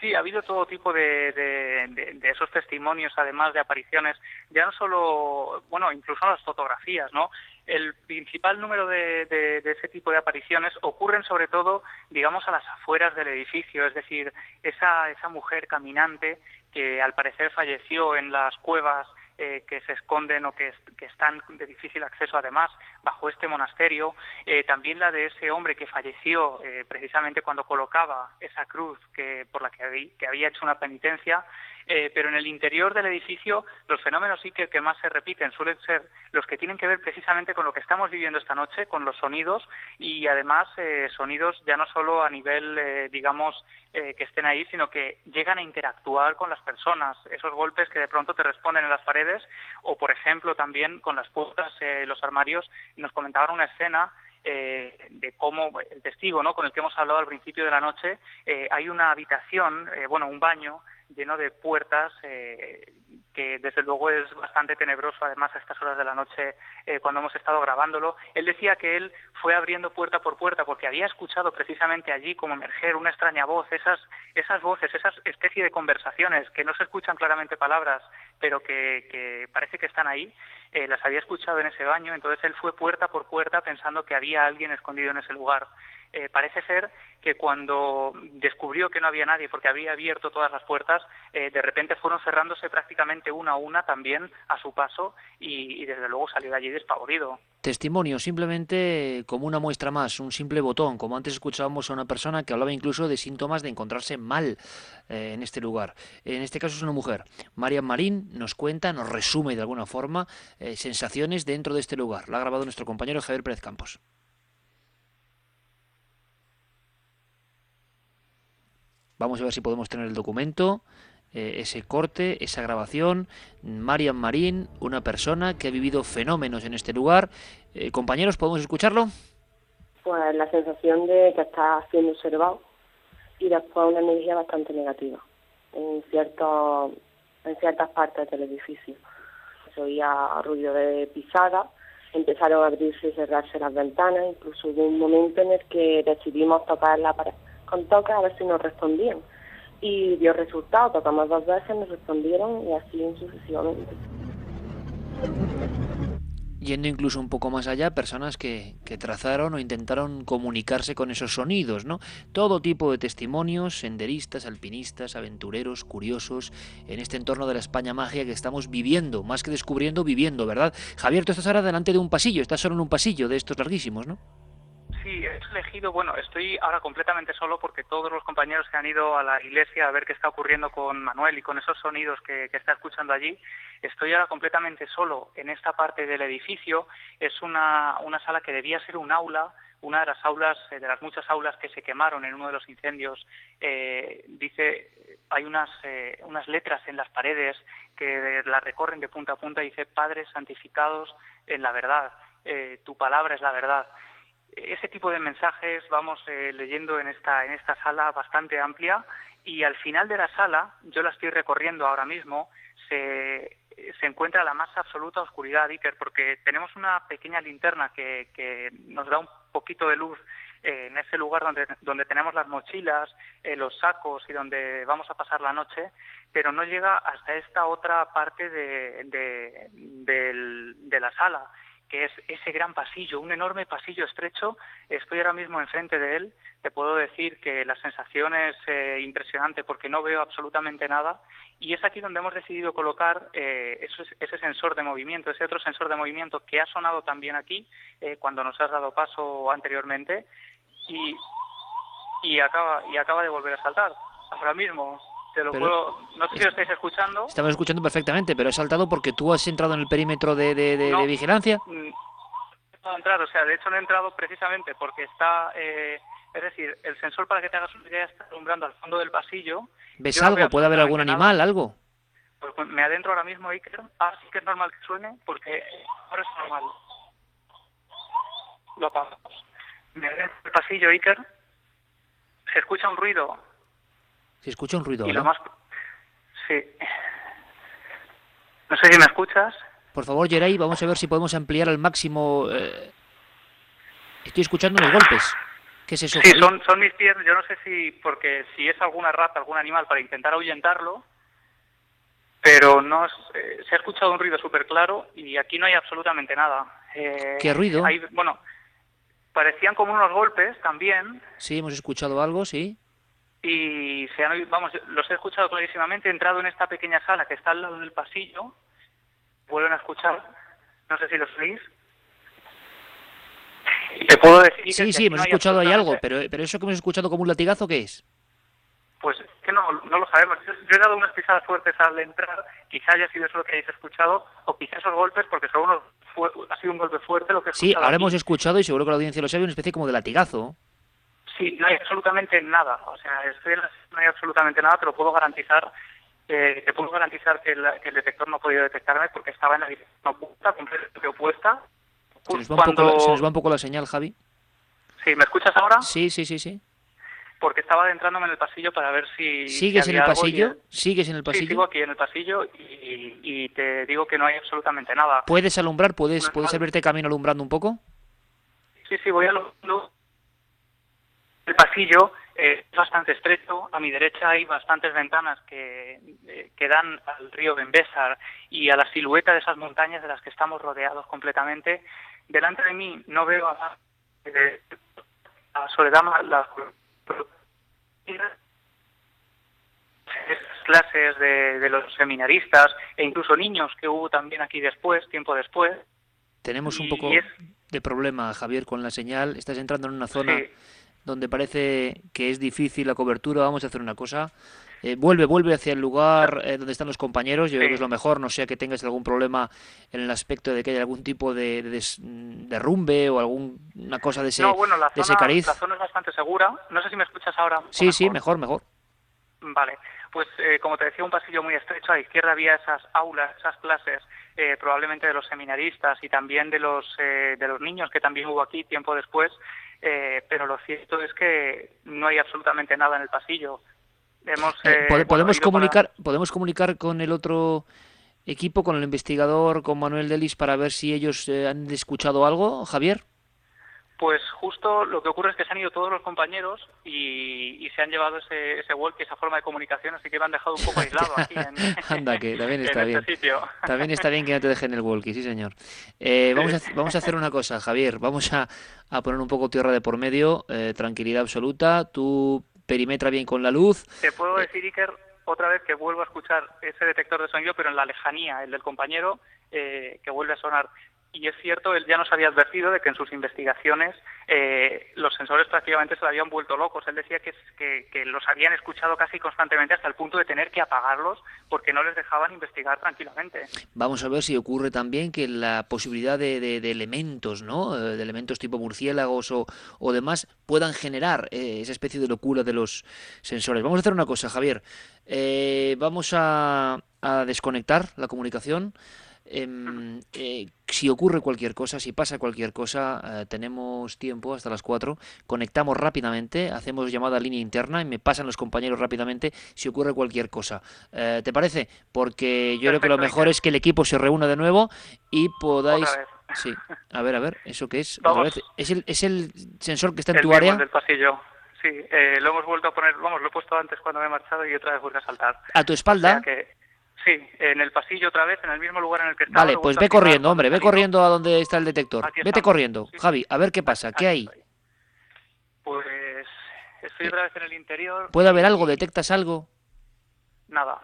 Sí, ha habido todo tipo de, de- esos testimonios, además de apariciones, ya no solo, bueno, incluso las fotografías, ¿no? El principal número de- de ese tipo de apariciones ocurren sobre todo, digamos, a las afueras del edificio, es decir, esa, esa mujer caminante que al parecer falleció en las cuevas eh, que se esconden o que, que están de difícil acceso además bajo este monasterio, eh, también la de ese hombre que falleció eh, precisamente cuando colocaba esa cruz que, por la que que había hecho una penitencia, eh, pero en el interior del edificio los fenómenos sí que, que más se repiten suelen ser los que tienen que ver precisamente con lo que estamos viviendo esta noche, con los sonidos y además eh, sonidos ya no solo a nivel, eh, digamos, eh, que estén ahí, sino que llegan a interactuar con las personas, esos golpes que de pronto te responden en las paredes o, por ejemplo, también con las puertas, eh, los armarios, nos comentaban una escena eh, de cómo el testigo ¿no? con el que hemos hablado al principio de la noche, eh, hay una habitación, eh, bueno, un baño lleno de puertas eh, que desde luego es bastante tenebroso además a estas horas de la noche eh, cuando hemos estado grabándolo. Él decía que él fue abriendo puerta por puerta porque había escuchado precisamente allí como emerger una extraña voz, esas, esas voces, esas especie de conversaciones que no se escuchan claramente palabras, pero que, parece que están ahí, eh, las había escuchado en ese baño, entonces él fue puerta por puerta pensando que había alguien escondido en ese lugar. Eh, parece ser que cuando descubrió que no había nadie porque había abierto todas las puertas, eh, de repente fueron cerrándose prácticamente una a una también a su paso y, desde luego salió de allí despavorido. Testimonio, simplemente como una muestra más, un simple botón, como antes escuchábamos a una persona que hablaba incluso de síntomas de encontrarse mal eh, en este lugar. En este caso es una mujer. Marian Marín nos cuenta, nos resume de alguna forma eh, sensaciones dentro de este lugar. La ha grabado nuestro compañero Javier Pérez Campos. Vamos a ver si podemos tener el documento, eh, ese corte, esa grabación. Marian Marín, una persona que ha vivido fenómenos en este lugar. Eh, compañeros, ¿podemos escucharlo? Pues la sensación de que estás siendo observado y después una energía bastante negativa. en, ciertos, en ciertas partes del edificio. Se oía ruido de pisada, empezaron a abrirse y cerrarse las ventanas, incluso hubo un momento en el que decidimos tocar la pared con toques a ver si nos respondían. Y dio resultado, tocamos dos veces, nos respondieron y así sucesivamente yendo incluso un poco más allá, personas que, que, trazaron o intentaron comunicarse con esos sonidos, ¿no? Todo tipo de testimonios, senderistas, alpinistas, aventureros, curiosos, en este entorno de la España magia que estamos viviendo, más que descubriendo, viviendo, ¿verdad? Javier, tú estás ahora delante de un pasillo, estás solo en un pasillo de estos larguísimos, ¿no? Sí, he elegido, bueno, estoy ahora completamente solo porque todos los compañeros que han ido a la iglesia a ver qué está ocurriendo con Manuel y con esos sonidos que, está escuchando allí, estoy ahora completamente solo en esta parte del edificio. Es una, una sala que debía ser un aula, una de las aulas, eh, de las muchas aulas que se quemaron en uno de los incendios. Eh, dice, hay unas, eh, unas letras en las paredes que la recorren de punta a punta, dice, Padres santificados en la verdad, tu palabra es la verdad ese tipo de mensajes vamos eh, leyendo en esta, en esta sala bastante amplia y al final de la sala, yo la estoy recorriendo ahora mismo, se, se encuentra la más absoluta oscuridad, Iker, porque tenemos una pequeña linterna que, que nos da un poquito de luz eh, en ese lugar donde, donde tenemos las mochilas, eh, los sacos y donde vamos a pasar la noche, pero no llega hasta esta otra parte de, de, de la sala que es ese gran pasillo, un enorme pasillo estrecho. Estoy ahora mismo enfrente de él. Te puedo decir que la sensación es eh, impresionante porque no veo absolutamente nada. Y es aquí donde hemos decidido colocar eh, ese sensor de movimiento, ese otro sensor de movimiento que ha sonado también aquí eh, cuando nos has dado paso anteriormente. Y, y, acaba, y acaba de volver a saltar. Ahora mismo no sé si lo estáis escuchando. Estamos escuchando perfectamente, pero he saltado porque tú has entrado en el perímetro de, de, vigilancia. Mm, no he entrado, o sea, de hecho no he entrado precisamente porque está... Eh, es decir, el sensor para que te hagas una idea está alumbrando al fondo del pasillo. ¿Ves algo? ¿Puede haber algún animal, algo? Pues, pues, me adentro ahora mismo, Iker. Ahora sí que es normal que suene porque ahora es normal. Lo apagamos. Me adentro el pasillo, Iker. Se escucha un ruido se escucha un ruido. Y lo más... Sí. No sé si me escuchas. Por favor, Geray, vamos a ver si podemos ampliar al máximo. Eh, estoy escuchando unos golpes. ¿Qué es eso? Sí, son, son mis piernas. Yo no sé si, porque si es alguna rata, algún animal, para intentar ahuyentarlo, pero no eh, se ha escuchado un ruido súper claro y aquí no hay absolutamente nada. Eh, ¿Qué ruido? bueno, parecían como unos golpes también. Sí, hemos escuchado algo, sí y se han, vamos, los he escuchado clarísimamente, he entrado en esta pequeña sala que está al lado del pasillo, vuelven a escuchar, no sé si los oís. Te puedo decir sí, sí, hemos escuchado ahí algo, pero, pero eso que hemos escuchado como un latigazo, ¿qué es? Pues que no, no lo sabemos. Yo, he dado unas pisadas fuertes al entrar, quizá haya sido eso lo que hayáis escuchado, o quizá esos golpes, porque son unos, ha sido un golpe fuerte lo que he Sí, ahora hemos escuchado, y seguro que la audiencia lo sabe, una especie como de latigazo. Sí, no hay absolutamente nada. O sea, no hay absolutamente nada, te lo puedo garantizar. Eh, te puedo garantizar que, el detector no ha podido detectarme porque estaba en la dirección opuesta, completamente opuesta. Se nos, va un poco se nos va un poco la señal, Javi. Sí, ¿me escuchas ahora? Sí, sí, sí, sí. Porque estaba adentrándome en el pasillo para ver si... ¿Sigues en el pasillo? ¿Sigues en el pasillo? Sí, sigo aquí en el pasillo y, te digo que no hay absolutamente nada. ¿Puedes alumbrar? ¿Puedes, ¿puedes abrirte camino alumbrando un poco? Sí, sí, voy alumbrando el pasillo es bastante estrecho. A mi derecha hay bastantes ventanas que, eh, que dan al río Bembésar y a la silueta de esas montañas de las que estamos rodeados completamente. Delante de mí no veo a, eh, a Soledad, las clases de, de, los seminaristas e incluso niños que hubo también aquí después, tiempo después. Tenemos un poco de problema, Javier, con la señal. Estás entrando en una zona donde parece que es difícil la cobertura, vamos a hacer una cosa. Eh, vuelve, vuelve hacia el lugar eh, donde están los compañeros. Yo creo que es lo mejor, no sea que tengas algún problema en el aspecto de que haya algún tipo de, derrumbe o alguna cosa de ese, no, bueno, la de zona, cariz. La zona es bastante segura. No sé si me escuchas ahora. Sí, sí, mejor, mejor. Vale, pues eh, como te decía, un pasillo muy estrecho. A la izquierda había esas aulas, esas clases, probablemente de los seminaristas y también de los, de los niños que también hubo aquí tiempo después. Eh, pero lo cierto es que no hay absolutamente nada en el pasillo. Hemos, Eh, eh, ¿pode- bueno, ¿Podemos para- comunicar podemos comunicar con el otro equipo, con el investigador, con Manuel Delis, para ver si ellos eh, han escuchado algo, Javier? Pues justo lo que ocurre es que se han ido todos los compañeros y, y se han llevado ese, ese walkie, esa forma de comunicación, así que me han dejado un poco aislado aquí en, Anda, que también en está este bien. sitio. También está bien que no te dejen el walkie, sí señor. Eh, vamos, a, vamos a hacer una cosa, Javier. Vamos a, a poner un poco tierra de por medio, eh, tranquilidad absoluta. Tú perimetra bien con la luz. Te puedo decir, Iker, otra vez que vuelvo a escuchar ese detector de sonido, pero en la lejanía, el del compañero, eh, que vuelve a sonar. Y es cierto, él ya nos había advertido de que en sus investigaciones eh, los sensores prácticamente se lo habían vuelto locos. Él decía que, los habían escuchado casi constantemente hasta el punto de tener que apagarlos porque no les dejaban investigar tranquilamente. Vamos a ver si ocurre también que la posibilidad de, de- de elementos, ¿no? Eh, De elementos tipo murciélagos o, o demás puedan generar eh, esa especie de locura de los sensores. Vamos a hacer una cosa, Javier. Eh, vamos a, a desconectar la comunicación. Em, eh, si ocurre cualquier cosa, si pasa cualquier cosa, eh, tenemos tiempo hasta las 4. Conectamos rápidamente, hacemos llamada a línea interna y me pasan los compañeros rápidamente si ocurre cualquier cosa. Eh, ¿Te parece? Porque yo creo que lo Perfecto, mejor es que el equipo se reúna de nuevo y podáis. Sí, a ver, a ver, ¿eso qué es? Otra vez. ¿Es, el, ¿Es el sensor que está en El tu área? el del pasillo. Sí, eh, lo hemos vuelto a poner, vamos, lo he puesto antes cuando me he marchado y otra vez vuelve a saltar. ¿A tu espalda? O sea que, sí, en el pasillo otra vez, en el mismo lugar en el que estaba. Vale, pues ve corriendo, hombre, ve corriendo a donde está el detector. Aquí Vete estamos. corriendo, Javi, a ver qué pasa, qué hay. Pues estoy otra vez en el interior. ¿Puede haber algo? ¿Detectas algo? Nada.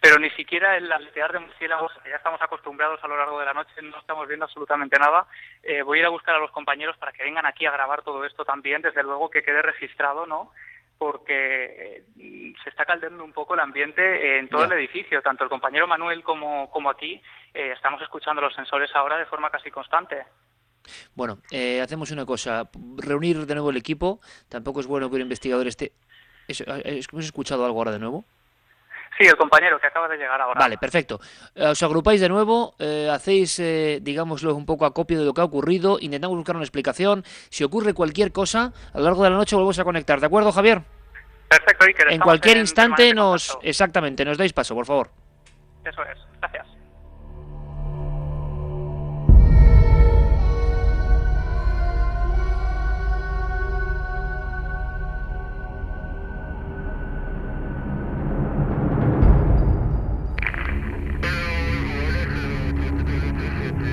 Pero ni siquiera el aletear de murciélagos, ya estamos acostumbrados a lo largo de la noche, no estamos viendo absolutamente nada. Eh, voy a ir a buscar a los compañeros para que vengan aquí a grabar todo esto también, desde luego que quede registrado, ¿no? Porque eh, se está caldeando un poco el ambiente en todo el edificio. Tanto el compañero Manuel como, como aquí eh, estamos escuchando los sensores ahora de forma casi constante. Bueno, eh, hacemos una cosa, reunir de nuevo el equipo. Tampoco es bueno que un investigador esté... ¿Hemos escuchado algo ahora de nuevo? Sí, el compañero que acaba de llegar ahora. Vale, perfecto. Eh, Os agrupáis de nuevo, eh, hacéis, eh, digámoslo, un poco acopio de lo que ha ocurrido, intentamos buscar una explicación. Si ocurre cualquier cosa, a lo largo de la noche volvemos a conectar, ¿de acuerdo, Javier? Perfecto, Iker. En cualquier en instante nos... Exactamente, nos dais paso, por favor. Eso es. Gracias.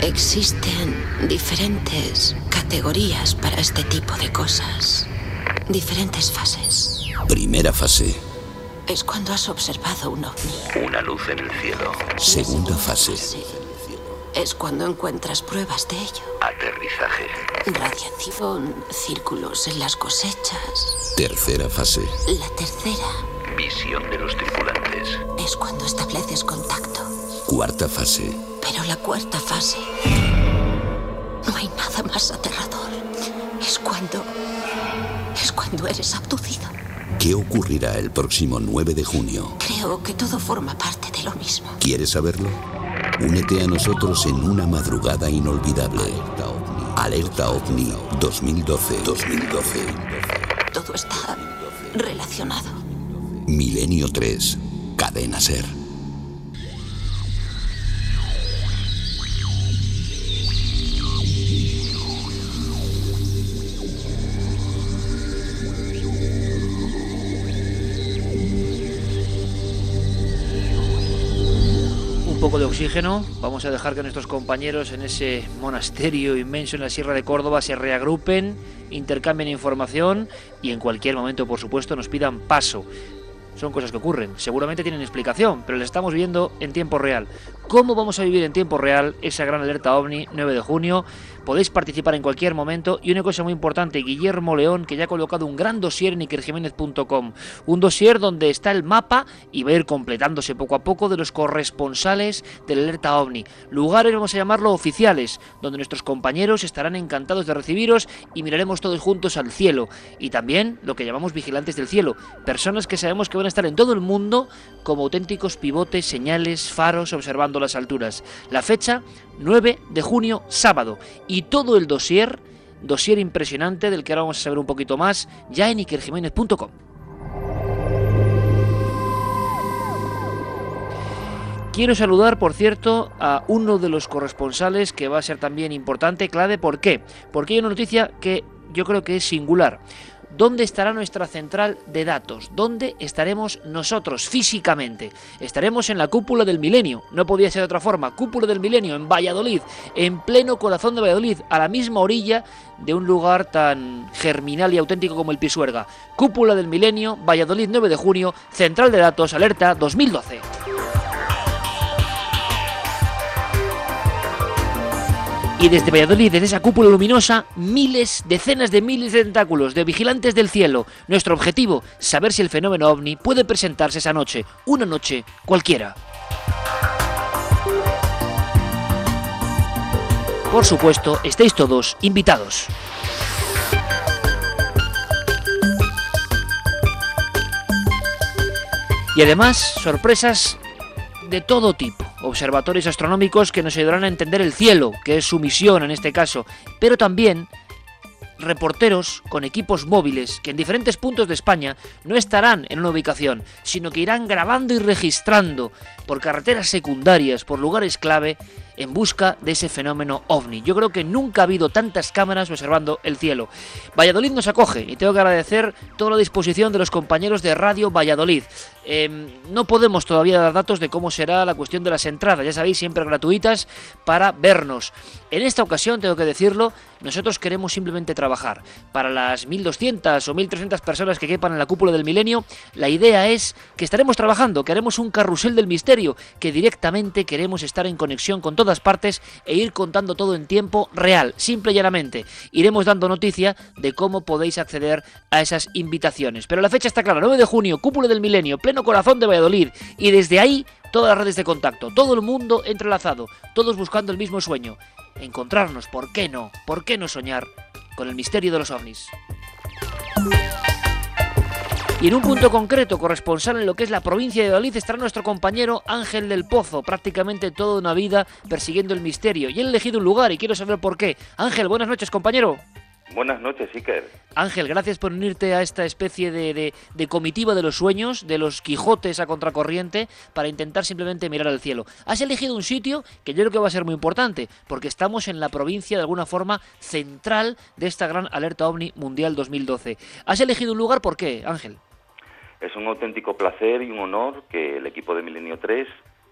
Existen diferentes categorías para este tipo de cosas. Diferentes fases. Primera fase. Es cuando has observado un ovni. Una luz en el cielo. Segunda fase. Es cuando encuentras pruebas de ello. Aterrizaje. Radiación, círculos en las cosechas. Tercera fase. La tercera Visión de los tripulantes. es cuando estableces contacto. Cuarta fase. Pero la cuarta fase... No hay nada más aterrador. Es cuando... Es cuando eres abducido. ¿Qué ocurrirá el próximo 9 de junio? Creo que todo forma parte de lo mismo. ¿Quieres saberlo? Únete a nosotros en una madrugada inolvidable. Alerta OVNI 2012-2012. Todo está relacionado. Milenio 3. Cadena Ser. Un poco de oxígeno, vamos a dejar que nuestros compañeros en ese monasterio inmenso en la Sierra de Córdoba se reagrupen, intercambien información y en cualquier momento, por supuesto, nos pidan paso. Son cosas que ocurren, seguramente tienen explicación, pero las estamos viendo en tiempo real. ¿Cómo vamos a vivir en tiempo real esa gran alerta OVNI 9 de junio? Podéis participar en cualquier momento y una cosa muy importante, Guillermo León, que ya ha colocado un gran dossier en ikerjiménez.com, un dossier donde está el mapa y va a ir completándose poco a poco de los corresponsales del alerta OVNI. Lugares, vamos a llamarlo oficiales, donde nuestros compañeros estarán encantados de recibiros y miraremos todos juntos al cielo. Y también lo que llamamos vigilantes del cielo, personas que sabemos que van a estar en todo el mundo como auténticos pivotes, señales, faros observando las alturas. La fecha 9 de junio, sábado, y todo el dossier, dossier impresionante del que ahora vamos a saber un poquito más, ya en ikerjiménez.com. Quiero saludar, por cierto, a uno de los corresponsales que va a ser también importante, clave, ¿por qué? Porque hay una noticia que yo creo que es singular. ¿Dónde estará nuestra central de datos? ¿Dónde estaremos nosotros físicamente? Estaremos en la cúpula del milenio, no podía ser de otra forma, cúpula del milenio en Valladolid, en pleno corazón de Valladolid, a la misma orilla de un lugar tan germinal y auténtico como el Pisuerga. Cúpula del milenio, Valladolid 9 de junio, central de datos, alerta 2012. Y desde Valladolid, desde esa cúpula luminosa, miles, decenas de miles de tentáculos de vigilantes del cielo. Nuestro objetivo, saber si el fenómeno ovni puede presentarse esa noche, una noche cualquiera. Por supuesto, estáis todos invitados. Y además, sorpresas de todo tipo. Observatorios astronómicos que nos ayudarán a entender el cielo, que es su misión en este caso, pero también reporteros con equipos móviles que en diferentes puntos de España no estarán en una ubicación, sino que irán grabando y registrando por carreteras secundarias, por lugares clave, en busca de ese fenómeno ovni. Yo creo que nunca ha habido tantas cámaras observando el cielo. Valladolid nos acoge y tengo que agradecer toda la disposición de los compañeros de Radio Valladolid. Em, no podemos todavía dar datos de cómo será la cuestión de las entradas, ya sabéis, siempre gratuitas para vernos. En esta ocasión, tengo que decirlo, nosotros queremos simplemente trabajar. Para las 1.200 o 1.300 personas que quepan en la cúpula del milenio, la idea es que estaremos trabajando, que haremos un carrusel del misterio, que directamente queremos estar en conexión con todas partes e ir contando todo en tiempo real, simple y llanamente. Iremos dando noticia de cómo podéis acceder a esas invitaciones. Pero la fecha está clara, 9 de junio, cúpula del milenio, pleno corazón de Valladolid, y desde ahí todas las redes de contacto, todo el mundo entrelazado, todos buscando el mismo sueño, encontrarnos, ¿por qué no? ¿Por qué no soñar con el misterio de los ovnis? Y en un punto concreto, corresponsal en lo que es la provincia de Valladolid, estará nuestro compañero Ángel del Pozo, prácticamente toda una vida persiguiendo el misterio. Y él ha elegido un lugar y quiero saber por qué. Ángel, buenas noches, compañero. Buenas noches, Iker. Ángel, gracias por unirte a esta especie de, de, comitiva de los sueños, de los Quijotes a contracorriente, para intentar simplemente mirar al cielo. Has elegido un sitio que yo creo que va a ser muy importante, porque estamos en la provincia de alguna forma central de esta gran alerta ovni mundial 2012. ¿Has elegido un lugar por qué, Ángel? Es un auténtico placer y un honor que el equipo de Milenio 3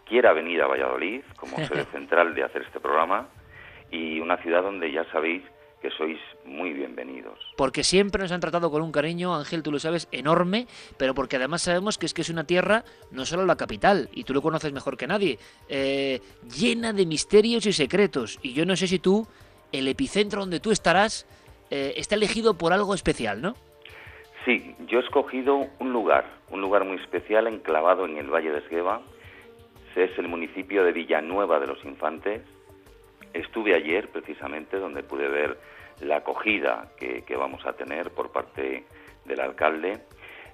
quiera venir a Valladolid como sede central de hacer este programa y una ciudad donde ya sabéis que sois muy bienvenidos. Porque siempre nos han tratado con un cariño, Ángel, tú lo sabes, enorme, pero porque además sabemos que es que es una tierra, no solo la capital, y tú lo conoces mejor que nadie, eh, llena de misterios y secretos. Y yo no sé si tú, el epicentro donde tú estarás, eh, está elegido por algo especial, ¿no? Sí, yo he escogido un lugar, un lugar muy especial enclavado en el Valle de Esgueva. Es el municipio de Villanueva de los Infantes, Estuve ayer precisamente donde pude ver la acogida que, vamos a tener por parte del alcalde.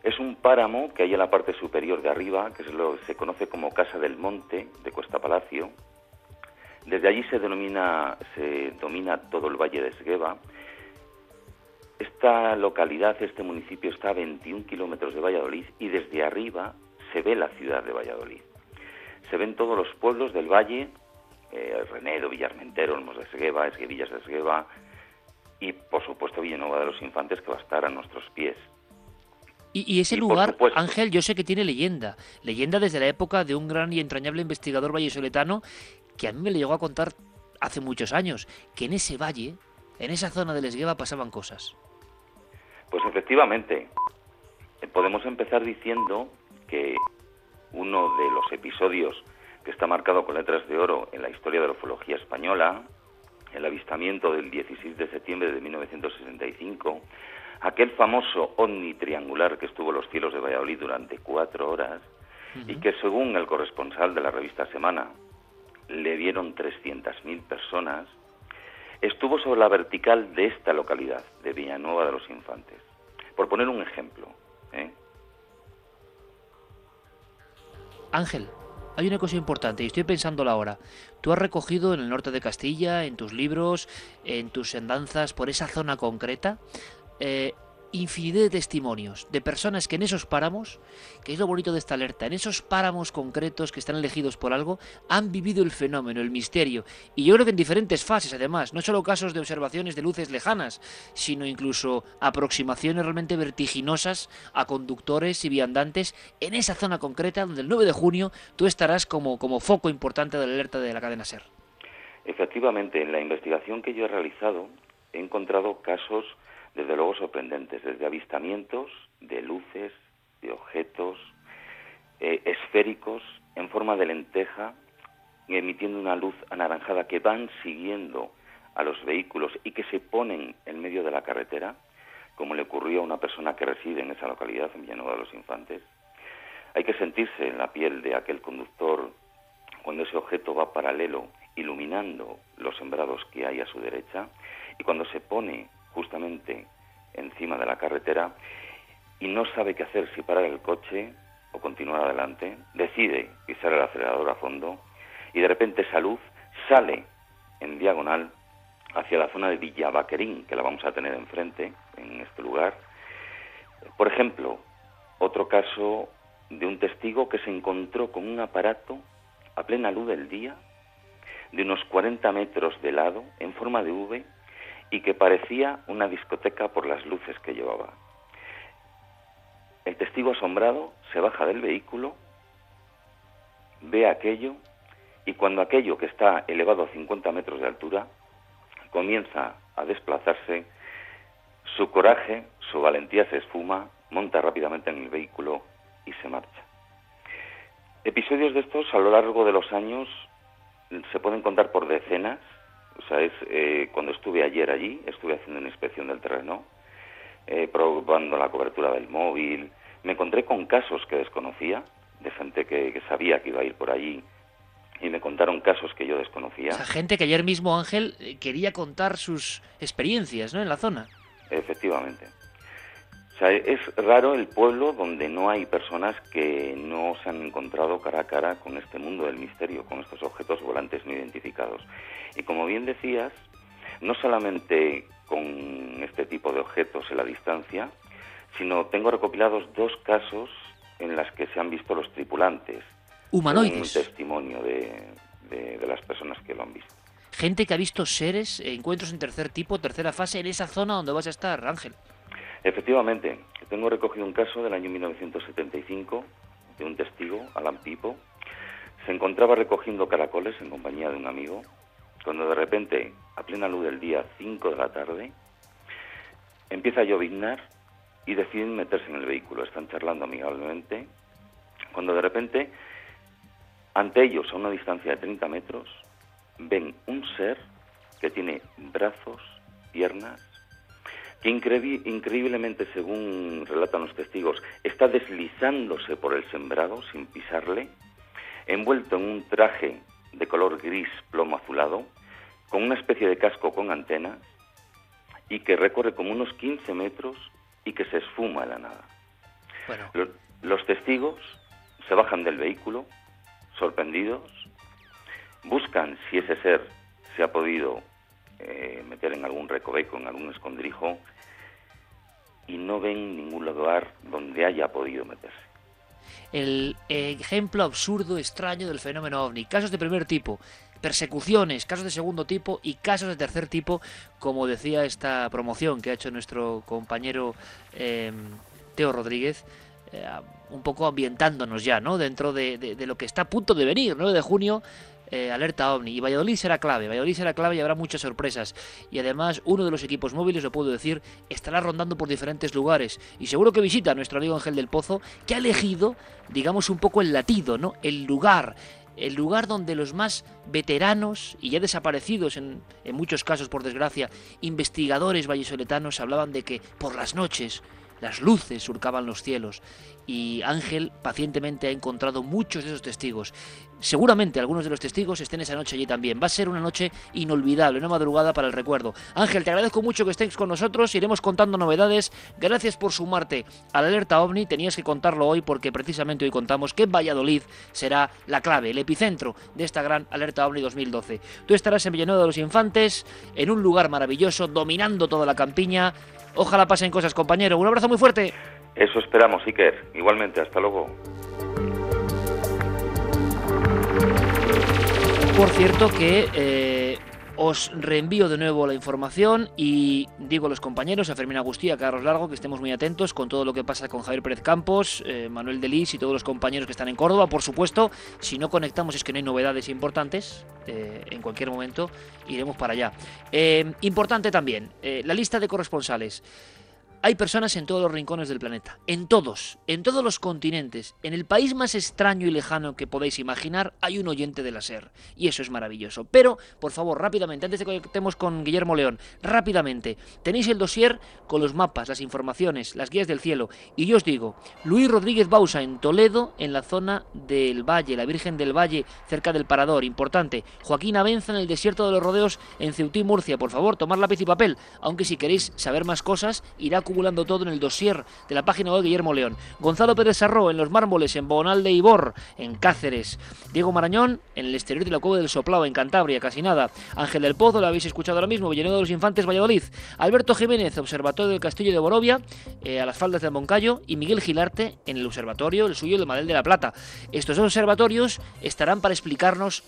Es un páramo que hay en la parte superior de arriba, que se conoce como Casa del Monte de Cuesta Palacio. Desde allí se denomina, se domina todo el Valle de Esgueva. Esta localidad, este municipio está a 21 kilómetros de Valladolid y desde arriba se ve la ciudad de Valladolid. Se ven todos los pueblos del valle eh, Renedo, Villarmentero, Olmos de Segueva, Esguevillas de Segueva y, por supuesto, Villanueva de los Infantes, que va a estar a nuestros pies. Y, ese lugar, Ángel, yo sé que tiene leyenda. Leyenda desde la época de un gran y entrañable investigador vallesoletano que a mí me le llegó a contar hace muchos años, que en ese valle, en esa zona de Esgueva, pasaban cosas. Pues efectivamente, eh, podemos empezar diciendo que uno de los episodios que está marcado con letras de oro en la historia de la ufología española, el avistamiento del 16 de septiembre de 1965, aquel famoso ovni triangular que estuvo en los cielos de Valladolid durante cuatro horas y que según el corresponsal de la revista Semana le vieron 300.000 personas, estuvo sobre la vertical de esta localidad, de Villanueva de los Infantes. Por poner un ejemplo. ¿eh? Ángel, hay una cosa importante y estoy pensando ahora. Tú has recogido en el norte de Castilla, en tus libros, en tus andanzas por esa zona concreta, eh, infinidad de testimonios de personas que en esos páramos, que es lo bonito de esta alerta, en esos páramos concretos que están elegidos por algo, han vivido el fenómeno, el misterio. Y yo creo que en diferentes fases, además, no solo casos de observaciones de luces lejanas, sino incluso aproximaciones realmente vertiginosas a conductores y viandantes en esa zona concreta donde el 9 de junio tú estarás como, como foco importante de la alerta de la cadena SER. Efectivamente, en la investigación que yo he realizado he encontrado casos desde luego sorprendentes, desde avistamientos de luces, de objetos eh, esféricos en forma de lenteja, emitiendo una luz anaranjada que van siguiendo a los vehículos y que se ponen en medio de la carretera, como le ocurrió a una persona que reside en esa localidad, en Villanueva de los Infantes. Hay que sentirse en la piel de aquel conductor cuando ese objeto va paralelo, iluminando los sembrados que hay a su derecha, y cuando se pone justamente encima de la carretera y no sabe qué hacer, si parar el coche o continuar adelante, decide pisar el acelerador a fondo y de repente esa luz sale en diagonal hacia la zona de Villa Vaquerín, que la vamos a tener enfrente, en este lugar. Por ejemplo, otro caso de un testigo que se encontró con un aparato a plena luz del día, de unos 40 metros de lado, en forma de V, y que parecía una discoteca por las luces que llevaba. El testigo asombrado se baja del vehículo, ve aquello y cuando aquello que está elevado a 50 metros de altura comienza a desplazarse, su coraje, su valentía se esfuma, monta rápidamente en el vehículo y se marcha. Episodios de estos a lo largo de los años se pueden contar por decenas o sea, es, eh, cuando estuve ayer allí, estuve haciendo una inspección del terreno, eh, probando la cobertura del móvil, me encontré con casos que desconocía, de gente que, sabía que iba a ir por allí y me contaron casos que yo desconocía. O gente que ayer mismo Ángel eh, quería contar sus experiencias ¿no? en la zona. Efectivamente. Sea, es raro el pueblo donde no hay personas que no se han encontrado cara a cara con este mundo del misterio, con estos objetos volantes no identificados. Y como bien decías, no solamente con este tipo de objetos en la distancia, sino tengo recopilados dos casos en las que se han visto los tripulantes. Humanoides. Un testimonio de, de las personas que lo han visto. Gente que ha visto seres, encuentros en tercer tipo, tercera fase, en esa zona donde vas a estar, Ángel. Efectivamente, tengo recogido un caso del año 1975 de un testigo, Alan Pipo. Se encontraba recogiendo caracoles en compañía de un amigo cuando de repente, a plena luz del día, 5 de la tarde, empieza a lloviznar y deciden meterse en el vehículo. Están charlando amigablemente cuando de repente, ante ellos, a una distancia de 30 metros, ven un ser que tiene brazos, piernas, que increíblemente, según relatan los testigos, está deslizándose por el sembrado sin pisarle, envuelto en un traje de color gris plomo azulado, con una especie de casco con antenas, y que recorre como unos 15 metros y que se esfuma en la nada. Los, testigos se bajan del vehículo, sorprendidos, buscan si ese ser se ha podido eh, meter en algún recoveco, en algún escondrijo, y no ven ningún lugar donde haya podido meterse. El ejemplo absurdo, extraño del fenómeno ovni. Casos de primer tipo, persecuciones, casos de segundo tipo y casos de tercer tipo, como decía esta promoción que ha hecho nuestro compañero em, Teo Rodríguez, eh, un poco ambientándonos ya, ¿no? Dentro de, de, lo que está a punto de venir, 9 de junio, eh, alerta OVNI. Y Valladolid será clave, Valladolid será clave y habrá muchas sorpresas. Y además, uno de los equipos móviles, lo puedo decir, estará rondando por diferentes lugares. Y seguro que visita a nuestro amigo Ángel del Pozo, que ha elegido, digamos, un poco el latido, ¿no? El lugar, el lugar donde los más veteranos y ya desaparecidos en, en, muchos casos por desgracia, investigadores vallesoletanos hablaban de que por las noches las luces surcaban los cielos y Ángel pacientemente ha encontrado muchos de esos testigos. Seguramente algunos de los testigos estén esa noche allí también. Va a ser una noche inolvidable, una madrugada para el recuerdo. Ángel, te agradezco mucho que estéis con nosotros, iremos contando novedades. Gracias por sumarte a la alerta OVNI, tenías que contarlo hoy porque precisamente hoy contamos que Valladolid será la clave, el epicentro de esta gran alerta OVNI 2012. Tú estarás en Villanueva de los Infantes, en un lugar maravilloso, dominando toda la campiña. Ojalá pasen cosas, compañero. Un abrazo muy fuerte. Eso esperamos, Iker. Igualmente, hasta luego. Por cierto que eh, os reenvío de nuevo la información y digo a los compañeros, a Fermín Agustí, a Carlos Largo, que estemos muy atentos con todo lo que pasa con Javier Pérez Campos, eh, Manuel Delis y todos los compañeros que están en Córdoba. Por supuesto, si no conectamos es que no hay novedades importantes, eh, en cualquier momento iremos para allá. importante también, la lista de corresponsales. Hay personas en todos los rincones del planeta, en todos, en todos los continentes, en el país más extraño y lejano que podéis imaginar, hay un oyente de la SER, y eso es maravilloso. Pero, por favor, rápidamente, antes de que conectemos con Guillermo León, rápidamente, tenéis el dossier con los mapas, las informaciones, las guías del cielo, y yo os digo, Luis Rodríguez Bausa en Toledo, en la zona del Valle, la Virgen del Valle, cerca del Parador, importante. Joaquín Avenza en el desierto de los rodeos en Ceutí, Murcia, por favor, tomar lápiz y papel, aunque si queréis saber más cosas, irá a acumulando todo en el dossier de la página de Guillermo León. Gonzalo Pérez Sarró en Los Mármoles, en Bonal de Ibor, en Cáceres. Diego Marañón en el exterior de la Cueva del Soplao, en Cantabria, casi nada. Ángel del Pozo, lo habéis escuchado ahora mismo, Villanueva de los Infantes, Valladolid. Alberto Jiménez, Observatorio del Castillo de Borovia, eh, a las faldas del Moncayo. Y Miguel Gilarte en el Observatorio, el suyo, de Madel de la Plata. Estos dos observatorios estarán para explicarnos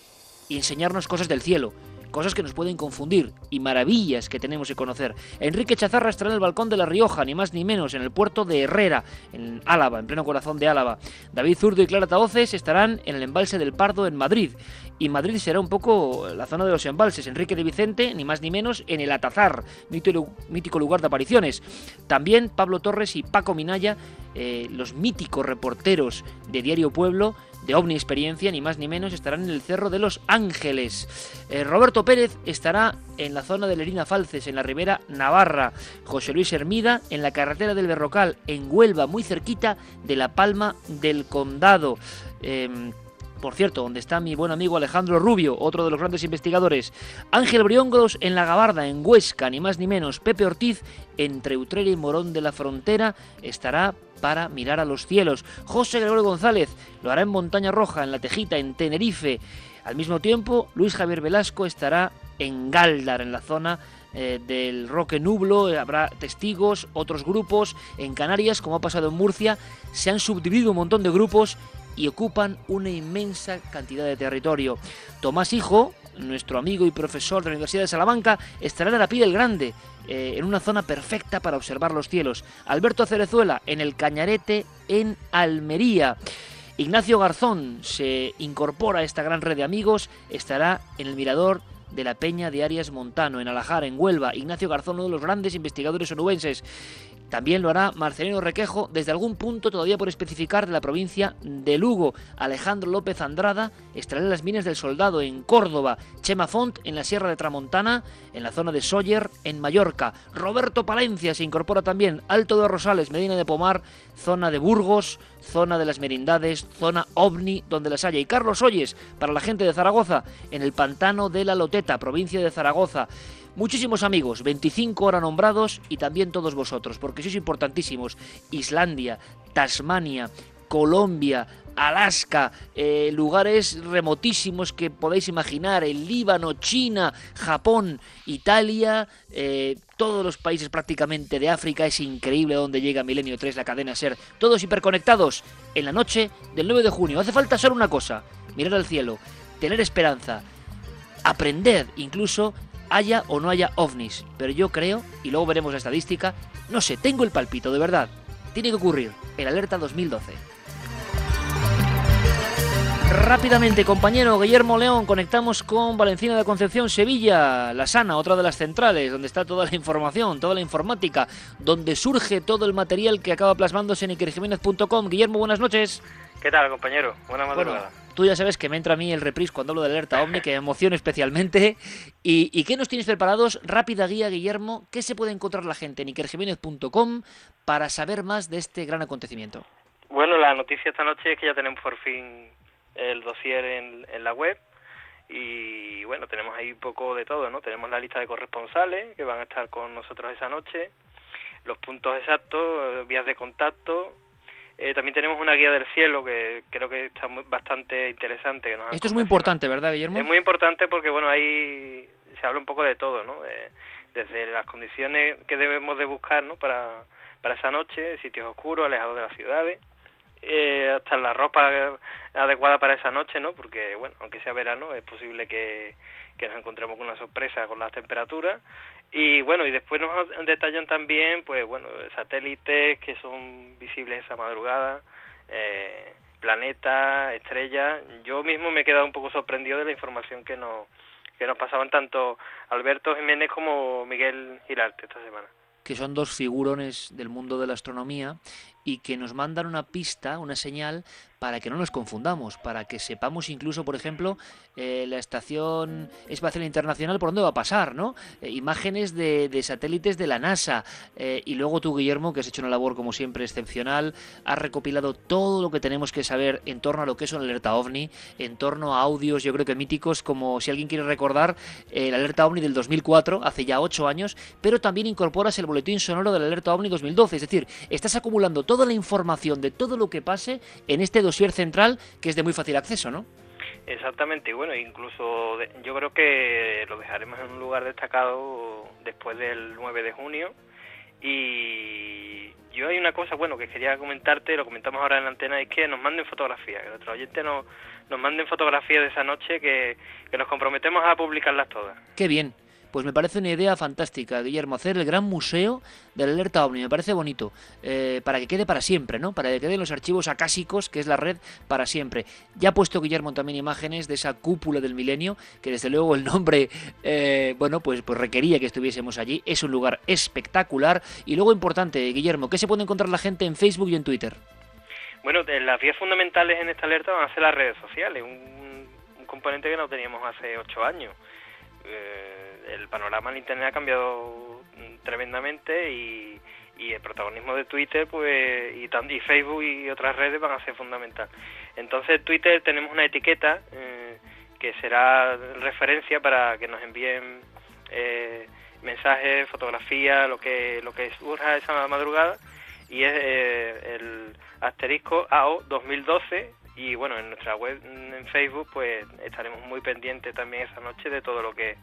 y enseñarnos cosas del cielo cosas que nos pueden confundir y maravillas que tenemos que conocer. Enrique Chazarra estará en el balcón de La Rioja, ni más ni menos, en el puerto de Herrera, en Álava, en pleno corazón de Álava. David Zurdo y Clara Taoces estarán en el embalse del Pardo en Madrid. Y Madrid será un poco la zona de los embalses. Enrique de Vicente, ni más ni menos, en el Atazar, mítico lugar de apariciones. También Pablo Torres y Paco Minaya, eh, los míticos reporteros de Diario Pueblo, de OVNI Experiencia, ni más ni menos, estarán en el Cerro de los Ángeles. Eh, Roberto Pérez estará en la zona de Lerina Falces, en la Ribera Navarra. José Luis Hermida en la carretera del Berrocal, en Huelva, muy cerquita de La Palma del Condado. Em, por cierto, donde está mi buen amigo Alejandro Rubio, otro de los grandes investigadores. Ángel Briongos en La Gabarda, en Huesca, ni más ni menos. Pepe Ortiz entre Utrera y Morón de la Frontera estará para mirar a los cielos. José Gregorio González lo hará en Montaña Roja, en La Tejita, en Tenerife. Al mismo tiempo, Luis Javier Velasco estará en Galdar, en la zona eh, del Roque Nublo, habrá testigos, otros grupos. En Canarias, como ha pasado en Murcia, se han subdividido un montón de grupos y ocupan una inmensa cantidad de territorio. Tomás Hijo, nuestro amigo y profesor de la Universidad de Salamanca, estará en la Pila el Grande, eh, en una zona perfecta para observar los cielos. Alberto Cerezuela en el Cañarete en Almería. Ignacio Garzón se incorpora a esta gran red de amigos, estará en el mirador de la Peña de Arias Montano, en Alajar, en Huelva. Ignacio Garzón, uno de los grandes investigadores onubenses. También lo hará Marcelino Requejo desde algún punto todavía por especificar de la provincia de Lugo. Alejandro López Andrada estará en las minas del Soldado en Córdoba. Chema Font en la Sierra de Tramontana, en la zona de Sóller en Mallorca. Roberto Palencia se incorpora también. Alto de Rosales, Medina de Pomar, zona de Burgos, zona de las Merindades, zona OVNI, donde las haya. Y Carlos Oyes, para la gente de Zaragoza, en el Pantano de la Loteta, provincia de Zaragoza. Muchísimos amigos, 25 ahora nombrados y también todos vosotros, porque sois importantísimos. Islandia, Tasmania, Colombia, Alaska, eh, lugares remotísimos que podéis imaginar, el Líbano, China, Japón, Italia, eh, todos los países prácticamente de África. Es increíble donde llega Milenio 3, la cadena Ser. Todos hiperconectados en la noche del 9 de junio. Hace falta solo una cosa, mirar al cielo, tener esperanza, aprender incluso haya o no haya ovnis. Pero yo creo, y luego veremos la estadística, no sé, tengo el palpito, de verdad. Tiene que ocurrir. El alerta 2012. Rápidamente, compañero Guillermo León, conectamos con Valencina de Concepción, Sevilla, La Sana, otra de las centrales, donde está toda la información, toda la informática, donde surge todo el material que acaba plasmándose en ikerjiménez.com. Guillermo, buenas noches. ¿Qué tal, compañero? Buena madrugada. tú ya sabes que me entra a mí el reprise cuando hablo de alerta OVNI, que me emociona especialmente. ¿Y, qué nos tienes preparados? Rápida guía, Guillermo. ¿Qué se puede encontrar la gente en ikerjiménez.com para saber más de este gran acontecimiento? Bueno, la noticia esta noche es que ya tenemos por fin el dossier en, en la web y bueno, tenemos ahí un poco de todo, ¿no? Tenemos la lista de corresponsales que van a estar con nosotros esa noche, los puntos exactos, vías de contacto. Eh, también tenemos una guía del cielo que creo que está muy, bastante interesante. Que nos Esto es muy importante, ¿verdad, Guillermo? es muy importante porque, bueno, ahí se habla un poco de todo, ¿no? De- desde las condiciones que debemos de buscar, ¿no? Para, para esa noche, sitios oscuros, alejados de las ciudades, eh, hasta la ropa adecuada para esa noche, ¿no? Porque, bueno, aunque sea verano, es posible que, nos encontremos con una sorpresa con las temperaturas. Y, bueno, y después nos detallan también, pues, bueno, satélites que son visibles esa madrugada, eh, planetas, estrellas. Yo mismo me he quedado un poco sorprendido de la información que nos, que nos pasaban tanto Alberto Jiménez como Miguel Girarte esta semana. que son dos figurones del mundo de la astronomía y que nos mandan una pista, una señal para que no nos confundamos, para que sepamos incluso, por ejemplo, eh, la Estación Espacial Internacional por dónde va a pasar, ¿no? Eh, imágenes de, satélites de la NASA. eh, y luego tú, Guillermo, que has hecho una labor como siempre excepcional, has recopilado todo lo que tenemos que saber en torno a lo que es una alerta ovni, en torno a audios, yo creo que míticos, como si alguien quiere recordar la alerta ovni del 2004, hace ya ocho años, pero también incorporas el boletín sonoro de la alerta ovni 2012. Es decir, estás acumulando toda la información de todo lo que pase en este dossier central que es de muy fácil acceso, ¿no? Exactamente, y bueno, incluso yo creo que lo dejaremos en un lugar destacado después del 9 de junio. Y yo hay una cosa, bueno, que quería comentarte, lo comentamos ahora en la antena, es que nos manden fotografías, que nuestros oyentes nos, nos manden fotografías de esa noche, que, que nos comprometemos a publicarlas todas. Qué bien. Pues me parece una idea fantástica, Guillermo, hacer el gran museo de la alerta ovni, me parece bonito, eh, para que quede para siempre, ¿no? Para que queden los archivos acásicos, que es la red, para siempre. Ya ha puesto Guillermo también imágenes de esa cúpula del milenio, que desde luego el nombre, eh, bueno, pues, pues requería que estuviésemos allí. Es un lugar espectacular. Y luego importante, Guillermo, ¿qué se puede encontrar la gente en Facebook y en Twitter? Bueno, de las vías fundamentales en esta alerta van a ser las redes sociales, un, un componente que no teníamos hace ocho años. Eh, el panorama en Internet ha cambiado tremendamente y, el protagonismo de Twitter pues y, y Facebook y otras redes van a ser fundamental. Entonces Twitter tenemos una etiqueta eh, que será referencia para que nos envíen eh, mensajes, fotografías, lo que lo que surja esa madrugada y es eh, el asterisco AO 2012 y bueno en nuestra web mm, en Facebook pues estaremos muy pendientes también esa noche de todo lo que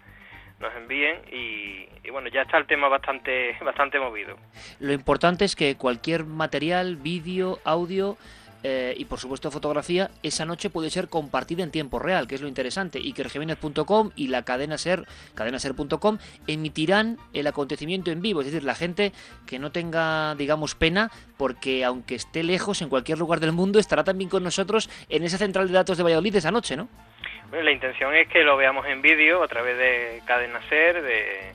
nos envíen y, y bueno ya está el tema bastante bastante movido. Lo importante es que cualquier material, vídeo, audio eh, y por supuesto fotografía, esa noche puede ser compartida en tiempo real, que es lo interesante. Ikerjiménez.com y la cadena ser, cadenaser.com, emitirán el acontecimiento en vivo. Es decir, la gente que no tenga, digamos, pena, porque aunque esté lejos, en cualquier lugar del mundo, estará también con nosotros en esa central de datos de Valladolid esa noche, ¿no? Bueno, la intención es que lo veamos en vídeo a través de Cadena Ser, de,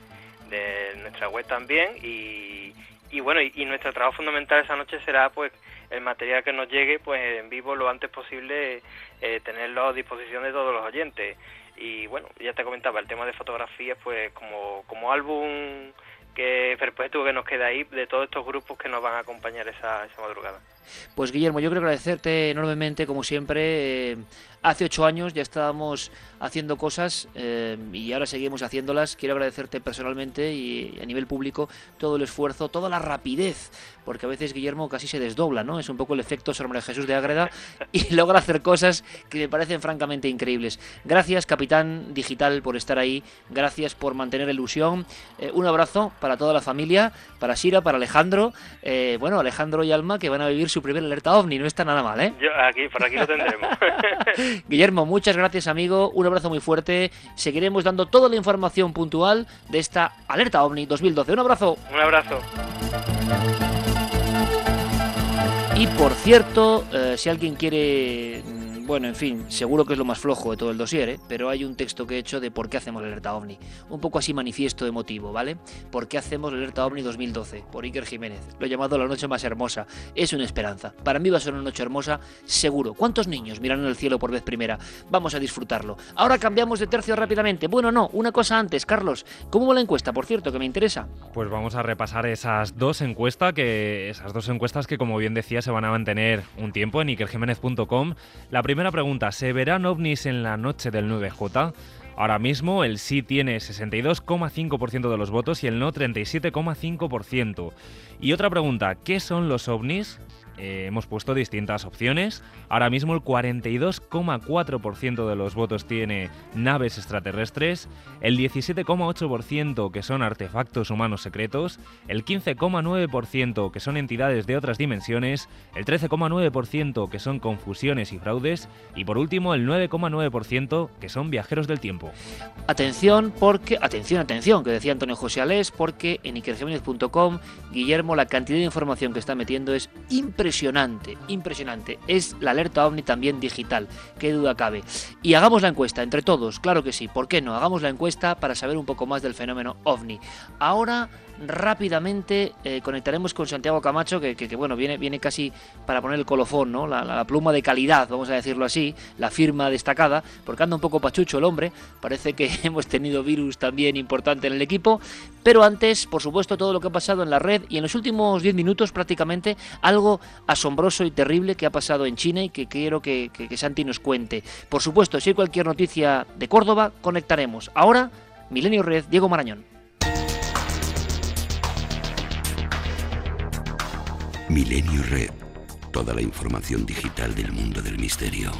de nuestra web también y, y bueno, y, y nuestro trabajo fundamental esa noche será pues el material que nos llegue pues en vivo lo antes posible, eh, tenerlo a disposición de todos los oyentes. Y bueno, ya te comentaba, el tema de fotografías pues como, como álbum que perpetuo que nos queda ahí de todos estos grupos que nos van a acompañar esa, esa madrugada. Pues Guillermo, yo quiero agradecerte enormemente, como siempre. eh, hace ocho años ya estábamos haciendo cosas eh, y ahora seguimos haciéndolas. Quiero agradecerte personalmente y a nivel público todo el esfuerzo, toda la rapidez, porque a veces Guillermo casi se desdobla, ¿no? Es un poco el efecto Sor María Jesús de Ágreda y logra hacer cosas que me parecen francamente increíbles. Gracias, capitán digital, por estar ahí. Gracias por mantener la ilusión. Eh, un abrazo para toda la familia, para Shira, para Alejandro. Eh, bueno, Alejandro y Alma que van a vivir su primer alerta ovni. No está nada mal, ¿eh? Yo aquí, por aquí lo tendremos. Guillermo, muchas gracias amigo, un abrazo muy fuerte. Seguiremos dando toda la información puntual de esta alerta OVNI 2012. Un abrazo. Un abrazo. Y por cierto, eh, si alguien quiere, bueno, en fin, seguro que es lo más flojo de todo el dossier, ¿eh? pero hay un texto que he hecho de por qué hacemos la alerta OVNI. Un poco así manifiesto emotivo, ¿vale? ¿Por qué hacemos alerta OVNI 2012? Por Iker Jiménez. Lo he llamado la noche más hermosa. Es una esperanza. Para mí va a ser una noche hermosa, seguro. ¿Cuántos niños miran el cielo por vez primera? Vamos a disfrutarlo. Ahora cambiamos de tercio rápidamente. Bueno, no, una cosa antes, Carlos. ¿Cómo va la encuesta, por cierto, que me interesa? Pues vamos a repasar esas dos encuestas que esas dos encuestas que como bien decía se van a mantener un tiempo en ikerjiménez.com. La primera primera pregunta, ¿se verán ovnis en la noche del 9J? Ahora mismo el sí tiene 62,5% de los votos y el no 37,5%. Y otra pregunta, ¿qué son los ovnis? Eh, hemos puesto distintas opciones. Ahora mismo el 42,4% de los votos tiene naves extraterrestres, el 17,8% que son artefactos humanos secretos, el 15,9% que son entidades de otras dimensiones, el 13,9% que son confusiones y fraudes y por último el 9,9% que son viajeros del tiempo. Atención porque, atención, atención, que decía Antonio José Alés, porque en ikergemenes.com, Guillermo, la cantidad de información que está metiendo es impresionante impresionante, impresionante. Es la alerta ovni también digital, qué duda cabe. Y hagamos la encuesta entre todos, claro que sí, ¿por qué no? Hagamos la encuesta para saber un poco más del fenómeno ovni. Ahora rápidamente eh, conectaremos con Santiago Camacho, que, bueno, viene, viene casi para poner el colofón, ¿no? La, pluma de calidad, vamos a decirlo así, la firma destacada, porque anda un poco pachucho el hombre, parece que hemos tenido virus también importante en el equipo, pero antes, por supuesto, todo lo que ha pasado en la red y en los últimos 10 minutos prácticamente algo asombroso y terrible que ha pasado en China y que quiero que, que Santi nos cuente. Por supuesto, si hay cualquier noticia de Córdoba, conectaremos. Ahora, Milenio Red, Diego Marañón. Milenio Red. Toda la información digital del mundo del misterio.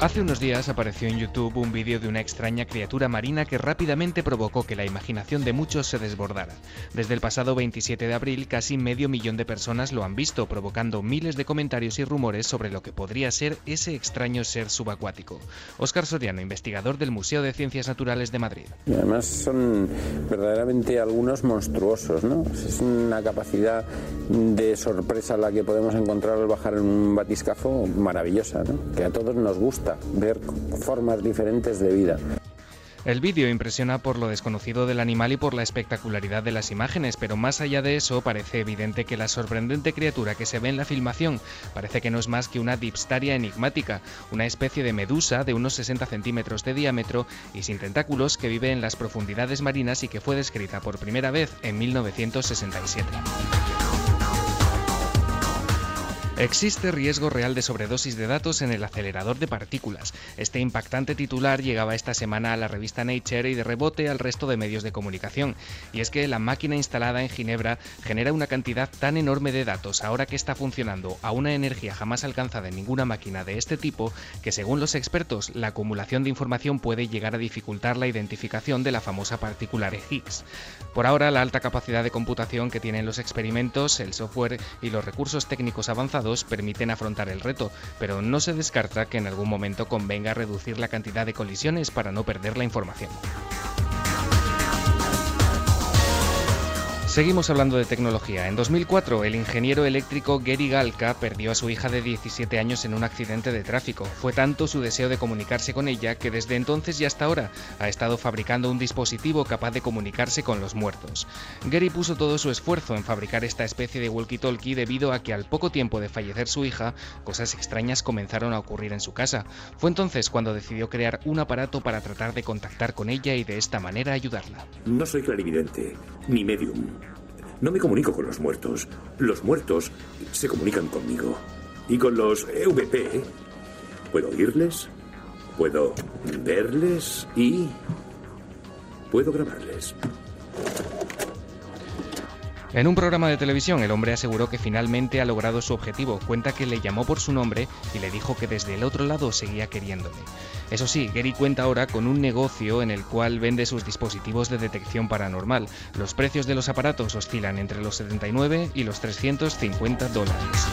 Hace unos días apareció en YouTube un vídeo de una extraña criatura marina que rápidamente provocó que la imaginación de muchos se desbordara. Desde el pasado 27 de abril, casi medio millón de personas lo han visto, provocando miles de comentarios y rumores sobre lo que podría ser ese extraño ser subacuático. Óscar Soriano, investigador del Museo de Ciencias Naturales de Madrid. Además son verdaderamente algunos monstruosos, ¿no? Es una capacidad de sorpresa la que podemos encontrar al bajar en un batiscafo maravillosa, ¿no? Que a todos nos gusta ver formas diferentes de vida. El vídeo impresiona por lo desconocido del animal y por la espectacularidad de las imágenes, pero más allá de eso parece evidente que la sorprendente criatura que se ve en la filmación parece que no es más que una dipstaria enigmática, una especie de medusa de unos 60 centímetros de diámetro y sin tentáculos que vive en las profundidades marinas y que fue descrita por primera vez en 1967. Existe riesgo real de sobredosis de datos en el acelerador de partículas. Este impactante titular llegaba esta semana a la revista Nature y de rebote al resto de medios de comunicación. Y es que la máquina instalada en Ginebra genera una cantidad tan enorme de datos ahora que está funcionando a una energía jamás alcanzada en ninguna máquina de este tipo que según los expertos la acumulación de información puede llegar a dificultar la identificación de la famosa particular Higgs. Por ahora la alta capacidad de computación que tienen los experimentos, el software y los recursos técnicos avanzados permiten afrontar el reto, pero no se descarta que en algún momento convenga reducir la cantidad de colisiones para no perder la información. Seguimos hablando de tecnología. En 2004, el ingeniero eléctrico Gary Galka perdió a su hija de 17 años en un accidente de tráfico. Fue tanto su deseo de comunicarse con ella que desde entonces y hasta ahora ha estado fabricando un dispositivo capaz de comunicarse con los muertos. Gary puso todo su esfuerzo en fabricar esta especie de walkie-talkie debido a que al poco tiempo de fallecer su hija, cosas extrañas comenzaron a ocurrir en su casa. Fue entonces cuando decidió crear un aparato para tratar de contactar con ella y de esta manera ayudarla. No soy clarividente, ni medium no me comunico con los muertos. Los muertos se comunican conmigo. Y con los EVP puedo oírles, puedo verles y puedo grabarles. En un programa de televisión, el hombre aseguró que finalmente ha logrado su objetivo. Cuenta que le llamó por su nombre y le dijo que desde el otro lado seguía queriéndole. Eso sí, Gary cuenta ahora con un negocio en el cual vende sus dispositivos de detección paranormal. Los precios de los aparatos oscilan entre los 79 y los 350 dólares.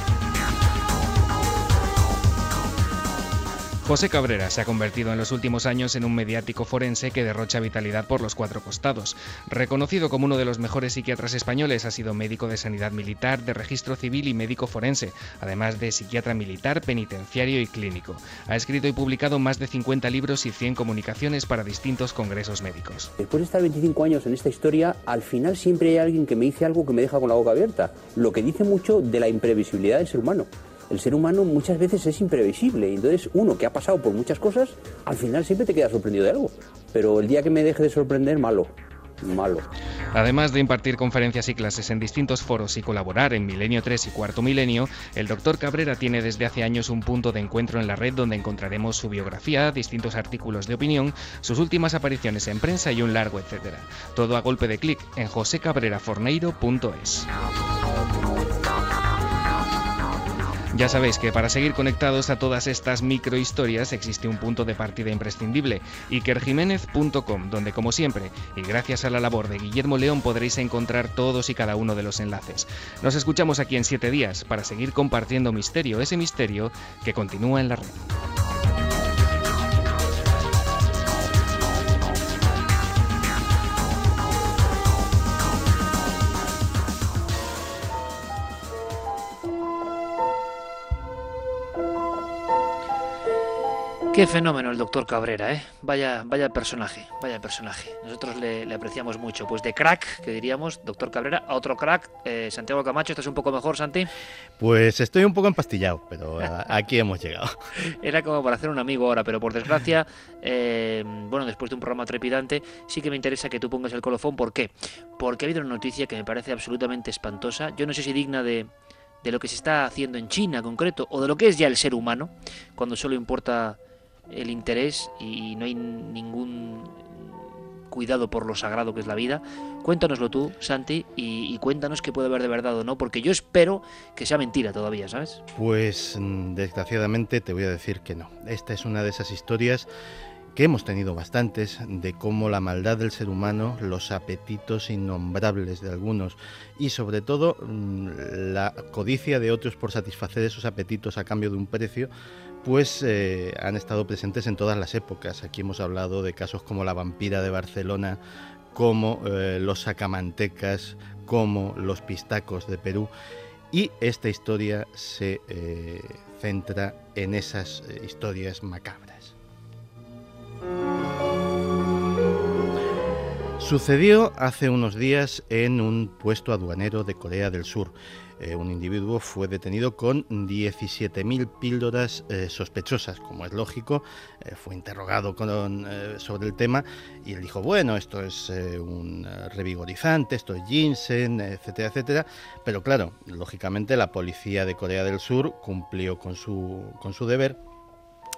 José Cabrera se ha convertido en los últimos años en un mediático forense que derrocha vitalidad por los cuatro costados. Reconocido como uno de los mejores psiquiatras españoles, ha sido médico de sanidad militar, de registro civil y médico forense, además de psiquiatra militar, penitenciario y clínico. Ha escrito y publicado más de 50 libros y 100 comunicaciones para distintos congresos médicos. Después de estar 25 años en esta historia, al final siempre hay alguien que me dice algo que me deja con la boca abierta, lo que dice mucho de la imprevisibilidad del ser humano el ser humano muchas veces es imprevisible. Entonces, uno que ha pasado por muchas cosas, al final siempre te queda sorprendido de algo. Pero el día que me deje de sorprender, malo. malo. Además de impartir conferencias y clases en distintos foros y colaborar en Milenio 3 y Cuarto Milenio, el doctor Cabrera tiene desde hace años un punto de encuentro en la red donde encontraremos su biografía, distintos artículos de opinión, sus últimas apariciones en prensa y un largo etcétera. Todo a golpe de clic en josecabreraforneiro.es. Ya sabéis que para seguir conectados a todas estas microhistorias existe un punto de partida imprescindible, ikerjiménez.com, donde como siempre, y gracias a la labor de Guillermo León podréis encontrar todos y cada uno de los enlaces. Nos escuchamos aquí en siete días para seguir compartiendo misterio, ese misterio que continúa en la red. Qué fenómeno el doctor Cabrera, ¿eh? Vaya, vaya personaje, vaya personaje. Nosotros le, le apreciamos mucho. Pues de crack, que diríamos, doctor Cabrera, a otro crack, eh, Santiago Camacho, ¿estás un poco mejor, Santi? Pues estoy un poco empastillado, pero aquí hemos llegado. Era como para hacer un amigo ahora, pero por desgracia, eh, bueno, después de un programa trepidante, sí que me interesa que tú pongas el colofón. ¿Por qué? Porque ha habido una noticia que me parece absolutamente espantosa. Yo no sé si digna de, de lo que se está haciendo en China concreto, o de lo que es ya el ser humano, cuando solo importa el interés y no hay ningún cuidado por lo sagrado que es la vida. Cuéntanoslo tú, Santi, y, cuéntanos qué puede haber de verdad o no, porque yo espero que sea mentira todavía, ¿sabes? Pues mm, desgraciadamente te voy a decir que no. Esta es una de esas historias que hemos tenido bastantes de cómo la maldad del ser humano, los apetitos innombrables de algunos y sobre todo mm, la codicia de otros por satisfacer esos apetitos a cambio de un precio, pues eh, han estado presentes en todas las épocas. Aquí hemos hablado de casos como la vampira de Barcelona, como eh, los sacamantecas, como los pistacos de Perú. Y esta historia se eh, centra en esas historias macabras. Sucedió hace unos días en un puesto aduanero de Corea del Sur. Eh, un individuo fue detenido con 17.000 píldoras eh, sospechosas, como es lógico. Eh, fue interrogado sobre el tema y él dijo, bueno, esto es un revigorizante, esto es ginseng, etcétera, etcétera. Pero claro, lógicamente la policía de Corea del Sur cumplió con su, con su deber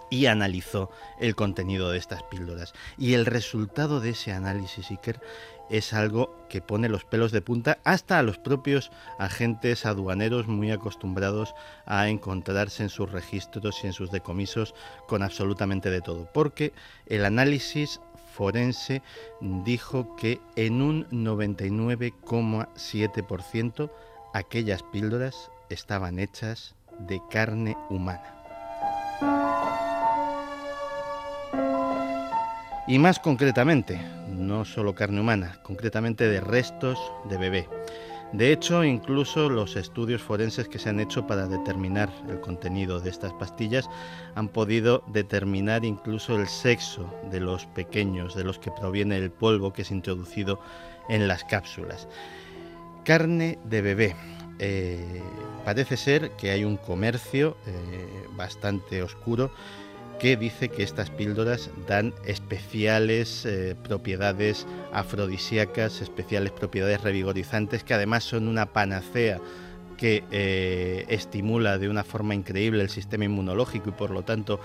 y analizó el contenido de estas píldoras. Y el resultado de ese análisis, Iker, es algo que pone los pelos de punta hasta a los propios agentes aduaneros muy acostumbrados a encontrarse en sus registros y en sus decomisos con absolutamente de todo. Porque el análisis forense dijo que en un 99,7% aquellas píldoras estaban hechas de carne humana. Y más concretamente, no solo carne humana, concretamente de restos de bebé. De hecho, incluso los estudios forenses que se han hecho para determinar el contenido de estas pastillas han podido determinar incluso el sexo de los pequeños, de los que proviene el polvo que es introducido en las cápsulas. Carne de bebé. Eh, parece ser que hay un comercio eh, bastante oscuro que dice que estas píldoras dan especiales eh, propiedades afrodisíacas, especiales propiedades revigorizantes, que además son una panacea que eh, estimula de una forma increíble el sistema inmunológico y por lo tanto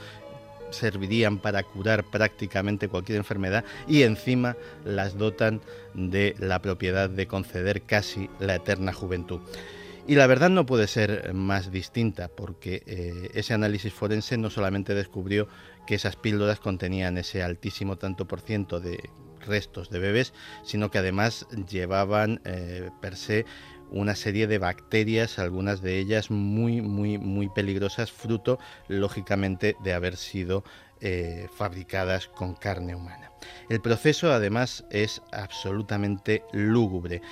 servirían para curar prácticamente cualquier enfermedad y encima las dotan de la propiedad de conceder casi la eterna juventud. Y la verdad no puede ser más distinta porque eh, ese análisis forense no solamente descubrió que esas píldoras contenían ese altísimo tanto por ciento de restos de bebés, sino que además llevaban eh, per se una serie de bacterias, algunas de ellas muy, muy, muy peligrosas, fruto, lógicamente, de haber sido eh, fabricadas con carne humana. El proceso, además, es absolutamente lúgubre.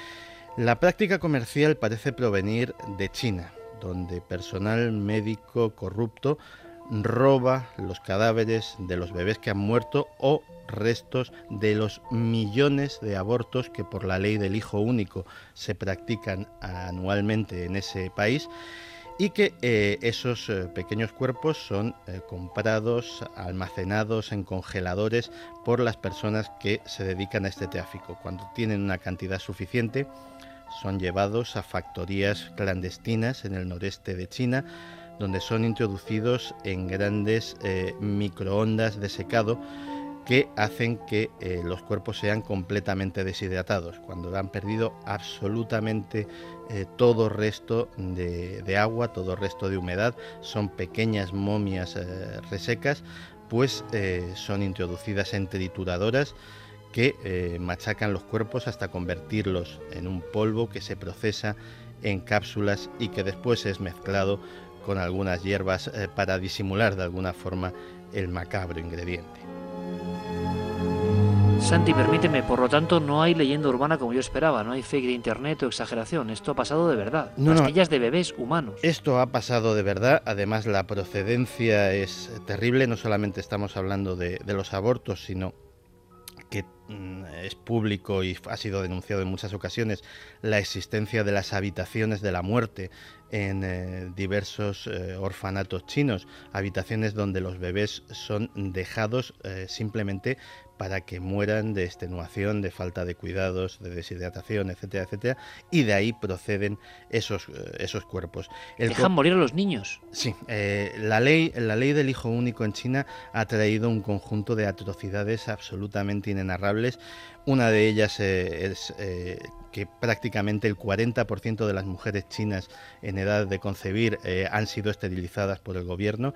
La práctica comercial parece provenir de China, donde personal médico corrupto roba los cadáveres de los bebés que han muerto o restos de los millones de abortos que por la ley del hijo único se practican anualmente en ese país y que eh, esos eh, pequeños cuerpos son eh, comprados, almacenados en congeladores por las personas que se dedican a este tráfico. Cuando tienen una cantidad suficiente, son llevados a factorías clandestinas en el noreste de China, donde son introducidos en grandes microondas de secado que hacen que eh, los cuerpos sean completamente deshidratados, cuando han perdido absolutamente eh, todo resto de, agua, todo resto de humedad, son pequeñas momias eh, resecas, pues son introducidas en trituradoras que machacan los cuerpos hasta convertirlos en un polvo que se procesa en cápsulas y que después es mezclado con algunas hierbas para disimular de alguna forma el macabro ingrediente. Santi, permíteme, por lo tanto no hay leyenda urbana como yo esperaba, no hay fake de internet o exageración, esto ha pasado de verdad. No, Pastillas de bebés humanos. Esto ha pasado de verdad, además la procedencia es terrible, no solamente estamos hablando de, los abortos, sino es público y ha sido denunciado en muchas ocasiones la existencia de las habitaciones de la muerte en eh, diversos eh, orfanatos chinos, habitaciones donde los bebés son dejados eh, simplemente para que mueran de extenuación, de falta de cuidados, de deshidratación, etcétera, etcétera, y de ahí proceden esos, eh, esos cuerpos. Dejan morir a los niños. Sí, eh, la, ley, la ley del hijo único en China ha traído un conjunto de atrocidades absolutamente inenarrables. Una de ellas eh, es que prácticamente el 40% de las mujeres chinas en edad de concebir han sido esterilizadas por el gobierno.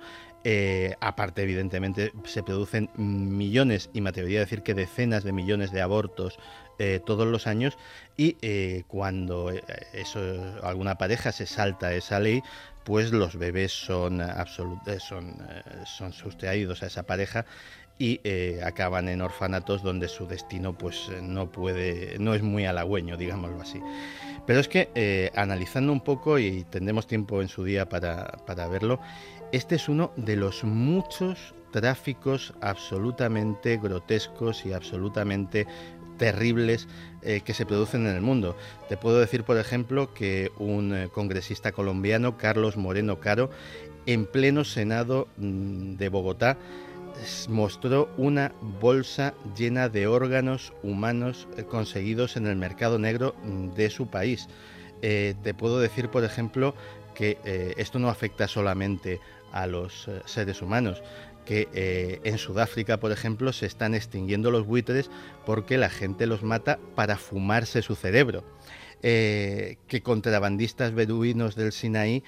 Eh, aparte, evidentemente, se producen millones, y me atrevería a decir que decenas de millones de abortos eh, todos los años, y eh, cuando alguna pareja se salta esa ley, pues los bebés son, son, son sustraídos a esa pareja y acaban en orfanatos donde su destino pues no puede no es muy halagüeño digámoslo así. Pero es que analizando un poco y tendremos tiempo en su día para, para verlo este es uno de los muchos tráficos absolutamente grotescos y absolutamente terribles eh, que se producen en el mundo. Te puedo decir, por ejemplo, que un eh, congresista colombiano, Carlos Moreno Caro, en pleno Senado mm, de Bogotá, mostró una bolsa llena de órganos humanos eh, conseguidos en el mercado negro mm, de su país. te puedo decir, por ejemplo, que esto no afecta solamente a los eh, seres humanos que eh, en Sudáfrica, por ejemplo, se están extinguiendo los buitres porque la gente los mata para fumarse su cerebro. Eh, que contrabandistas beduinos del Sinaí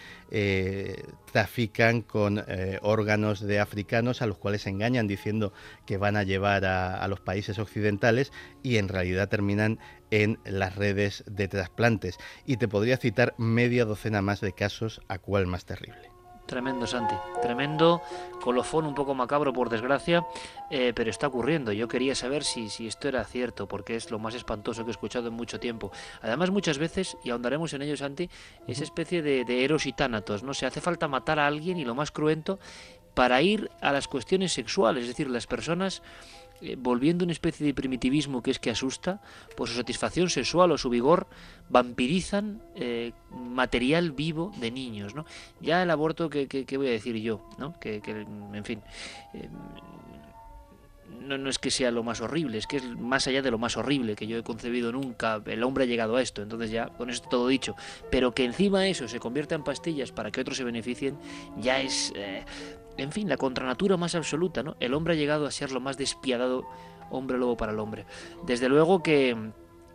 trafican con órganos de africanos a los cuales engañan diciendo que van a llevar a, los países occidentales y en realidad terminan en las redes de trasplantes. Y te podría citar media docena más de casos, a cuál más terrible. Tremendo, Santi. Tremendo. Colofón un poco macabro, por desgracia, eh, pero está ocurriendo. Yo quería saber si, si esto era cierto, porque es lo más espantoso que he escuchado en mucho tiempo. Además, muchas veces, y ahondaremos en ello, Santi, esa especie de, de eros y tánatos, ¿no? Se hace falta matar a alguien y lo más cruento para ir a las cuestiones sexuales. Es decir, las personas eh, volviendo una especie de primitivismo que es que asusta, por su satisfacción sexual o su vigor, vampirizan eh, material vivo de niños. ¿no? Ya el aborto, ¿qué, voy a decir yo? ¿no? Que, en fin, eh, no, no, es que sea lo más horrible, es que es más allá de lo más horrible que yo he concebido nunca. El hombre ha llegado a esto, entonces ya con esto todo dicho. Pero que encima eso se convierta en pastillas para que otros se beneficien, ya es en fin, la contranatura más absoluta, ¿no? El hombre ha llegado a ser lo más despiadado hombre lobo para el hombre. Desde luego que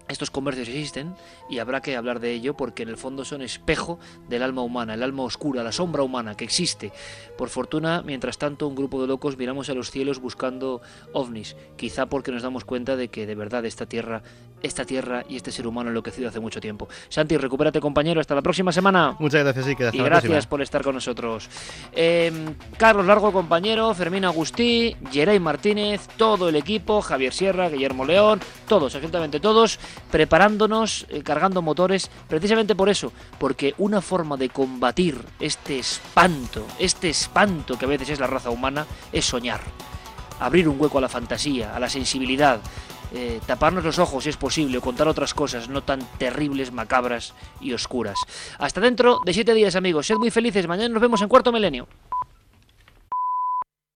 estos comercios existen y habrá que hablar de ello porque en el fondo son espejo del alma humana, el alma oscura, la sombra humana que existe. Por fortuna, mientras tanto, un grupo de locos miramos a los cielos buscando ovnis, quizá porque nos damos cuenta de que de verdad esta tierra esta tierra y este ser humano enloquecido hace mucho tiempo. Santi, recupérate compañero, hasta la próxima semana. Muchas gracias, y, y gracias por estar con nosotros. Em, Carlos Largo, compañero, Fermín Agustí, Geray Martínez, todo el equipo, Javier Sierra, Guillermo León, todos, absolutamente todos, preparándonos, eh, cargando motores, precisamente por eso, porque una forma de combatir este espanto, este espanto que a veces es la raza humana, es soñar abrir un hueco a la fantasía, a la sensibilidad, eh, taparnos los ojos si es posible o contar otras cosas no tan terribles, macabras y oscuras. Hasta dentro de siete días amigos, sed muy felices, mañana nos vemos en Cuarto Milenio.